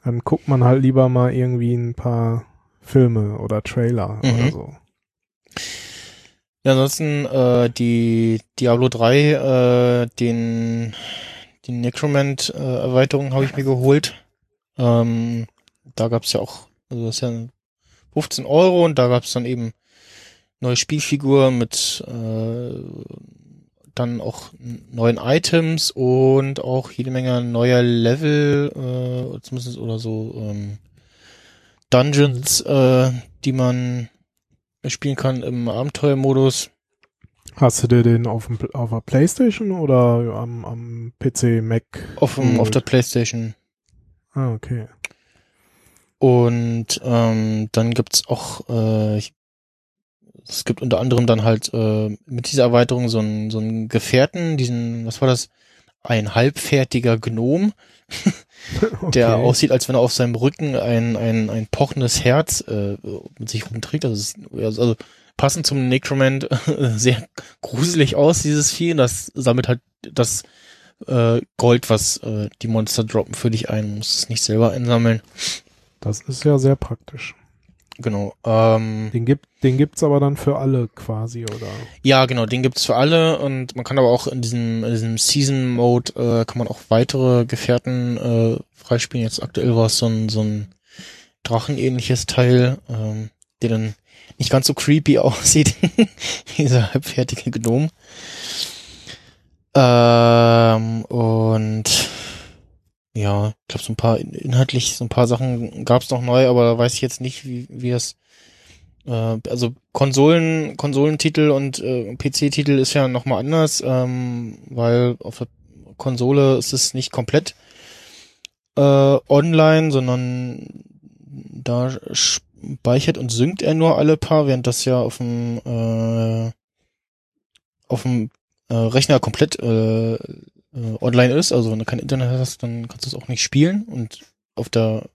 dann guckt man halt lieber mal irgendwie ein paar Filme oder Trailer Mhm. oder so. Ja, ansonsten äh, die Diablo 3, äh, den die Necromant äh, Erweiterung habe ich mir geholt. Ähm, da gab's ja auch, also das ist ja 15 Euro und da gab's dann eben neue Spielfigur mit äh, dann auch neuen Items und auch jede Menge neuer Level, äh, zumindest oder so ähm, Dungeons, äh, die man spielen kann im Abenteuermodus. Hast du dir den auf, dem, auf der Playstation oder am, am PC, Mac? Auf, dem, auf der geholt? Playstation. Ah, okay. Und ähm, dann gibt's auch, äh, ich- es gibt unter anderem dann halt äh, mit dieser Erweiterung so einen so einen Gefährten, diesen, was war das? Ein halbfertiger Gnom, der Okay. aussieht, als wenn er auf seinem Rücken ein, ein, ein pochendes Herz äh, mit sich rumträgt. Also, also passend zum Necromant sehr gruselig aus, dieses Vieh. Und Das sammelt halt das äh, Gold, was äh, die Monster droppen, für dich ein. Du musst es nicht selber einsammeln. Das ist ja sehr praktisch. Genau. Ähm, Den gibt, den gibt's aber dann für alle quasi, oder? ja, genau, den gibt's für alle und man kann aber auch in diesem, in diesem Season-Mode äh, kann man auch weitere Gefährten äh, freispielen. Jetzt aktuell war es so ein, so ein Drachenähnliches Teil, ähm, der dann nicht ganz so creepy aussieht, dieser halbfertige Gnome. Ähm, und ja, ich glaube, so ein paar in- inhaltlich, so ein paar Sachen gab's noch neu, aber da weiß ich jetzt nicht, wie, wie das äh, also Konsolen, Konsolentitel und äh, PC-Titel ist ja nochmal anders, ähm, weil auf der Konsole ist es nicht komplett äh, online, sondern da speichert und synkt er nur alle paar, während das ja auf dem äh, auf dem äh, Rechner komplett äh, äh, online ist. Also wenn du kein Internet hast, dann kannst du es auch nicht spielen. Und auf der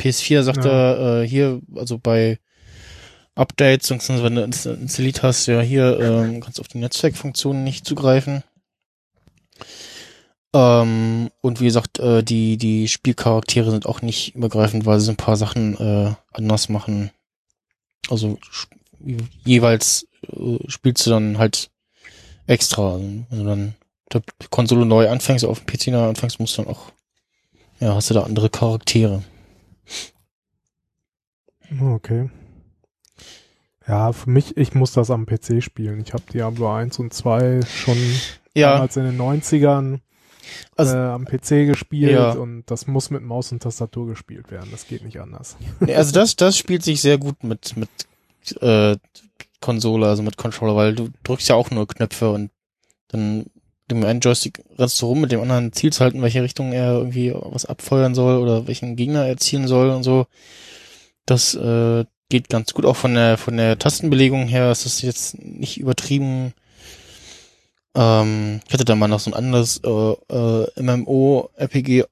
PS4 sagt Ja. er äh, hier, also bei Updates, beziehungsweise wenn du ins- installiert hast, ja hier ähm, kannst du auf die Netzwerkfunktionen nicht zugreifen. Ähm, und wie gesagt, äh, die, die Spielcharaktere sind auch nicht übergreifend, weil sie ein paar Sachen äh, anders machen. Also jeweils äh, spielst du dann halt extra. Also, wenn du dann der Konsole neu anfängst, auf dem PC neu anfängst, musst du dann auch, ja, hast du da andere Charaktere. Okay. Ja, für mich, ich muss das am PC spielen. Ich habe Diablo 1 und 2 schon Ja, damals in den 90ern Also- äh, am PC gespielt Ja. und das muss mit Maus und Tastatur gespielt werden. Das geht nicht anders. Nee, also das, das spielt sich sehr gut mit, mit äh, Konsole, also mit Controller, weil du drückst ja auch nur Knöpfe und dann dem einen Joystick rennst du rum, mit dem anderen zielst halt, in welche Richtung er irgendwie was abfeuern soll oder welchen Gegner er zielen soll und so. Das äh, geht ganz gut, auch von der von der Tastenbelegung her ist das jetzt nicht übertrieben. Ähm, ich hatte da mal noch so ein anderes äh, äh, MMO-RPG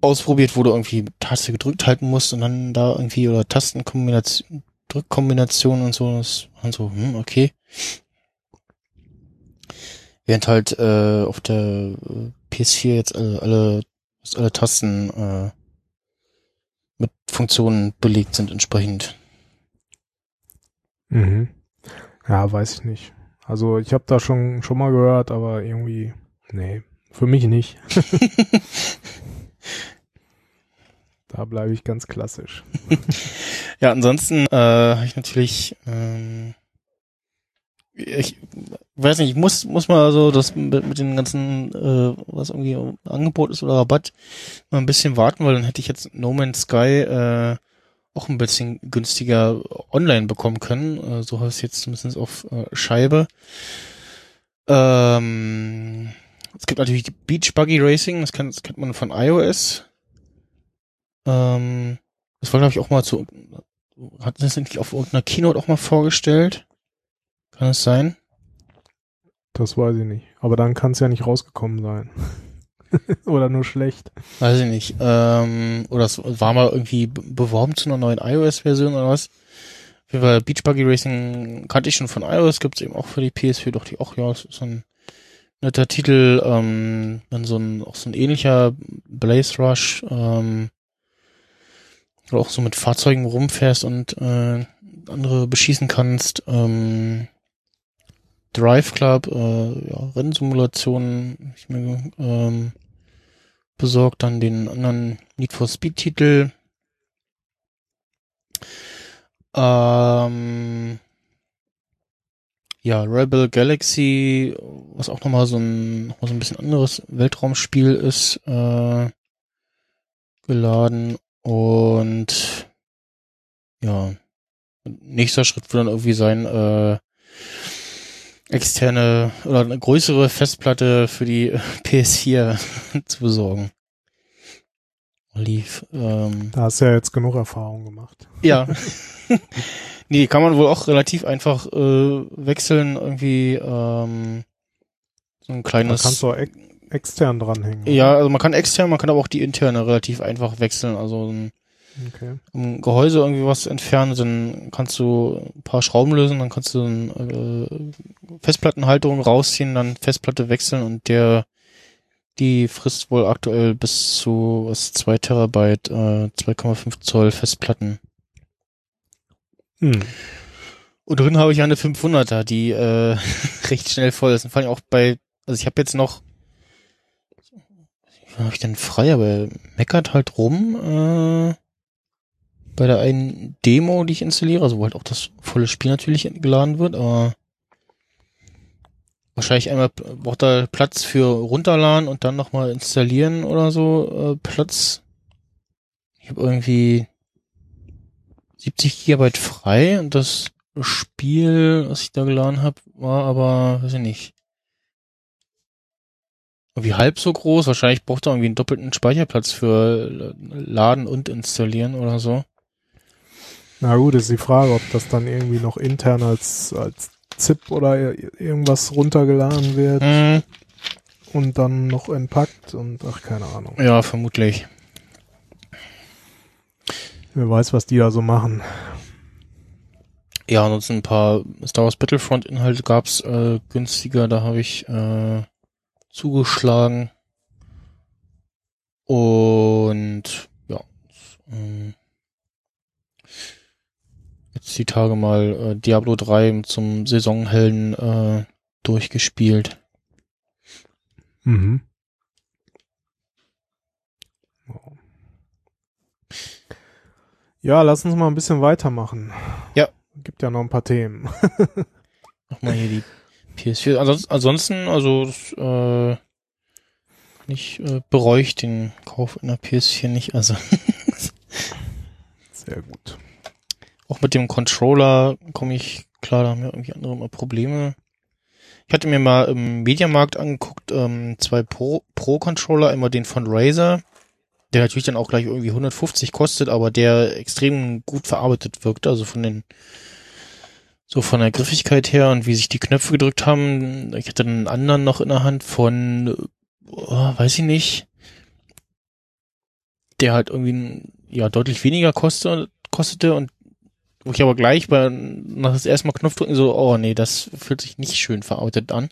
ausprobiert, wo du irgendwie Taste gedrückt halten musst und dann da irgendwie oder Tastenkombination, Drückkombination und so. Das waren so, hm, okay. Während halt äh, auf der PS4 jetzt alle, alle, alle Tasten äh, mit Funktionen belegt sind entsprechend. Mhm. Ja, weiß ich nicht. Also ich habe da schon schon mal gehört, aber irgendwie, nee, für mich nicht. da bleibe ich ganz klassisch. ja, ansonsten äh, habe ich natürlich, ähm, ich weiß nicht, ich muss muss mal so das mit, mit den ganzen, äh, was irgendwie Angebot ist oder Rabatt, mal ein bisschen warten, weil dann hätte ich jetzt No Man's Sky äh, auch ein bisschen günstiger online bekommen können. Äh, so heißt es jetzt zumindest auf äh, Scheibe. Ähm, es gibt natürlich die Beach Buggy Racing, das, kann, das kennt man von iOS. Ähm, das glaube ich, auch mal zu, hat das nicht auf irgendeiner Keynote auch mal vorgestellt? Kann es sein? Das weiß ich nicht. Aber dann kann es ja nicht rausgekommen sein. oder nur schlecht. Weiß ich nicht. Ähm, oder es war mal irgendwie beworben zu einer neuen iOS-Version oder was. Auf jeden Fall Beach Buggy Racing kannte ich schon von iOS, gibt's eben auch für die PS4, doch die auch, ja, ist so ein netter Titel, ähm, dann so ein, auch so ein ähnlicher Blaze Rush, ähm, oder auch so mit Fahrzeugen rumfährst und äh, andere beschießen kannst. Ähm, Drive Club, äh, ja, Rennsimulationen, ich mir ähm, besorgt, dann den anderen Need for Speed Titel. Ähm, ja, Rebel Galaxy, was auch nochmal so ein, noch so ein bisschen anderes Weltraumspiel ist, äh, geladen und ja, nächster Schritt wird dann irgendwie sein, äh, externe oder eine größere Festplatte für die PS4 zu besorgen. Lief. Ähm, da hast du ja jetzt genug Erfahrung gemacht. Ja. nee, kann man wohl auch relativ einfach äh, wechseln, irgendwie ähm, so ein kleines. Da kannst du auch ex extern dranhängen. Ja, also man kann extern, man kann aber auch die interne relativ einfach wechseln. Also ein Okay. Im Gehäuse irgendwie was entfernen, dann kannst du ein paar Schrauben lösen, dann kannst du eine äh, Festplattenhalterung rausziehen, dann Festplatte wechseln und der die frisst wohl aktuell bis zu was 2 Terabyte, äh, 2,5 Zoll Festplatten. Hm. Und drin habe ich eine 500er, die äh, recht schnell voll ist. Und vor allem auch bei, also ich habe jetzt noch, wie habe ich denn frei, aber meckert halt rum. Äh, bei der einen Demo, die ich installiere, also wo halt auch das volle Spiel natürlich geladen wird, aber wahrscheinlich einmal braucht er Platz für runterladen und dann nochmal installieren oder so äh, Platz. Ich habe irgendwie 70 Gigabyte frei und das Spiel, was ich da geladen habe, war aber, weiß ich nicht, irgendwie halb so groß. Wahrscheinlich braucht er irgendwie einen doppelten Speicherplatz für Laden und installieren oder so. Na gut, ist die Frage, ob das dann irgendwie noch intern als, als ZIP oder irgendwas runtergeladen wird Mhm. und dann noch entpackt und ach, keine Ahnung. Ja, vermutlich. Wer weiß, was die da so machen. Ja, ansonsten ein paar Star Wars Battlefront Inhalte gab's äh, günstiger, da habe ich äh, zugeschlagen. Und ja, ähm, jetzt die Tage mal äh, Diablo 3 zum Saisonhelden äh, durchgespielt. Mhm. Ja, lass uns mal ein bisschen weitermachen. Ja. Gibt ja noch ein paar Themen. Nochmal hier die PS4. Ansonsten, ansonsten also das, äh, ich äh, bereue ich den Kauf einer PS4 nicht. Also Sehr gut. Auch mit dem Controller komme ich klar, da haben wir irgendwie andere mal Probleme. Ich hatte mir mal im Mediamarkt angeguckt, ähm, zwei Pro, Pro einmal den von Razer, der natürlich dann auch gleich irgendwie 150 kostet, aber der extrem gut verarbeitet wirkt, also von den so von der Griffigkeit her und wie sich die Knöpfe gedrückt haben. Ich hatte einen anderen noch in der Hand von, oh, weiß ich nicht, der halt irgendwie ja deutlich weniger kostete und wo ich aber gleich bei nach das erste Mal Knopf drücken so, oh nee, das fühlt sich nicht schön verarbeitet an.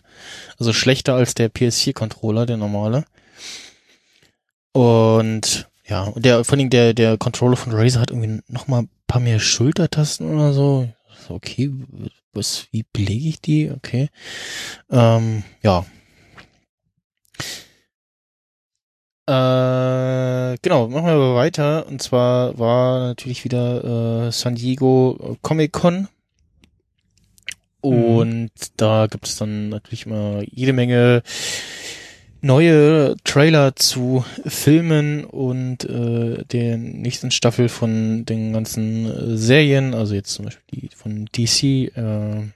Also schlechter als der PS4-Controller, der normale. Und ja, und der, vor allem der, der Controller von Razer hat irgendwie noch mal ein paar mehr Schultertasten oder so. Okay, was, wie belege ich die? Okay. Ähm, ja. Äh, genau, machen wir aber weiter. Und zwar war natürlich wieder äh, San Diego Comic Con. Und mhm. da gibt es dann natürlich immer jede Menge neue Trailer zu Filmen und äh, der nächsten Staffel von den ganzen äh, Serien, also jetzt zum Beispiel die von DC, äh,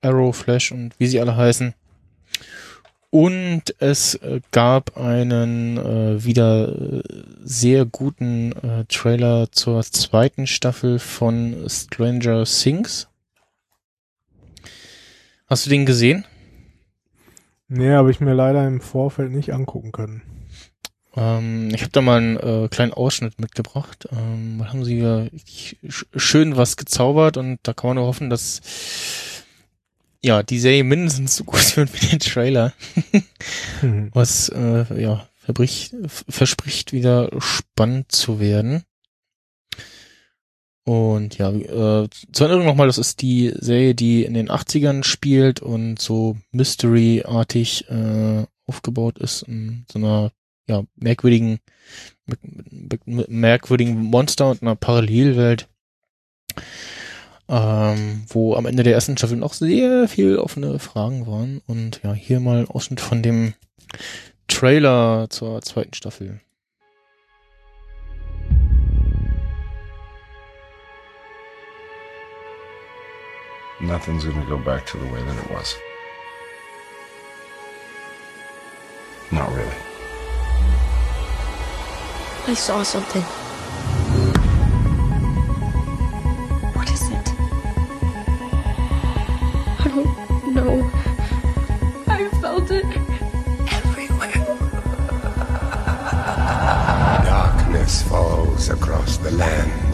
Arrow, Flash und wie sie alle heißen. Und es äh, gab einen äh, wieder äh, sehr guten äh, Trailer zur zweiten Staffel von Stranger Things. Hast du den gesehen? Nee, habe ich mir leider im Vorfeld nicht angucken können. Ähm, ich habe da mal einen äh, kleinen Ausschnitt mitgebracht. Ähm, da haben sie ja schön was gezaubert und da kann man nur hoffen, dass ja die Serie mindestens so gut wird wie den Trailer. mhm. Was äh, ja verbricht, verspricht wieder spannend zu werden. Und ja, äh, zur Erinnerung nochmal, das ist die Serie, die in den 80ern spielt und so Mystery-artig äh, aufgebaut ist in so einer ja, merkwürdigen merkwürdigen Monster und einer Parallelwelt, ähm, wo am Ende der ersten Staffel noch sehr viel offene Fragen waren. Und ja, hier mal ein Ausschnitt von dem Trailer zur zweiten Staffel. nothing's going to go back to the way that it was. Not really. I saw something. Know. I felt it everywhere. Darkness falls across the land.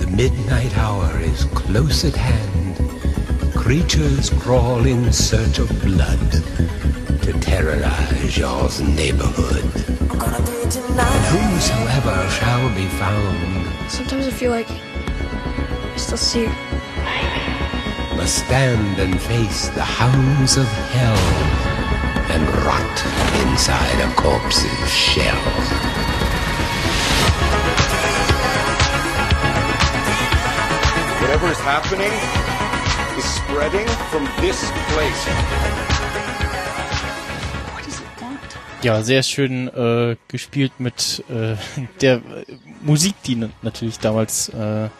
The midnight hour is close at hand. Creatures crawl in search of blood to terrorize y'all's neighborhood. And whosoever shall be found. Sometimes I feel like I still see. Must stand and face the hounds of hell and rot inside a corpse's shell. Whatever is happening, is spreading from this place. Ja, sehr schön äh, gespielt mit äh, der Musik, die natürlich damals äh,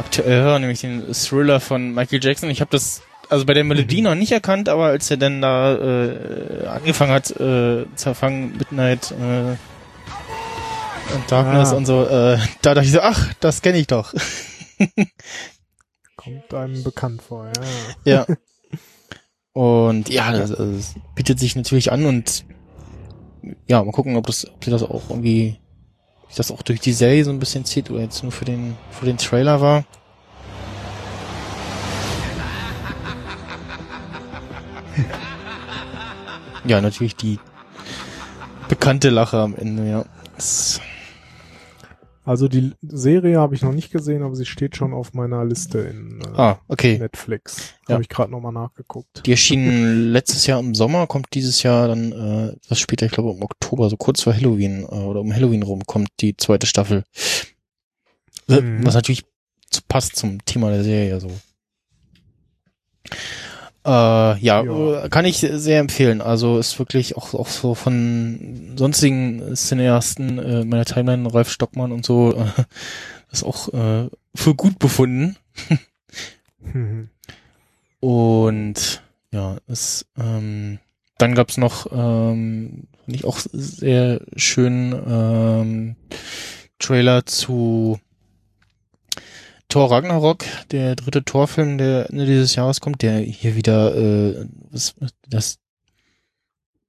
aktuell hören, nämlich den Thriller von Michael Jackson. Ich habe das also bei der Melodie mhm. noch nicht erkannt, aber als er dann da äh, angefangen hat, äh, zerfangen Midnight äh, und Darkness ah. und so, äh, da dachte ich so, ach, das kenne ich doch. Kommt einem bekannt vor, ja. Ja. Und ja, das, das bietet sich natürlich an und ja, mal gucken, ob das, ob sie das auch irgendwie, ob das auch durch die Serie so ein bisschen zieht oder jetzt nur für den, für den Trailer war. Ja, natürlich die bekannte Lache am Ende, ja. Das also die Serie habe ich noch nicht gesehen, aber sie steht schon auf meiner Liste in äh, ah, okay. Netflix. Ja. Habe ich gerade nochmal nachgeguckt. Die erschien letztes Jahr im Sommer, kommt dieses Jahr dann äh, etwas später, ich glaube im Oktober, so kurz vor Halloween äh, oder um Halloween rum kommt die zweite Staffel. Mhm. Was natürlich passt zum Thema der Serie so. Äh, ja, ja, kann ich sehr empfehlen. Also ist wirklich auch, auch so von sonstigen Cineasten äh, meiner Timeline, Ralf Stockmann und so, äh, ist auch äh, für gut befunden. mhm. Und ja, es, ähm, dann gab's noch, ähm, finde ich auch sehr schön ähm, Trailer zu Thor Ragnarok, der dritte Torfilm, der Ende dieses Jahres kommt, der hier wieder äh, was, das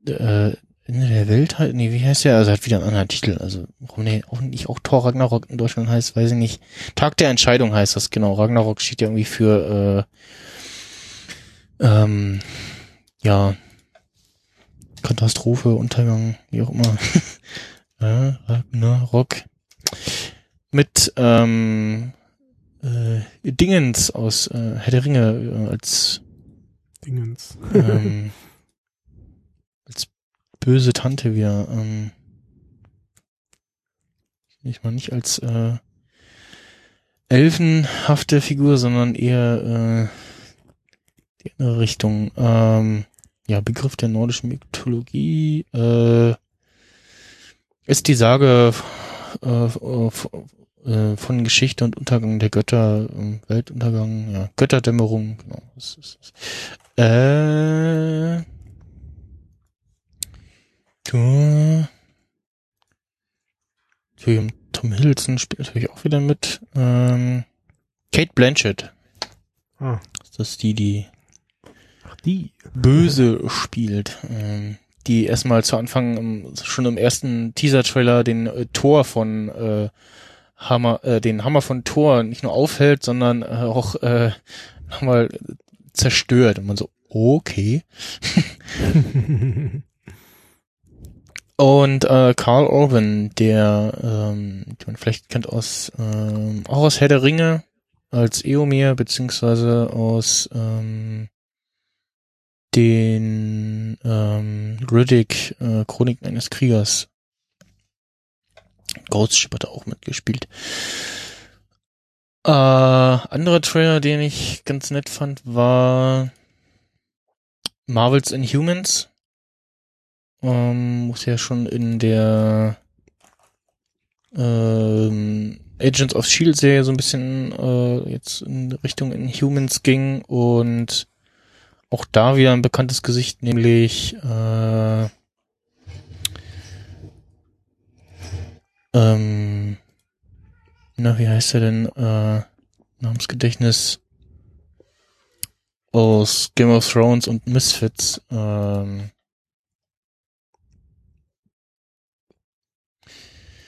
äh, Ende der Welt halt, nee, wie heißt der? Also hat wieder einen anderen Titel. Also warum nee, auch nicht auch Thor Ragnarok in Deutschland heißt, weiß ich nicht. Tag der Entscheidung heißt das, genau. Ragnarok steht ja irgendwie für äh, ähm, ja Katastrophe, Untergang, wie auch immer. äh, Ragnarok. Mit ähm, äh, Dingens aus äh, Herr der Ringe äh, als Dingens. ähm, als böse Tante wieder. Ähm, ich mal nicht als äh, elfenhafte Figur, sondern eher äh, die andere Richtung. Ähm, ja, Begriff der nordischen Mythologie äh, ist die Sage äh, äh, von Geschichte und Untergang der Götter, äh, Weltuntergang, ja, Götterdämmerung, genau. Das ist, das. Äh, du, Tom Hiddleston spielt natürlich auch wieder mit. Ähm, Kate Blanchett. Ah. Das ist die, die Ach, die. böse spielt. Ähm, die erstmal zu Anfang im, schon im ersten Teaser-Trailer den äh, Tor von äh, Hammer, äh, den Hammer von Thor nicht nur aufhält, sondern äh, auch äh, nochmal zerstört. Und man so, okay. Und äh, Carl Urban, der, ähm, den man vielleicht kennt aus, ähm, auch aus Herr der Ringe, als Eomir, beziehungsweise aus ähm, den ähm, Riddick, äh, Chroniken eines Kriegers. Ghost Ship hat auch mitgespielt. Äh, anderer Trailer, den ich ganz nett fand, war Marvel's Inhumans. Ähm, muss ja schon in der ähm, Agents of Shield Serie so ein bisschen äh, jetzt in Richtung Inhumans ging und auch da wieder ein bekanntes Gesicht, nämlich äh, ähm, na, wie heißt er denn? Äh, Namensgedächtnis aus Game of Thrones und Misfits. Ähm,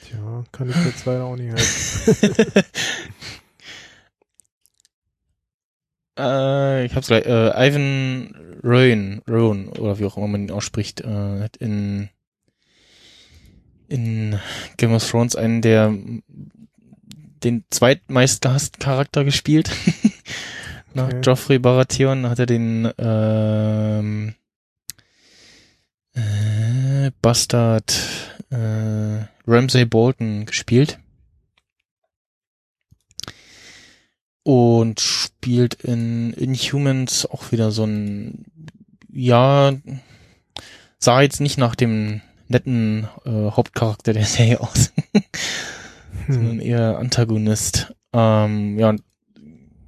Tja, kann ich jetzt leider auch nicht helfen. äh, ich hab's gleich. Äh, Ivan Rowan, Rowan, oder wie auch immer man ihn ausspricht, äh, hat in in Game of Thrones einen der den zweitmeistgehassten Charakter gespielt. Nach Okay. Joffrey Baratheon hat er den ähm, äh, Bastard äh, Ramsay Bolton gespielt. Und spielt in Inhumans auch wieder so ein, ja, sah jetzt nicht nach dem netten äh, Hauptcharakter der Serie aus, sondern Hm. eher Antagonist. Ähm, ja,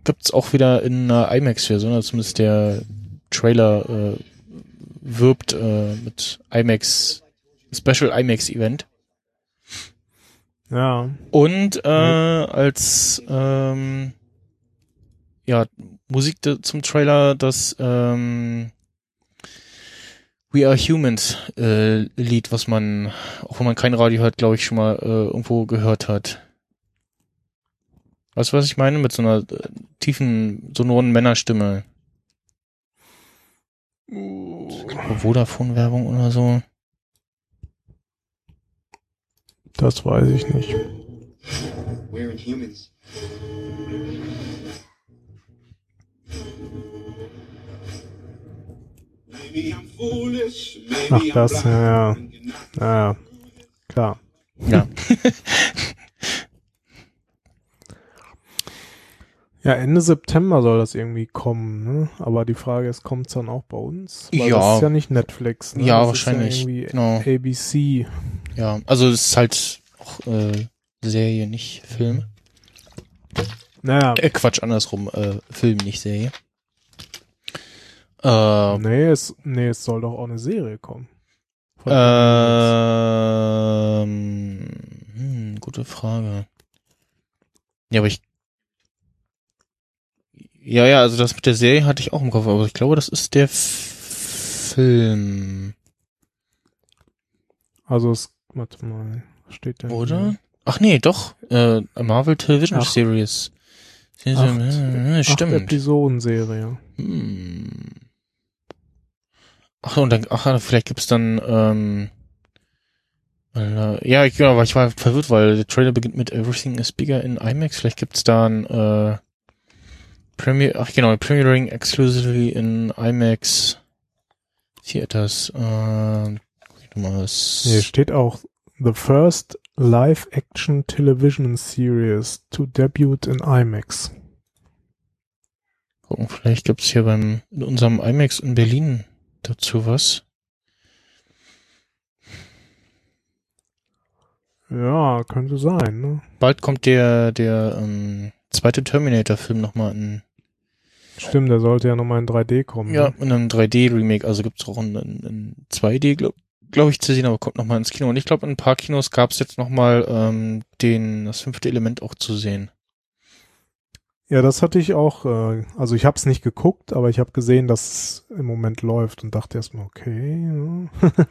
gibt's auch wieder in einer IMAX-Version, also zumindest der Trailer äh, wirbt äh, mit IMAX, Special IMAX-Event. Ja, Und äh, als ähm, ja, Musik zum Trailer das ähm, We Are Humans äh, Lied, was man, auch wenn man kein Radio hört, glaube ich, schon mal äh, irgendwo gehört hat. Weißt du, was ich meine? Mit so einer äh, tiefen, sonoren Männerstimme. Vodafone-Werbung oder so. das weiß ich nicht. We're foolish. Maybe Ach, das, ja, ja. Ja, klar. Ja. Ja, Ende September soll das irgendwie kommen, ne? Aber die Frage ist, kommt's dann auch bei uns? Weil Ja. das ist ja nicht Netflix, ne? Ja, das wahrscheinlich, ja genau. ABC. Ja, also es ist halt auch äh, Serie, nicht Film. Naja, Äh, Quatsch, andersrum, äh, Film, nicht Serie. Äh, nee, es, nee, es soll doch auch eine Serie kommen. Ähm, hm, gute Frage. Ja, aber ich ja, ja, also das mit der Serie hatte ich auch im Kopf, aber ich glaube, das ist der F Film. Also es, warte mal, was steht da? Oder? Ach nee, doch. Äh, Marvel Television Ach. Series. Acht, Äh, Acht Stimmt. Episodenserie. Hm. Ach, und dann, ach, vielleicht gibt's dann, ähm, äh, ja, ich, genau, aber ich war verwirrt, weil der Trailer beginnt mit Everything is Bigger in IMAX. Vielleicht gibt's dann, äh, Premier, ach genau, Premiering exclusively in IMAX Theaters. Äh, was. Hier steht auch The First Live-Action Television Series to debut in IMAX. Gucken, vielleicht gibt's hier beim, in unserem IMAX in Berlin dazu was. Ja, könnte sein, ne? Bald kommt der, der, ähm, zweite Terminator-Film nochmal in Stimmt, der sollte ja nochmal in 3D kommen. Ja, Ne? in einem 3D-Remake, also gibt's auch in, in, in 2D, glaube glaub ich, zu sehen, aber kommt nochmal ins Kino. Und ich glaube, in ein paar Kinos gab's jetzt nochmal ähm, den, das fünfte Element auch zu sehen. Ja, das hatte ich auch, äh, also ich habe es nicht geguckt, aber ich habe gesehen, dass es im Moment läuft und dachte erstmal, okay, ja.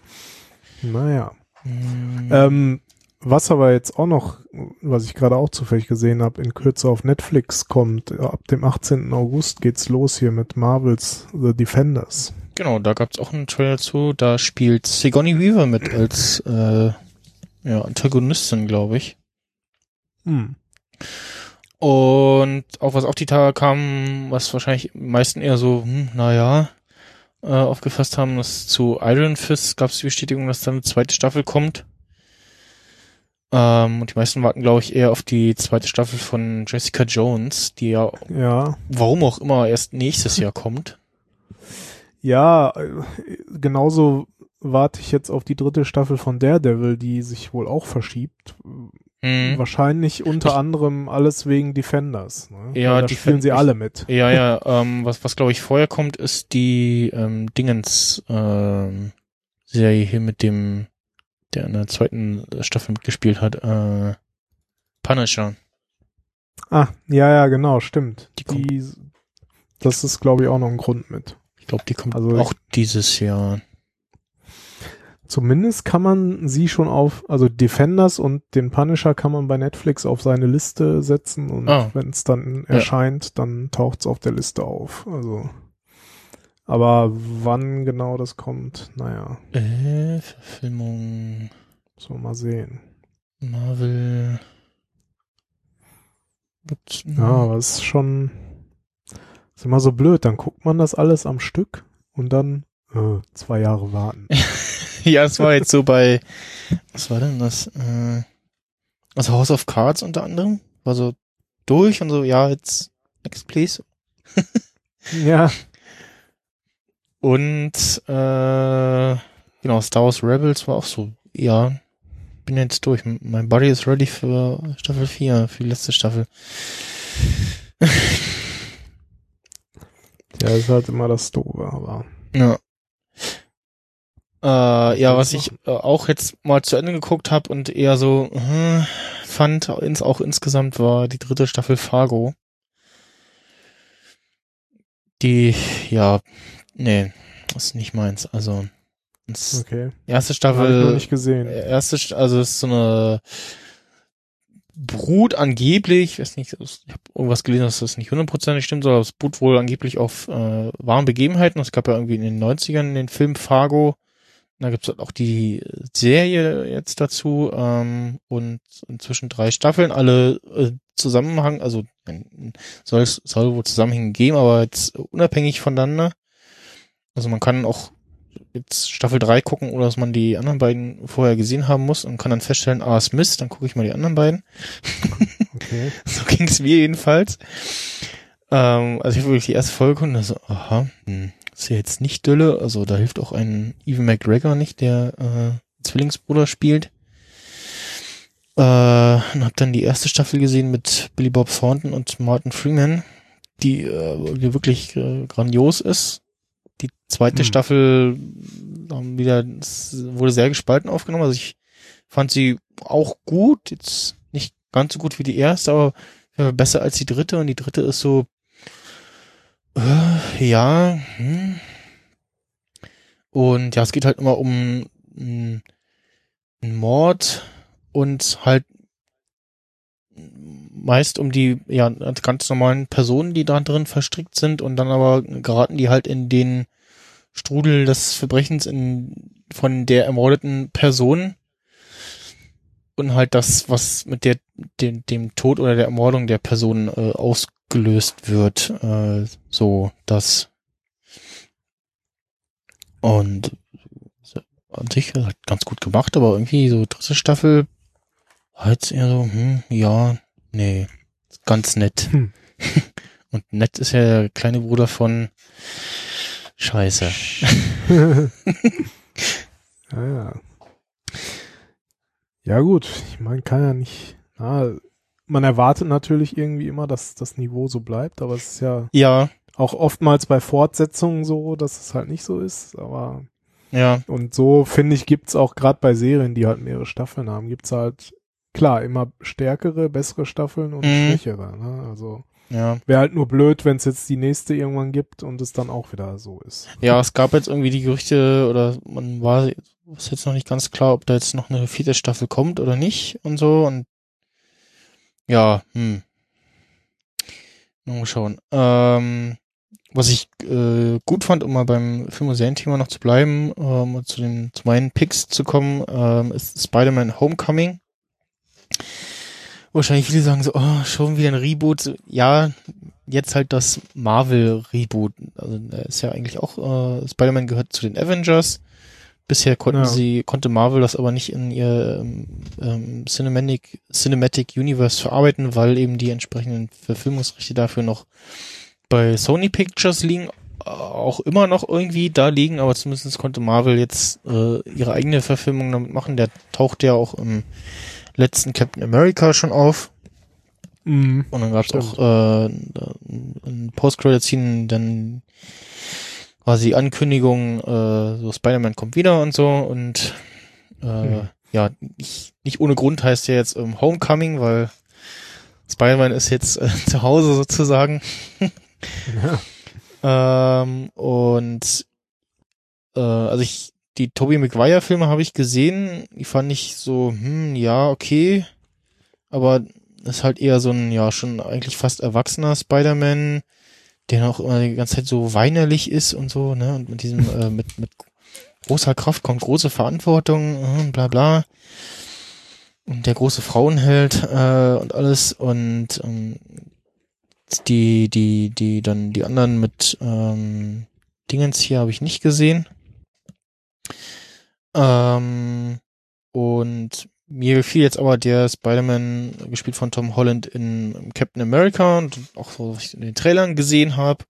naja. Hm, Ähm, was aber jetzt auch noch, was ich gerade auch zufällig gesehen habe, in Kürze auf Netflix kommt, äh, ab dem 18. August geht's los hier mit Marvels The Defenders. genau, da gab's auch einen Trailer zu. Da spielt Sigourney Weaver mit als äh, ja, Antagonistin, glaube ich. Hm. Und auch was auch die Tage kam, was wahrscheinlich die meisten eher so, hm, naja, äh, aufgefasst haben, dass zu Iron Fist gab es die Bestätigung, dass dann eine zweite Staffel kommt. Ähm, und die meisten warten, glaube ich, eher auf die zweite Staffel von Jessica Jones, die ja, Ja, warum auch immer, erst nächstes Jahr kommt. ja, äh, genauso warte ich jetzt auf die dritte Staffel von Daredevil, die sich wohl auch verschiebt. Hm. Wahrscheinlich unter Ich- anderem alles wegen Defenders. Ne? Ja, Weil da die spielen sie ich- alle mit. Ja, ja, ähm, was, was glaube ich vorher kommt, ist die ähm, Dingens ähm, Serie hier mit dem, der in der zweiten Staffel mitgespielt hat, äh, Punisher. Ah, ja, ja, genau, stimmt. Die kommt- Die, das ist, glaube ich, auch noch ein Grund mit. Ich glaube, die kommt Also auch dieses Jahr. Zumindest kann man sie schon auf, also Defenders und den Punisher kann man bei Netflix auf seine Liste setzen und Ah. wenn es dann Ja. erscheint, dann taucht's auf der Liste auf. Also, aber wann genau das kommt, naja, Äh, Verfilmung müssen wir mal sehen. Marvel. Gibt's Ja, aber es ist schon, ist immer so blöd, dann guckt man das alles am Stück und dann äh, zwei Jahre warten. ja, es war jetzt so bei, was war denn das? Äh, also House of Cards unter anderem. War so durch und so, ja, jetzt next please. ja, Und äh, genau, Star Wars Rebels war auch so, ja, bin jetzt durch. Mein Body is ready für Staffel 4, für die letzte Staffel. ja, ist halt immer das Doofe, aber Ja. Äh, ja, was ich äh, auch jetzt mal zu Ende geguckt habe und eher so hm, fand, ins, auch insgesamt war die dritte Staffel Fargo. Die, ja, nee, das ist nicht meins. Also, okay. erste Staffel. ich noch nicht gesehen. Erste, St- also es ist so eine Brut angeblich, ich weiß nicht, ich habe irgendwas gelesen, dass das nicht hundertprozentig stimmt, aber es beruht wohl angeblich auf äh, wahren Begebenheiten. Es gab ja irgendwie in den 90ern den Film Fargo. Da gibt's halt auch die Serie jetzt dazu ähm, und inzwischen drei Staffeln, alle äh, Zusammenhang, also soll es soll wohl Zusammenhänge geben, aber jetzt unabhängig voneinander. Also man kann auch jetzt Staffel 3 gucken oder dass man die anderen beiden vorher gesehen haben muss und kann dann feststellen, ah, ist Mist, dann gucke ich mal die anderen beiden. Okay. So ging es mir jedenfalls. Ähm, also ich habe wirklich die erste Folge und da so, aha, hm, ist ja jetzt nicht Dülle. Also da hilft auch ein Evan McGregor nicht, der äh, Zwillingsbruder spielt. Äh, und habe dann die erste Staffel gesehen mit Billy Bob Thornton und Martin Freeman, die, äh, die wirklich äh, grandios ist. Die zweite Hm. Staffel haben wieder, es wurde sehr gespalten aufgenommen. Also ich fand sie auch gut, jetzt nicht ganz so gut wie die erste, aber äh, besser als die dritte. Und die dritte ist so, ja, hm. Und ja, es geht halt immer um, mh, ein Mord und halt meist um die ja ganz normalen Personen, die da drin verstrickt sind und dann aber geraten die halt in den Strudel des Verbrechens in von der ermordeten Person und halt das, was mit der dem, dem Tod oder der Ermordung der Person äh, ausgelöst wird, äh, so das und an sich halt ganz gut gemacht, aber irgendwie so dritte Staffel jetzt eher so, hm, ja, nee, ganz nett. Hm. Und nett ist ja der kleine Bruder von Scheiße. ja, ja. Ja gut, ich meine, kann ja nicht. Na, man erwartet natürlich irgendwie immer, dass das Niveau so bleibt, aber es ist ja Ja, auch oftmals bei Fortsetzungen so, dass es halt nicht so ist. Aber ja, und so finde ich gibt's auch gerade bei Serien, die halt mehrere Staffeln haben, gibt's halt klar immer stärkere, bessere Staffeln und Mhm. schwächere. Ne? Also ja. wäre halt nur blöd, wenn es jetzt die nächste irgendwann gibt und es dann auch wieder so ist. Ja, es gab jetzt irgendwie die Gerüchte oder man war ist jetzt noch nicht ganz klar, ob da jetzt noch eine vierte Staffel kommt oder nicht und so und ja, hm. Mal schauen. Ähm, was ich äh, gut fand, um mal beim Film- und Serienthema noch zu bleiben, ähm, und zu den zu meinen Picks zu kommen, ähm, ist Spider-Man Homecoming. Wahrscheinlich viele sagen so, oh, schon wieder ein Reboot. Ja, jetzt halt das Marvel-Reboot. Also da ist ja eigentlich auch, äh, Spider-Man gehört zu den Avengers. Bisher konnten Ja. sie, konnte Marvel das aber nicht in ihr ähm, ähm, Cinematic, Cinematic Universe verarbeiten, weil eben die entsprechenden Verfilmungsrechte dafür noch bei Sony Pictures liegen, äh, auch immer noch irgendwie da liegen, aber zumindest konnte Marvel jetzt äh, ihre eigene Verfilmung damit machen. Der taucht ja auch im letzten Captain America schon auf. Mhm. Und dann gab es auch äh, ein Post-Credit-Scene, dann quasi Ankündigung, äh, so Spider-Man kommt wieder und so und äh, Hm. ja, nicht, nicht ohne Grund heißt ja jetzt ähm, Homecoming, weil Spider-Man ist jetzt äh, zu Hause sozusagen. Ja. Ähm, und äh, also ich, die Tobey Maguire-Filme habe ich gesehen, die fand ich so, hm, ja, okay. Aber ist halt eher so ein, ja, schon eigentlich fast erwachsener Spider-Man, der auch immer die ganze Zeit so weinerlich ist und so, ne? Und mit diesem, äh, mit, mit großer Kraft kommt große Verantwortung, äh, bla bla. Und der große Frauenheld äh, und alles. Und ähm, die, die, die, dann die anderen mit ähm, Dingens hier habe ich nicht gesehen. Ähm, und mir gefiel jetzt aber der Spider-Man, gespielt von Tom Holland in Captain America und auch so, was ich in den Trailern gesehen habe.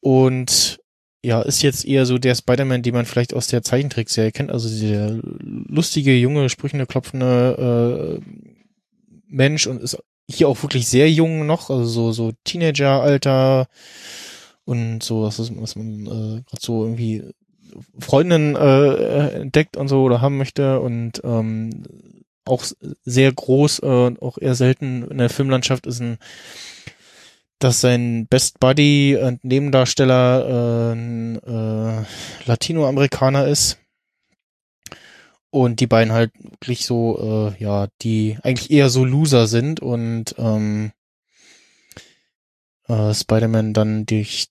Und ja, ist jetzt eher so der Spider-Man, den man vielleicht aus der Zeichentrickserie kennt, also der lustige, junge, sprüchende, klopfende äh, Mensch und ist hier auch wirklich sehr jung noch, also so, so Teenager-Alter und so, was, ist, was man äh, gerade so irgendwie Freundinnen äh, entdeckt und so oder haben möchte und ähm, auch sehr groß äh, auch eher selten in der Filmlandschaft ist ein dass sein Best Buddy und Nebendarsteller äh, ein äh, Latinoamerikaner ist. Und die beiden halt wirklich so äh, ja die eigentlich eher so Loser sind und ähm, äh, Spider-Man dann durch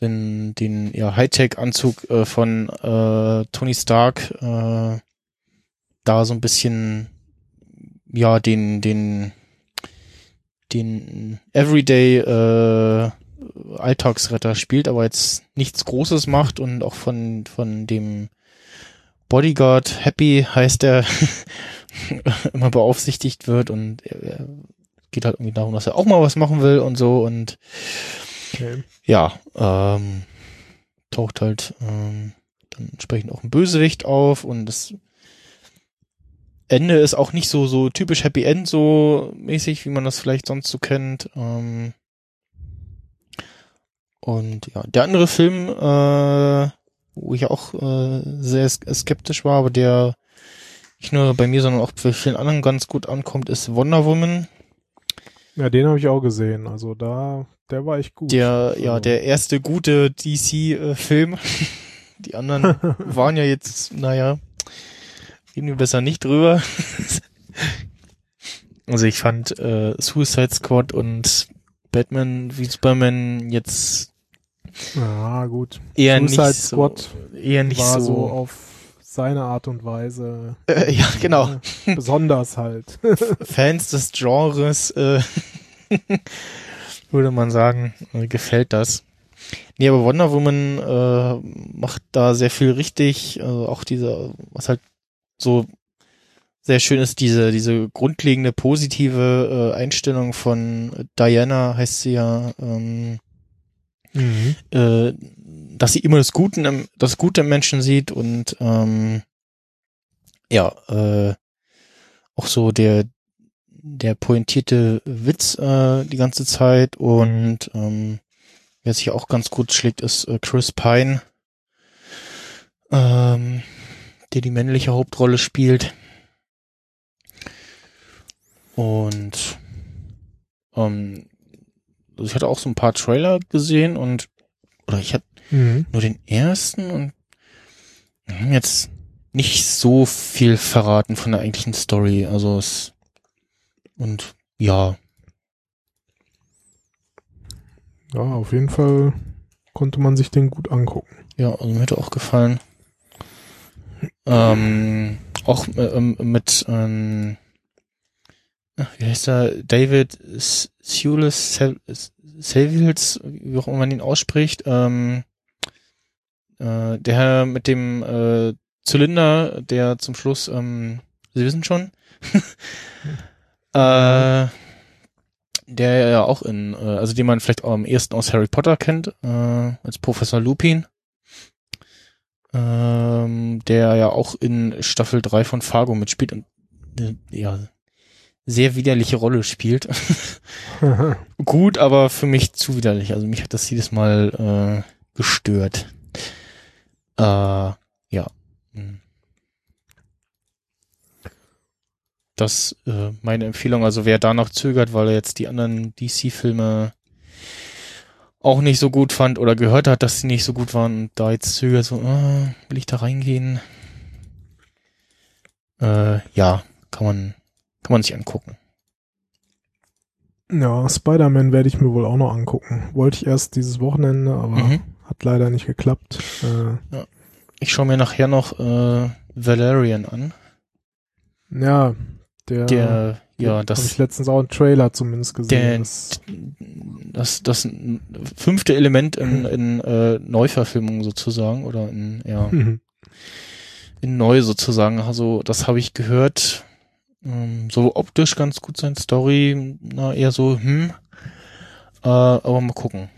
den den ja Hightech-Anzug äh, von äh, Tony Stark äh, da so ein bisschen ja den den den Everyday äh, Alltagsretter spielt, aber jetzt nichts Großes macht und auch von von dem Bodyguard Happy heißt er immer beaufsichtigt wird und er geht halt irgendwie darum, dass er auch mal was machen will und so und Okay. ja, ähm, taucht halt ähm, dann entsprechend auch ein Bösewicht auf und das Ende ist auch nicht so so typisch Happy End so mäßig, wie man das vielleicht sonst so kennt. Ähm, und ja, der andere Film, äh, wo ich auch äh, sehr sk- skeptisch war, aber der nicht nur bei mir, sondern auch bei vielen anderen ganz gut ankommt, ist Wonder Woman. Ja, den habe ich auch gesehen. Also da, der war echt gut. Der, ja, Also, der erste gute DC-Film. Die anderen waren ja jetzt, naja. reden wir besser nicht drüber. also ich fand äh, Suicide Squad und Batman wie Superman jetzt Ja, gut. eher Suicide nicht Squad so, eher nicht War so, so auf seine Art und Weise äh, ja genau besonders halt. Fans des Genres äh, würde man sagen äh, gefällt das nee aber Wonder Woman äh, macht da sehr viel richtig also auch diese was halt so sehr schön ist diese diese grundlegende positive äh, Einstellung von Diana heißt sie ja ähm, Mhm. äh, dass sie immer das Gute im, das Gute im Menschen sieht und ähm, ja, äh, auch so der der pointierte Witz äh, die ganze Zeit und ähm, wer sich auch ganz gut schlägt, ist äh, Chris Pine, ähm, der die männliche Hauptrolle spielt. Und ähm, also ich hatte auch so ein paar Trailer gesehen und oder ich hatte Mhm. nur den ersten und jetzt nicht so viel verraten von der eigentlichen Story. Also es und ja, Ja, auf jeden Fall konnte man sich den gut angucken. ja, also mir er auch gefallen. Ähm, auch äh, ähm, mit ähm, wie heißt er? David Sewells, Savils, wie auch immer man ihn ausspricht, ähm, äh, der Herr mit dem äh, Zylinder, der zum Schluss, ähm, Sie wissen schon, äh, der ja auch in, äh, also den man vielleicht auch am ehesten aus Harry Potter kennt, äh, als Professor Lupin, ähm, der ja auch in Staffel 3 von Fargo mitspielt und äh, ja, sehr widerliche Rolle spielt. Gut, aber für mich zu widerlich. Also mich hat das jedes Mal äh, gestört. Äh, ja. Hm. Das äh, meine Empfehlung. Also wer da noch zögert, weil er jetzt die anderen DC-Filme auch nicht so gut fand oder gehört hat, dass sie nicht so gut waren und da jetzt zögert, so, ah, will ich da reingehen? Äh, ja, kann man, kann man sich angucken. Ja, Spider-Man werde ich mir wohl auch noch angucken. Wollte ich erst dieses Wochenende, aber Mhm. hat leider nicht geklappt. Äh, Ich schaue mir nachher noch äh, Valerian an. ja, der, Der, ja, habe ich das, letztens auch einen Trailer zumindest gesehen. der, Das, das, das fünfte Element in, in äh, Neuverfilmung sozusagen oder in, ja, Mhm. in neu sozusagen. Also das habe ich gehört. Ähm, so optisch ganz gut sein, Story, na eher so, hm. Äh, aber mal gucken.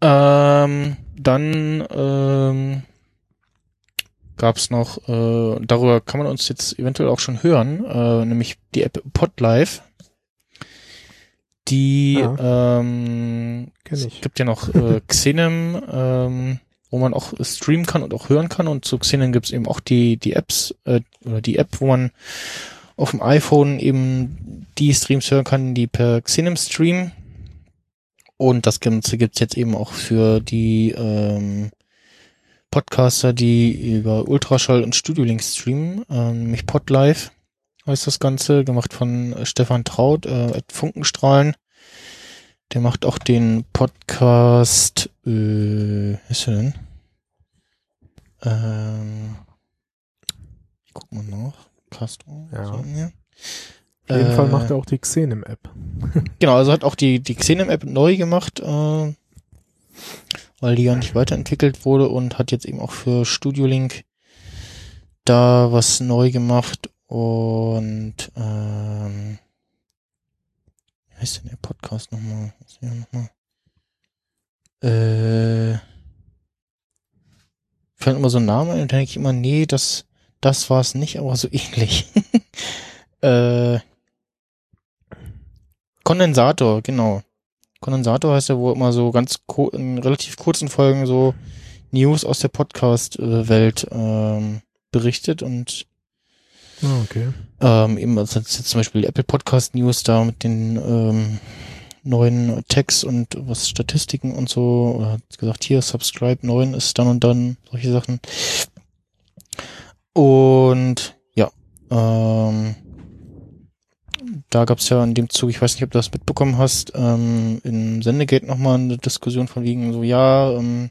Ähm, dann ähm, gab's noch, äh, darüber kann man uns jetzt eventuell auch schon hören, äh, nämlich die App Podlife. Die ähm, Kenn es gibt ja noch äh, Xenem, ähm, wo man auch streamen kann und auch hören kann. Und zu Xenem gibt's eben auch die, die Apps, äh, oder die App, wo man auf dem iPhone eben die Streams hören kann, die per Xenem streamen. Und das Ganze gibt's jetzt eben auch für die ähm, Podcaster, die über Ultraschall und Studio Link streamen, ähm, nämlich Podlife heißt das Ganze, gemacht von äh, Stefan Traut, äh, at Funkenstrahlen. Der macht auch den Podcast, äh, wie ist der denn? Ähm, ich guck mal nach. Castro. Ja. So, ja. Auf jeden Äh, Fall macht er auch die Xenem-App. Genau, also hat auch die, die Xenem-App neu gemacht, äh, weil die ja nicht weiterentwickelt wurde und hat jetzt eben auch für Studio Link da was neu gemacht und ähm, wie heißt denn der Podcast nochmal? Was ist nochmal? Äh, fällt immer so ein Name und dann denke ich immer, nee, das, das war es nicht, aber so ähnlich. äh, Kondensator, genau. Kondensator heißt ja, wo immer so ganz in relativ kurzen Folgen so News aus der Podcast-Welt ähm, berichtet und Ah, okay. ähm, eben also jetzt zum Beispiel Apple Podcast News da mit den ähm, neuen Tags und was Statistiken und so, oder hat gesagt, hier, Subscribe 9 ist dann und dann, solche Sachen. Und ja, ähm, da gab es ja in dem Zug, ich weiß nicht, ob du das mitbekommen hast, ähm, in Sendegate nochmal eine Diskussion von wegen so, ja, ähm,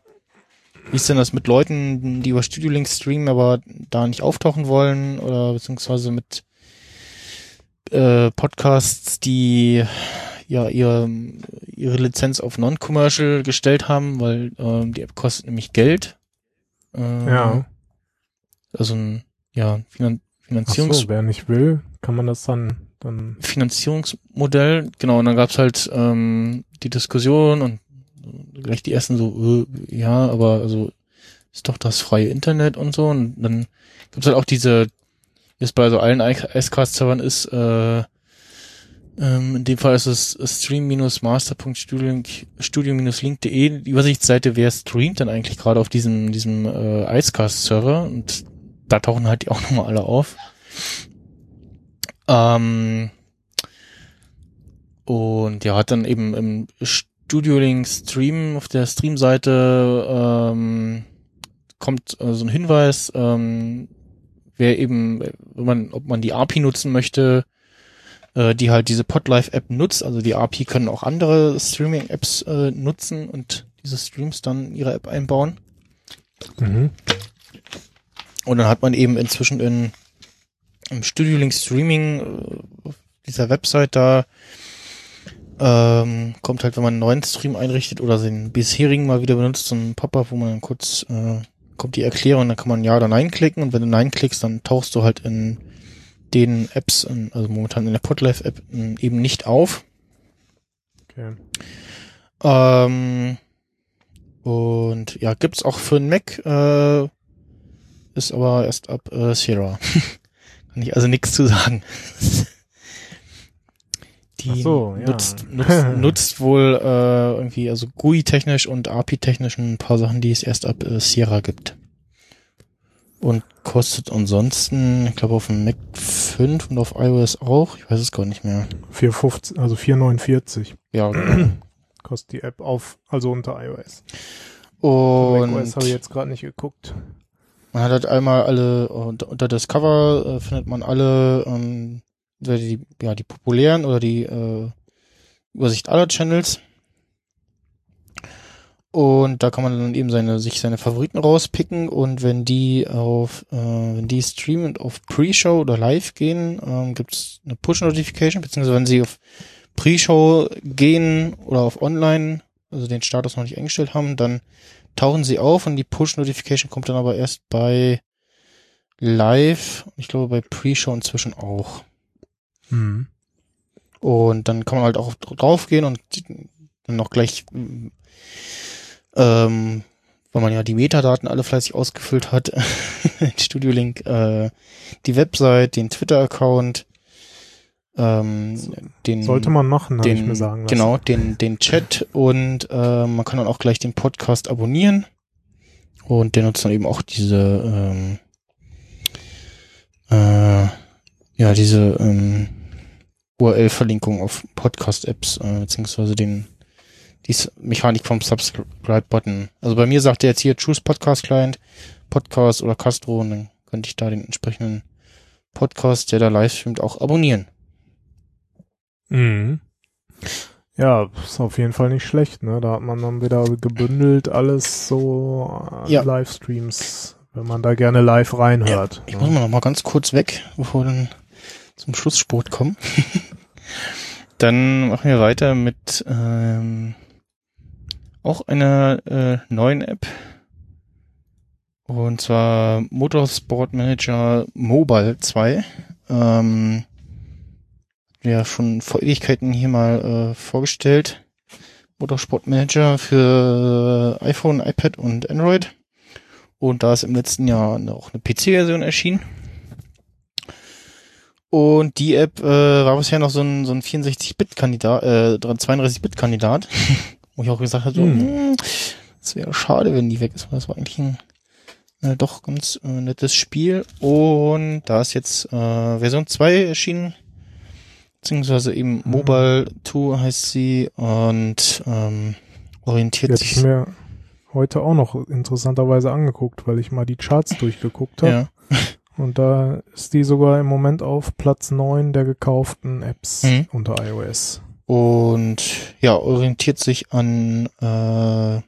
wie ist denn das mit Leuten, die über Studio Link streamen, aber da nicht auftauchen wollen oder beziehungsweise mit äh, Podcasts, die ja ihre, ihre Lizenz auf Non-Commercial gestellt haben, weil ähm, die App kostet nämlich Geld. Ähm, Ja. Also ein ja, Finan Ach Finanzierungs so, wer nicht will, kann man das dann, dann, Finanzierungsmodell, genau, und dann gab's halt ähm, die Diskussion und gleich die ersten so, äh, ja, aber also ist doch das freie Internet und so. Und dann gibt's halt auch diese, wie es bei so allen Icecast-Servern ist, äh, ähm, in dem Fall ist es stream-master.studio-link.de, die Übersichtsseite, wer streamt dann eigentlich gerade auf diesem, diesem äh, Icecast-Server und da tauchen halt die auch nochmal alle auf. Ähm, und ja, hat dann eben im Studio Link Stream auf der Stream-Seite ähm, kommt äh, so ein Hinweis, ähm, wer eben, wenn man, ob man die API nutzen möchte, äh, die halt diese Podlife-App nutzt. Also die API können auch andere Streaming-Apps äh, nutzen und diese Streams dann in ihre App einbauen. mhm. Und dann hat man eben inzwischen in im Studio Link Streaming äh, auf dieser Website da ähm, kommt halt, wenn man einen neuen Stream einrichtet oder den bisherigen mal wieder benutzt, so ein Pop-up, wo man dann kurz äh, kommt die Erklärung, dann kann man ja oder nein klicken und wenn du nein klickst, dann tauchst du halt in den Apps, in, also momentan in der Podlife App m, eben nicht auf. okay. Ähm, und ja, gibt's auch für den Mac, äh, ist aber erst ab äh, Sierra. Ich also nichts zu sagen. Die so, ja. nutzt, nutzt, nutzt wohl äh, irgendwie, also GUI-technisch und API-technisch ein paar Sachen, die es erst ab äh, Sierra gibt. Und kostet ansonsten, ich glaube auf dem Mac 5 und auf iOS auch, ich weiß es gar nicht mehr. 4,50, also 4,49 Ja, genau. kostet die App auf, also unter iOS. Und macOS habe ich jetzt gerade nicht geguckt. Man hat halt einmal alle, unter, unter Discover äh, findet man alle, ähm, die, ja, die populären oder die äh, Übersicht aller Channels. Und da kann man dann eben seine, sich seine Favoriten rauspicken und wenn die auf, äh, wenn die streamen auf Pre-Show oder Live gehen, ähm, gibt's eine Push-Notification, beziehungsweise wenn sie auf Pre-Show gehen oder auf Online, also den Status noch nicht eingestellt haben, dann tauchen sie auf und die Push-Notification kommt dann aber erst bei Live, ich glaube bei Pre-Show inzwischen auch. Mhm. Und dann kann man halt auch draufgehen und dann noch gleich, ähm, weil man ja die Metadaten alle fleißig ausgefüllt hat, Studio Link, äh, die Website, den Twitter-Account, ähm, den Sollte man machen, habe ich den, mir sagen lassen. genau, den, den Chat und äh, man kann dann auch gleich den Podcast abonnieren. Und der nutzt dann eben auch diese, ähm, äh, ja, diese ähm, URL-Verlinkung auf Podcast-Apps, äh, beziehungsweise den, die Mechanik vom Subscribe-Button. Also bei mir sagt er jetzt hier Choose Podcast Client, Podcast oder Castro und dann könnte ich da den entsprechenden Podcast, der da live streamt, auch abonnieren. Mhm. Ja, ist auf jeden Fall nicht schlecht, ne? Da hat man dann wieder gebündelt alles so an Ja. Livestreams, wenn man da gerne live reinhört. Ich ne? muss mal noch mal ganz kurz weg, bevor wir dann zum Schlusssport kommen. dann machen wir weiter mit ähm, auch einer äh, neuen App. Und zwar Motorsport Manager Mobile 2. Ähm, ja schon vor Ewigkeiten hier mal äh, vorgestellt. Motorsport Manager für iPhone, iPad und Android. Und da ist im letzten Jahr auch eine PC-Version erschienen. Und die App äh, war bisher noch so ein, so ein 64-Bit-Kandidat, äh, 32-Bit-Kandidat, wo ich auch gesagt habe, so, Hm. hm, das wäre schade, wenn die weg ist, weil das war eigentlich ein äh, doch ganz äh, nettes Spiel. Und da ist jetzt äh, Version 2 erschienen, beziehungsweise eben Mhm. Mobile 2 heißt sie und ähm, orientiert ich sich mir heute auch noch interessanterweise angeguckt, weil ich mal die Charts durchgeguckt habe. ja, Und da ist die sogar im Moment auf Platz 9 der gekauften Apps Mhm. unter iOS. Und ja, orientiert sich an äh,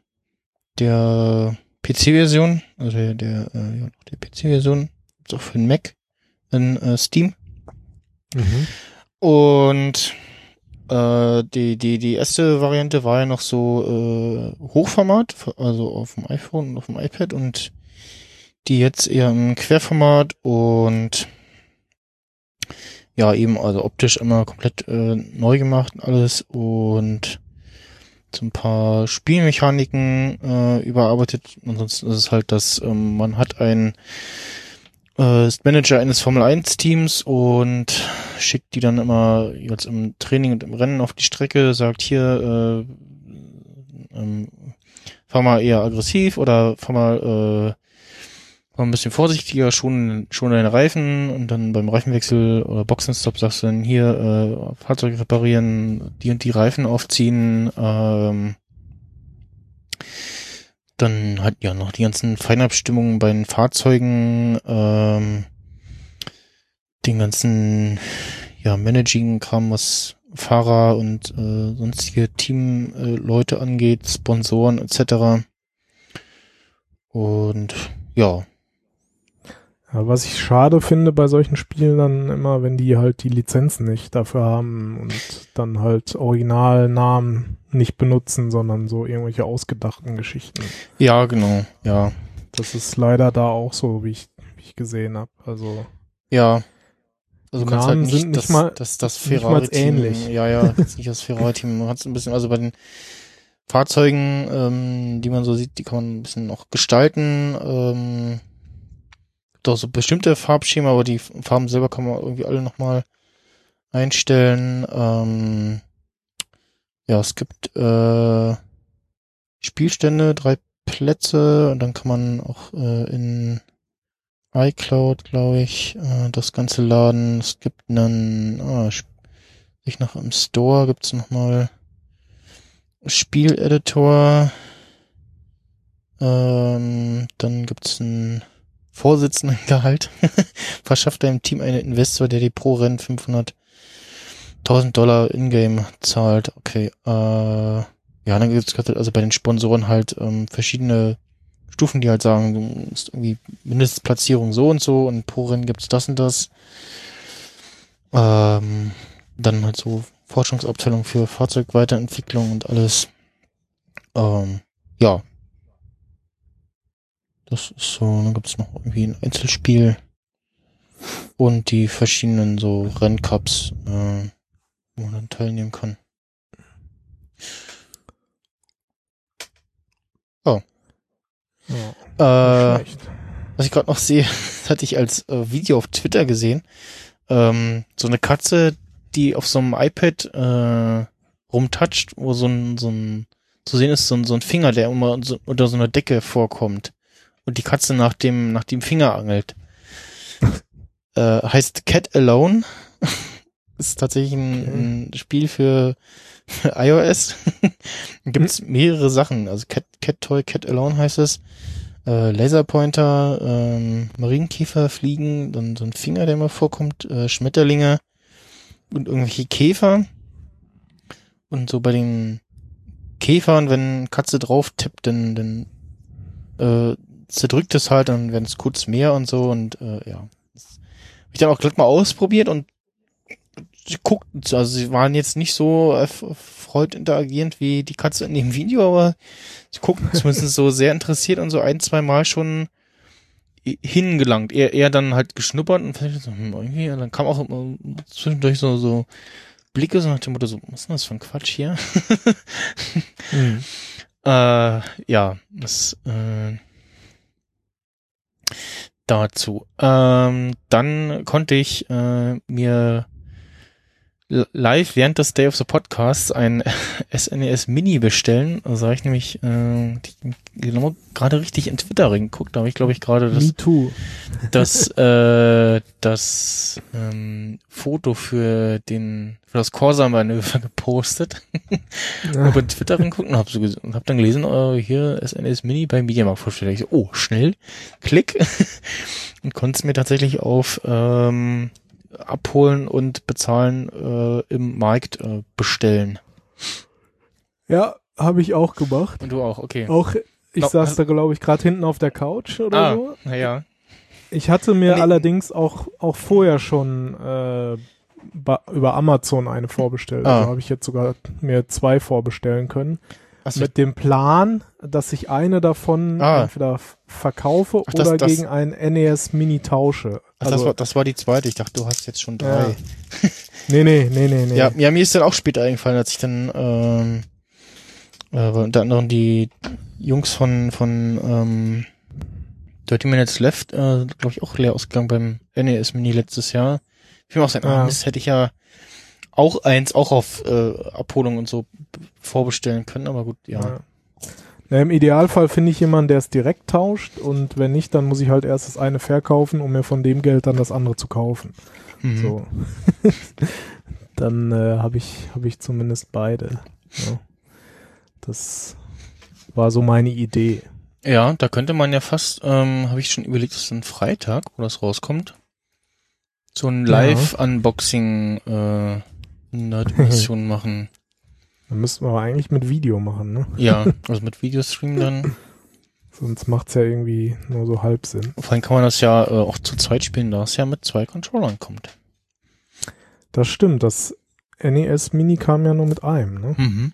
der PC-Version, also der, der, äh, der PC-Version, auch für den Mac in äh, Steam. Mhm. Und äh, die, die, die erste Variante war ja noch so äh, Hochformat, also auf dem iPhone und auf dem iPad und die jetzt eher im Querformat und ja, eben, also optisch immer komplett äh, neu gemacht alles und so ein paar Spielmechaniken äh, überarbeitet. Ansonsten ist es halt, dass ähm, man hat ein äh, ist Manager eines Formel 1 Teams und schickt die dann immer jetzt im Training und im Rennen auf die Strecke, sagt hier, äh, ähm, fahr mal eher aggressiv oder fahr mal, äh, fahr mal ein bisschen vorsichtiger, schon, schon deine Reifen und dann beim Reifenwechsel oder Boxenstopp sagst du dann hier, äh, Fahrzeug reparieren, die und die Reifen aufziehen, ähm, dann hat ja noch die ganzen Feinabstimmungen bei den Fahrzeugen, ähm, den ganzen ja Managing-Kram, was Fahrer und äh, sonstige Teamleute äh, angeht, Sponsoren etc. Und Ja, was ich schade finde bei solchen Spielen dann immer, wenn die halt die Lizenzen nicht dafür haben und dann halt Originalnamen nicht benutzen, sondern so irgendwelche ausgedachten Geschichten. ja genau, ja, Das ist leider da auch so, wie ich, wie ich gesehen habe. Also ja. Also du kannst halt Namen nicht, sind nicht das, mal- das, das mal Ferrari-Team, ähnlich. ja, ja, jetzt nicht das Ferrari-Team, man hat ein bisschen, also bei den Fahrzeugen, ähm, die man so sieht, die kann man ein bisschen noch gestalten, ähm, auch so bestimmte Farbschema, aber die Farben selber kann man irgendwie alle nochmal einstellen, ähm, ja, es gibt, äh, Spielstände, drei Plätze und dann kann man auch äh, in iCloud, glaube ich, äh, das Ganze laden. Es gibt einen, ah, ich noch im Store gibt's noch mal Spieleditor. Ähm, dann gibt's einen Vorsitzendengehalt. Verschafft einem Team einen Investor, der die pro Rennen 500.000 Dollar Ingame zahlt. Okay, äh, ja, dann gibt's gerade also bei den Sponsoren halt ähm, verschiedene Stufen, die halt sagen, musst irgendwie Mindestplatzierung so und so und pro Rennen gibt's das und das. Ähm, dann halt so Forschungsabteilung für Fahrzeugweiterentwicklung und alles. Ähm, ja. Das ist so, dann gibt's noch irgendwie ein Einzelspiel und die verschiedenen so Renncups, äh, wo man dann teilnehmen kann. ja, Äh, was ich gerade noch sehe, hatte ich als äh, Video auf Twitter gesehen. Ähm, so eine Katze, die auf so einem iPad äh, rumtoucht, wo so ein, so ein zu sehen ist, so ein, so ein Finger, der immer so, unter so einer Decke vorkommt. Und die Katze nach dem, nach dem Finger angelt. äh, heißt Cat Alone. ist tatsächlich ein, ein Spiel für, iOS. Gibt's mehrere Sachen. Also Cat, Cat Toy, Cat Alone heißt es äh, Laserpointer, ähm, Marienkiefer fliegen, dann so ein Finger, der immer vorkommt, äh, Schmetterlinge und irgendwelche Käfer. Und so bei den Käfern, wenn Katze drauf tippt, dann, dann äh, zerdrückt es halt, dann werden es kurz mehr und so und äh, ja. Hab ich dann auch gleich mal ausprobiert und sie guckten, also sie waren jetzt nicht so erfreut interagierend wie die Katze in dem Video, aber sie guckten zumindest so sehr interessiert und so ein, zwei Mal schon hingelangt. Er, er dann halt geschnuppert und vielleicht so, hm, irgendwie, und dann kam auch immer zwischendurch so, so Blicke so nach dem Motto, so, was ist denn das für ein Quatsch hier? Mhm. Äh, ja, das äh, dazu. Ähm, dann konnte ich äh, mir live während des Day of the Podcasts ein SNES Mini bestellen. Also habe ich nämlich äh, genau gerade richtig in Twitter reingeguckt. Da habe ich, glaube ich, gerade das das, äh, das ähm, Foto für den für das Corsa-Manöver gepostet. Ja. Hab in Twitter reingeguckt und hab, so, und hab dann gelesen, äh, hier SNES Mini beim Mediamarkt vorstellt. Ich so, oh, schnell, klick. und konnte es mir tatsächlich auf ähm, abholen und bezahlen äh, im Markt äh, bestellen. Ja, habe ich auch gemacht. Und du auch, okay. Auch ich Glaub- saß da, glaube ich, gerade hinten auf der Couch oder ah, so. naja. Ich hatte mir Nee. allerdings auch, auch vorher schon äh, über Amazon eine vorbestellt. Ah. Also habe ich jetzt sogar mir zwei vorbestellen können. Achso, Mit dem Plan, dass ich eine davon Ah. entweder verkaufe Ach, das- oder das- gegen ein NES Mini tausche. Ach, Also, das, war, das war die zweite. Ich dachte, du hast jetzt schon drei. Ja. nee, nee, nee, nee, nee. Ja, ja, mir ist dann auch später eingefallen, als ich dann ähm, äh, unter anderem die Jungs von von ähm, Dirty Minutes Left, äh, glaube ich, auch leer ausgegangen beim NES Mini letztes Jahr. Ich will auch sagen, ah, Mist, hätte ich ja auch eins auch auf äh, Abholung und so vorbestellen können, aber gut, ja. Ja. Na, Im Idealfall finde ich jemanden, der es direkt tauscht und wenn nicht, dann muss ich halt erst das eine verkaufen, um mir von dem Geld dann das andere zu kaufen. Mhm. So. dann äh, habe ich, hab ich zumindest beide. Ja. Das war so meine Idee. Ja, da könnte man ja fast, ähm, habe ich schon überlegt, dass ein Freitag, wo das rauskommt, so ein Ja. Live-Unboxing äh, Nerd-Mission machen. Dann müssten wir aber eigentlich mit Video machen, ne? Ja, also mit Videostream dann. Sonst macht's ja irgendwie nur so halb Sinn. Vor allem kann man das ja äh, auch zu zweit spielen, da es ja mit zwei Controllern kommt. Das stimmt, das NES Mini kam ja nur mit einem, ne? Mhm.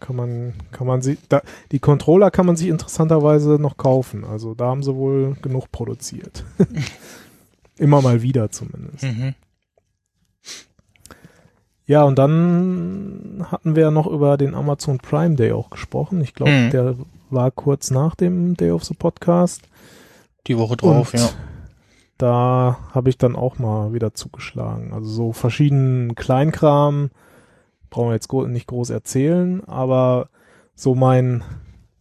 Kann man, kann man sie, da, die Controller kann man sich interessanterweise noch kaufen. Also da haben sie wohl genug produziert. Immer mal wieder zumindest. Mhm. Ja, und dann hatten wir ja noch über den Amazon Prime Day auch gesprochen. Ich glaube, Mhm. der war kurz nach dem Day of the Podcast. Die Woche drauf, und ja. da habe ich dann auch mal wieder zugeschlagen. Also so verschiedenen Kleinkram, brauchen wir jetzt nicht groß erzählen, aber so mein,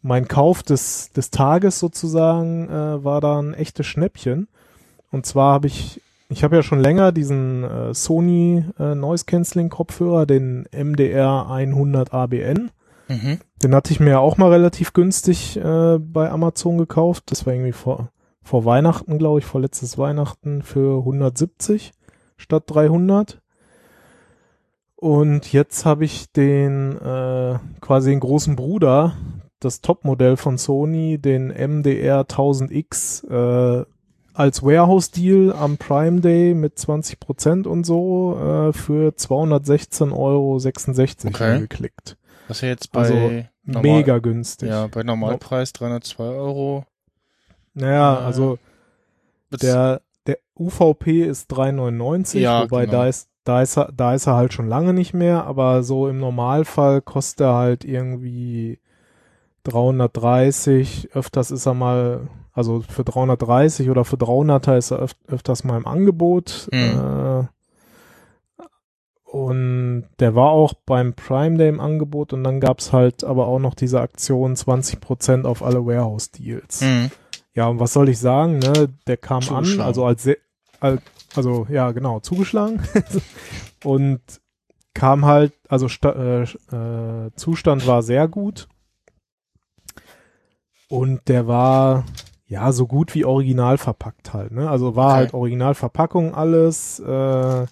mein Kauf des, des Tages sozusagen äh, war da ein echtes Schnäppchen. Und zwar habe ich, ich habe ja schon länger diesen äh, Sony äh, Noise Cancelling Kopfhörer, den MDR 100 ABN. Mhm. Den hatte ich mir ja auch mal relativ günstig äh, bei Amazon gekauft. Das war irgendwie vor, vor Weihnachten, glaube ich, vor letztes Weihnachten für 170 statt 300. Und jetzt habe ich den äh, quasi den großen Bruder, das Topmodell von Sony, den MDR 1000X äh, als Warehouse-Deal am Prime Day mit 20% und so äh, für 216,66 Euro Okay. geklickt. Das ist ja jetzt bei Also, normal- Mega günstig. Ja, bei Normalpreis 302 Euro. Naja, Äh, also der, der UVP ist 3,99, Ja, wobei genau. da ist, da ist er, da ist er halt schon lange nicht mehr, aber so im Normalfall kostet er halt irgendwie 330, öfters ist er mal, also für 330 oder für 300er ist er öf öfters mal im Angebot. Äh, und der war auch beim Prime Day im Angebot und dann gab's halt aber auch noch diese Aktion 20% auf alle Warehouse-Deals. Mhm. Ja, und was soll ich sagen, ne? Der kam an, also als, als also ja, genau, zugeschlagen und kam halt, also äh, äh, Zustand war sehr gut und der war ja so gut wie original verpackt halt, ne? Also war Okay. halt Originalverpackung alles, äh,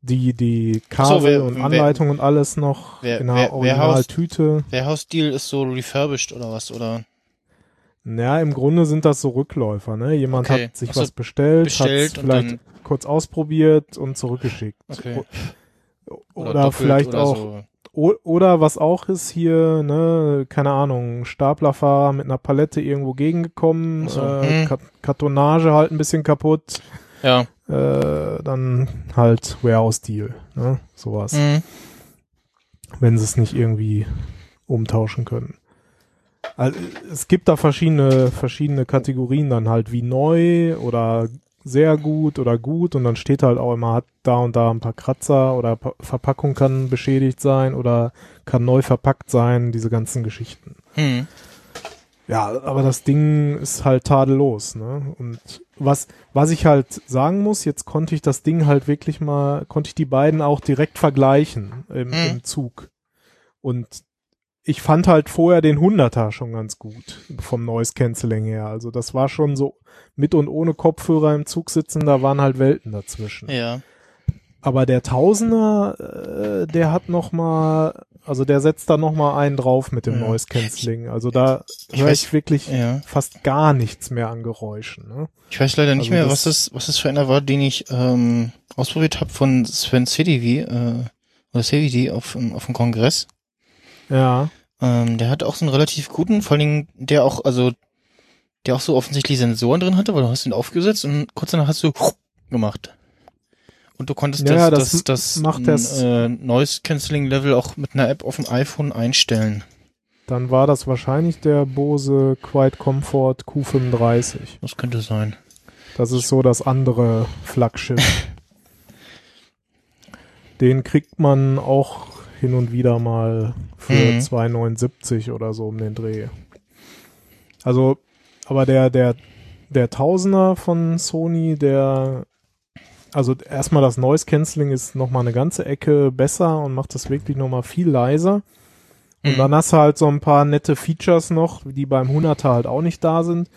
die die Kabel So, wer- und wer- Anleitung und alles noch wer- in einer wer- wer Originaltüte. Warehouse-Deal ist so refurbished oder was, oder? Ja, im Grunde sind das so Rückläufer, ne? Jemand Okay. hat sich Ach so, was bestellt, bestellt hat vielleicht kurz ausprobiert und zurückgeschickt. Okay. Oder, Oder, vielleicht oder auch, So. Oder was auch ist hier, ne, keine Ahnung, Staplerfahrer mit einer Palette irgendwo gegengekommen, so, äh, hm. Ka Kartonage halt ein bisschen kaputt, Ja. äh, dann halt Warehouse-Deal, ne, sowas, Mhm. wenn sie es nicht irgendwie umtauschen können. Also, es gibt da verschiedene, verschiedene Kategorien dann halt wie neu oder sehr gut oder gut und dann steht halt auch immer, hat da und da ein paar Kratzer oder Pa- Verpackung kann beschädigt sein oder kann neu verpackt sein, diese ganzen Geschichten. Hm. Ja, aber das Ding ist halt tadellos, ne? Und was, was ich halt sagen muss, jetzt konnte ich das Ding halt wirklich mal, konnte ich die beiden auch direkt vergleichen im, Hm. im Zug. Und ich fand halt vorher den 100er schon ganz gut vom Noise Cancelling her. Also das war schon so mit und ohne Kopfhörer im Zug sitzen, da waren halt Welten dazwischen. Ja. Aber der Tausender, äh, der hat noch mal, also der setzt da noch mal einen drauf mit dem Ja. Noise Cancelling. Also da höre ich wirklich Ja. fast gar nichts mehr an Geräuschen. Ne? Ich weiß leider nicht Also mehr, das- was das, was das für einer war, den ich ähm, ausprobiert habe von Sven CDV äh, oder CVD auf, dem- auf dem Kongress. Ja, Ähm, der hat auch so einen relativ guten, vor allen Dingen, der auch, also, der auch so offensichtlich Sensoren drin hatte, weil du hast ihn aufgesetzt und kurz danach hast du gemacht. Und du konntest Ja, das, das das, macht das- äh, Noise Cancelling Level auch mit einer App auf dem iPhone einstellen. dann war das wahrscheinlich der Bose Quiet Comfort Q35. Das könnte sein. Das ist so das andere Flaggschiff. Den kriegt man auch hin und wieder mal für Mhm. 2,79 oder so um den Dreh. Also, aber der, der, der Tausender von Sony, der, also erstmal das Noise Cancelling ist nochmal eine ganze Ecke besser und macht das wirklich nochmal viel leiser. Und Mhm. dann hast du halt so ein paar nette Features noch, die beim 100er halt auch nicht da sind.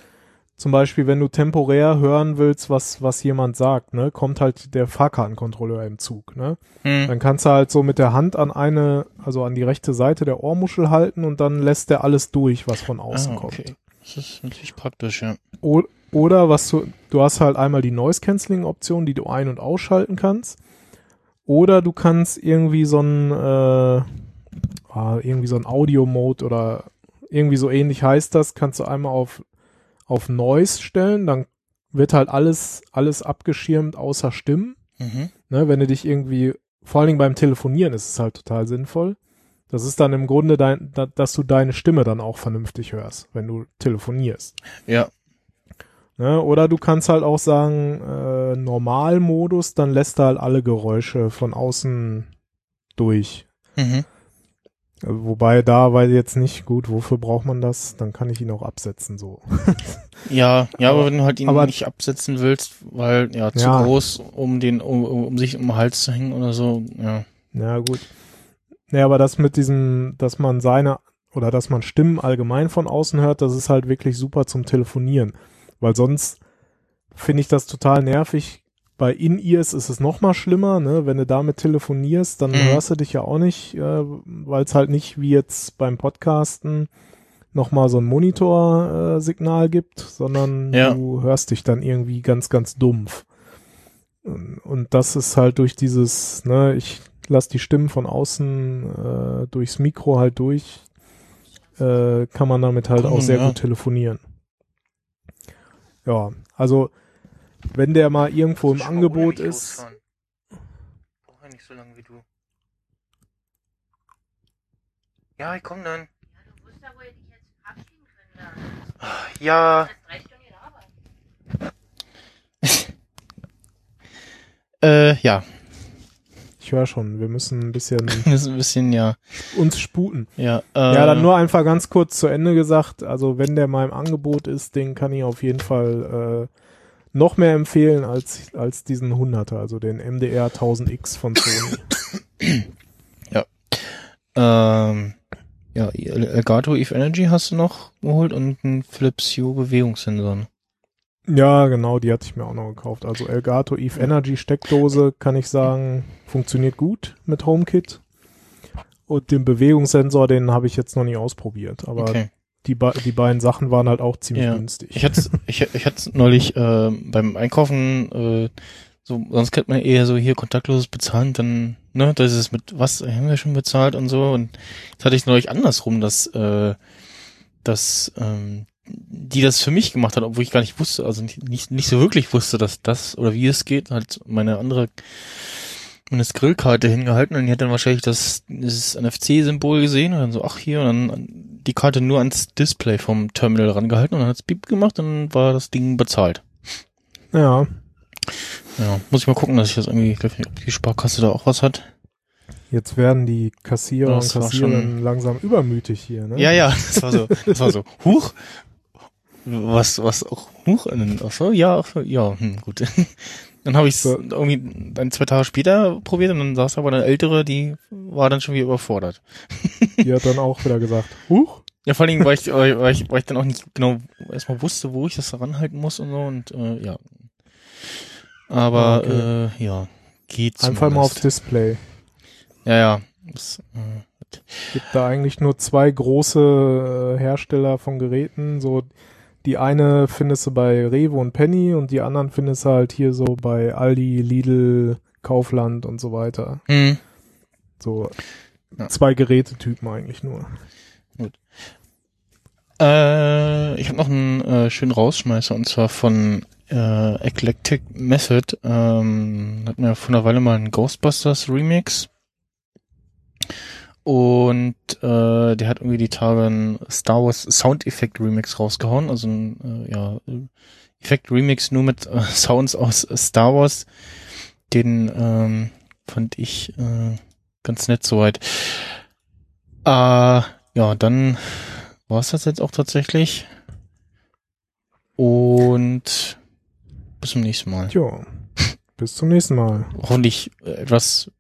Zum Beispiel, wenn du temporär hören willst, was, was jemand sagt, ne, kommt halt der Fahrkartenkontrolleur im Zug, ne. Hm. Dann kannst du halt so mit der Hand an eine, also an die rechte Seite der Ohrmuschel halten und dann lässt der alles durch, was von außen Ah, kommt. Das ist natürlich praktisch, ja. O oder was du, du hast halt einmal die Noise Cancelling Option, die du ein- und ausschalten kannst. Oder du kannst irgendwie so ein, äh, ah, irgendwie so ein Audio-Mode oder irgendwie so ähnlich heißt das, kannst du einmal auf, auf Noise stellen, dann wird halt alles, alles abgeschirmt außer Stimmen. Mhm. Ne, wenn du dich irgendwie, vor allen Dingen beim Telefonieren ist es halt total sinnvoll. Das ist dann im Grunde dein, da, dass du deine Stimme dann auch vernünftig hörst, wenn du telefonierst. Ja. Ne? Oder du kannst halt auch sagen, äh, Normalmodus, dann lässt er halt alle Geräusche von außen durch. Mhm. Wobei da weiß ich jetzt nicht, gut, wofür braucht man das? Dann kann ich ihn auch absetzen, so. Ja, ja, aber, Aber- wenn du halt ihn aber- nicht absetzen willst, weil ja zu Ja. groß, um den, um, um um sich um den Hals zu hängen oder so, ja. Ja, gut. Ja, aber das mit diesem, dass man seine oder dass man Stimmen allgemein von außen hört, das ist halt wirklich super zum Telefonieren. Weil sonst finde ich das total nervig. Bei In-Ears ist es noch mal schlimmer, ne? Wenn du damit telefonierst, dann Mhm. hörst du dich ja auch nicht, äh, weil es halt nicht wie jetzt beim Podcasten noch mal so ein Monitorsignal äh, gibt, sondern Ja. du hörst dich dann irgendwie ganz, ganz dumpf. Und und das ist halt durch dieses, ne, ich lass die Stimmen von außen äh, durchs Mikro halt durch, äh, kann man damit halt auch sehr ja. gut telefonieren. Ja, also wenn der mal irgendwo im Angebot ist, Brauch ja nicht so lange wie du. Ja, ich komm dann. Du musst ja wohl dich jetzt verabschieden können. Da. Ja, Das drei Stunden Arbeit. äh, ja. Ich höre schon, wir müssen ein bisschen müssen ein bisschen, ja. uns sputen. Ja, äh, Ja, dann nur einfach ganz kurz zu Ende gesagt, also wenn der mal im Angebot ist, den kann ich auf jeden Fall äh, noch mehr empfehlen als, als diesen 100er, also den MDR 1000X von Sony. Ähm, ja, Elgato Eve Energy hast du noch geholt und einen Philips Hue Bewegungssensor. Ja, genau, die hatte ich mir auch noch gekauft. Also Elgato Eve Energy Steckdose, kann ich sagen, funktioniert gut mit HomeKit. Und den Bewegungssensor, den habe ich jetzt noch nie ausprobiert. Aber Okay. die, be die beiden Sachen waren halt auch ziemlich Ja. günstig. Ich hatte ich, ich hatte neulich äh, beim Einkaufen äh, so sonst kennt man eher so hier kontaktloses Bezahlen, dann ne, das ist mit was haben wir schon bezahlt und so und jetzt hatte ich neulich andersrum, dass äh, dass ähm, die das für mich gemacht hat, obwohl ich gar nicht wusste, also nicht nicht, so wirklich wusste, dass das oder wie es geht, halt meine andere meine Skrillkarte hingehalten und die hat dann wahrscheinlich das dieses NFC-Symbol gesehen und dann so, ach hier, und dann die Karte nur ans Display vom Terminal rangehalten und dann hat's Beep gemacht und dann war das Ding bezahlt. Ja, Ja, muss ich mal gucken, dass ich das irgendwie, ich ob die Sparkasse da auch was hat. Jetzt werden die Kassierer Das und Kassiererinnen langsam übermütig hier, ne? Ja, ja, das war so, das war so, huch, was, was auch, huch, ach so, ja, ach so, ja, hm, gut. Dann habe ich es So. irgendwie dann zwei Tage später probiert und dann saß aber eine ältere, die war dann schon wieder überfordert. Die hat dann auch wieder gesagt, huch, Ja, vor allem, weil ich, weil ich, weil ich dann auch nicht genau erstmal wusste, wo ich das ranhalten muss und so und äh, ja. Aber Okay. äh, ja, geht einfach mal aufs zumindest. Display. Ja, ja. Das, äh, Gibt da eigentlich nur zwei große äh, Hersteller von Geräten, so die eine findest du bei Rewe und Penny und die anderen findest du halt hier so bei Aldi, Lidl, Kaufland und so weiter. hm. So Ja. zwei Gerätetypen eigentlich nur. Äh, ich habe noch einen äh, schönen Rausschmeißer und zwar von äh, Eclectic Method. Ähm, hatten wir vor einer Weile mal einen Ghostbusters Remix. Und äh, der hat irgendwie die Tage einen Star Wars Sound Effect Remix rausgehauen. Also ein äh, ja, Effekt Remix nur mit äh, Sounds aus Star Wars. Den ähm, fand ich äh, ganz nett soweit. Äh, ja, dann war es das jetzt auch tatsächlich. Und bis zum nächsten Mal. Tja, bis zum nächsten Mal. Hoffentlich etwas,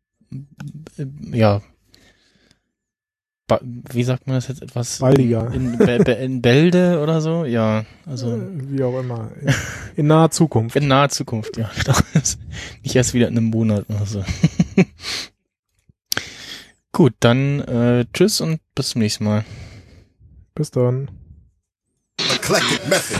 äh, ja, ba wie sagt man das jetzt etwas? Baldiger. In, Be in Bälde oder so? Ja, also Äh, Wie auch immer. In, in naher Zukunft. in naher Zukunft, ja. Nicht erst wieder in einem Monat oder so. Gut, dann äh, tschüss und bis zum nächsten Mal. Bis dann. Eclectic method.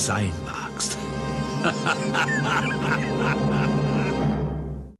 draußen,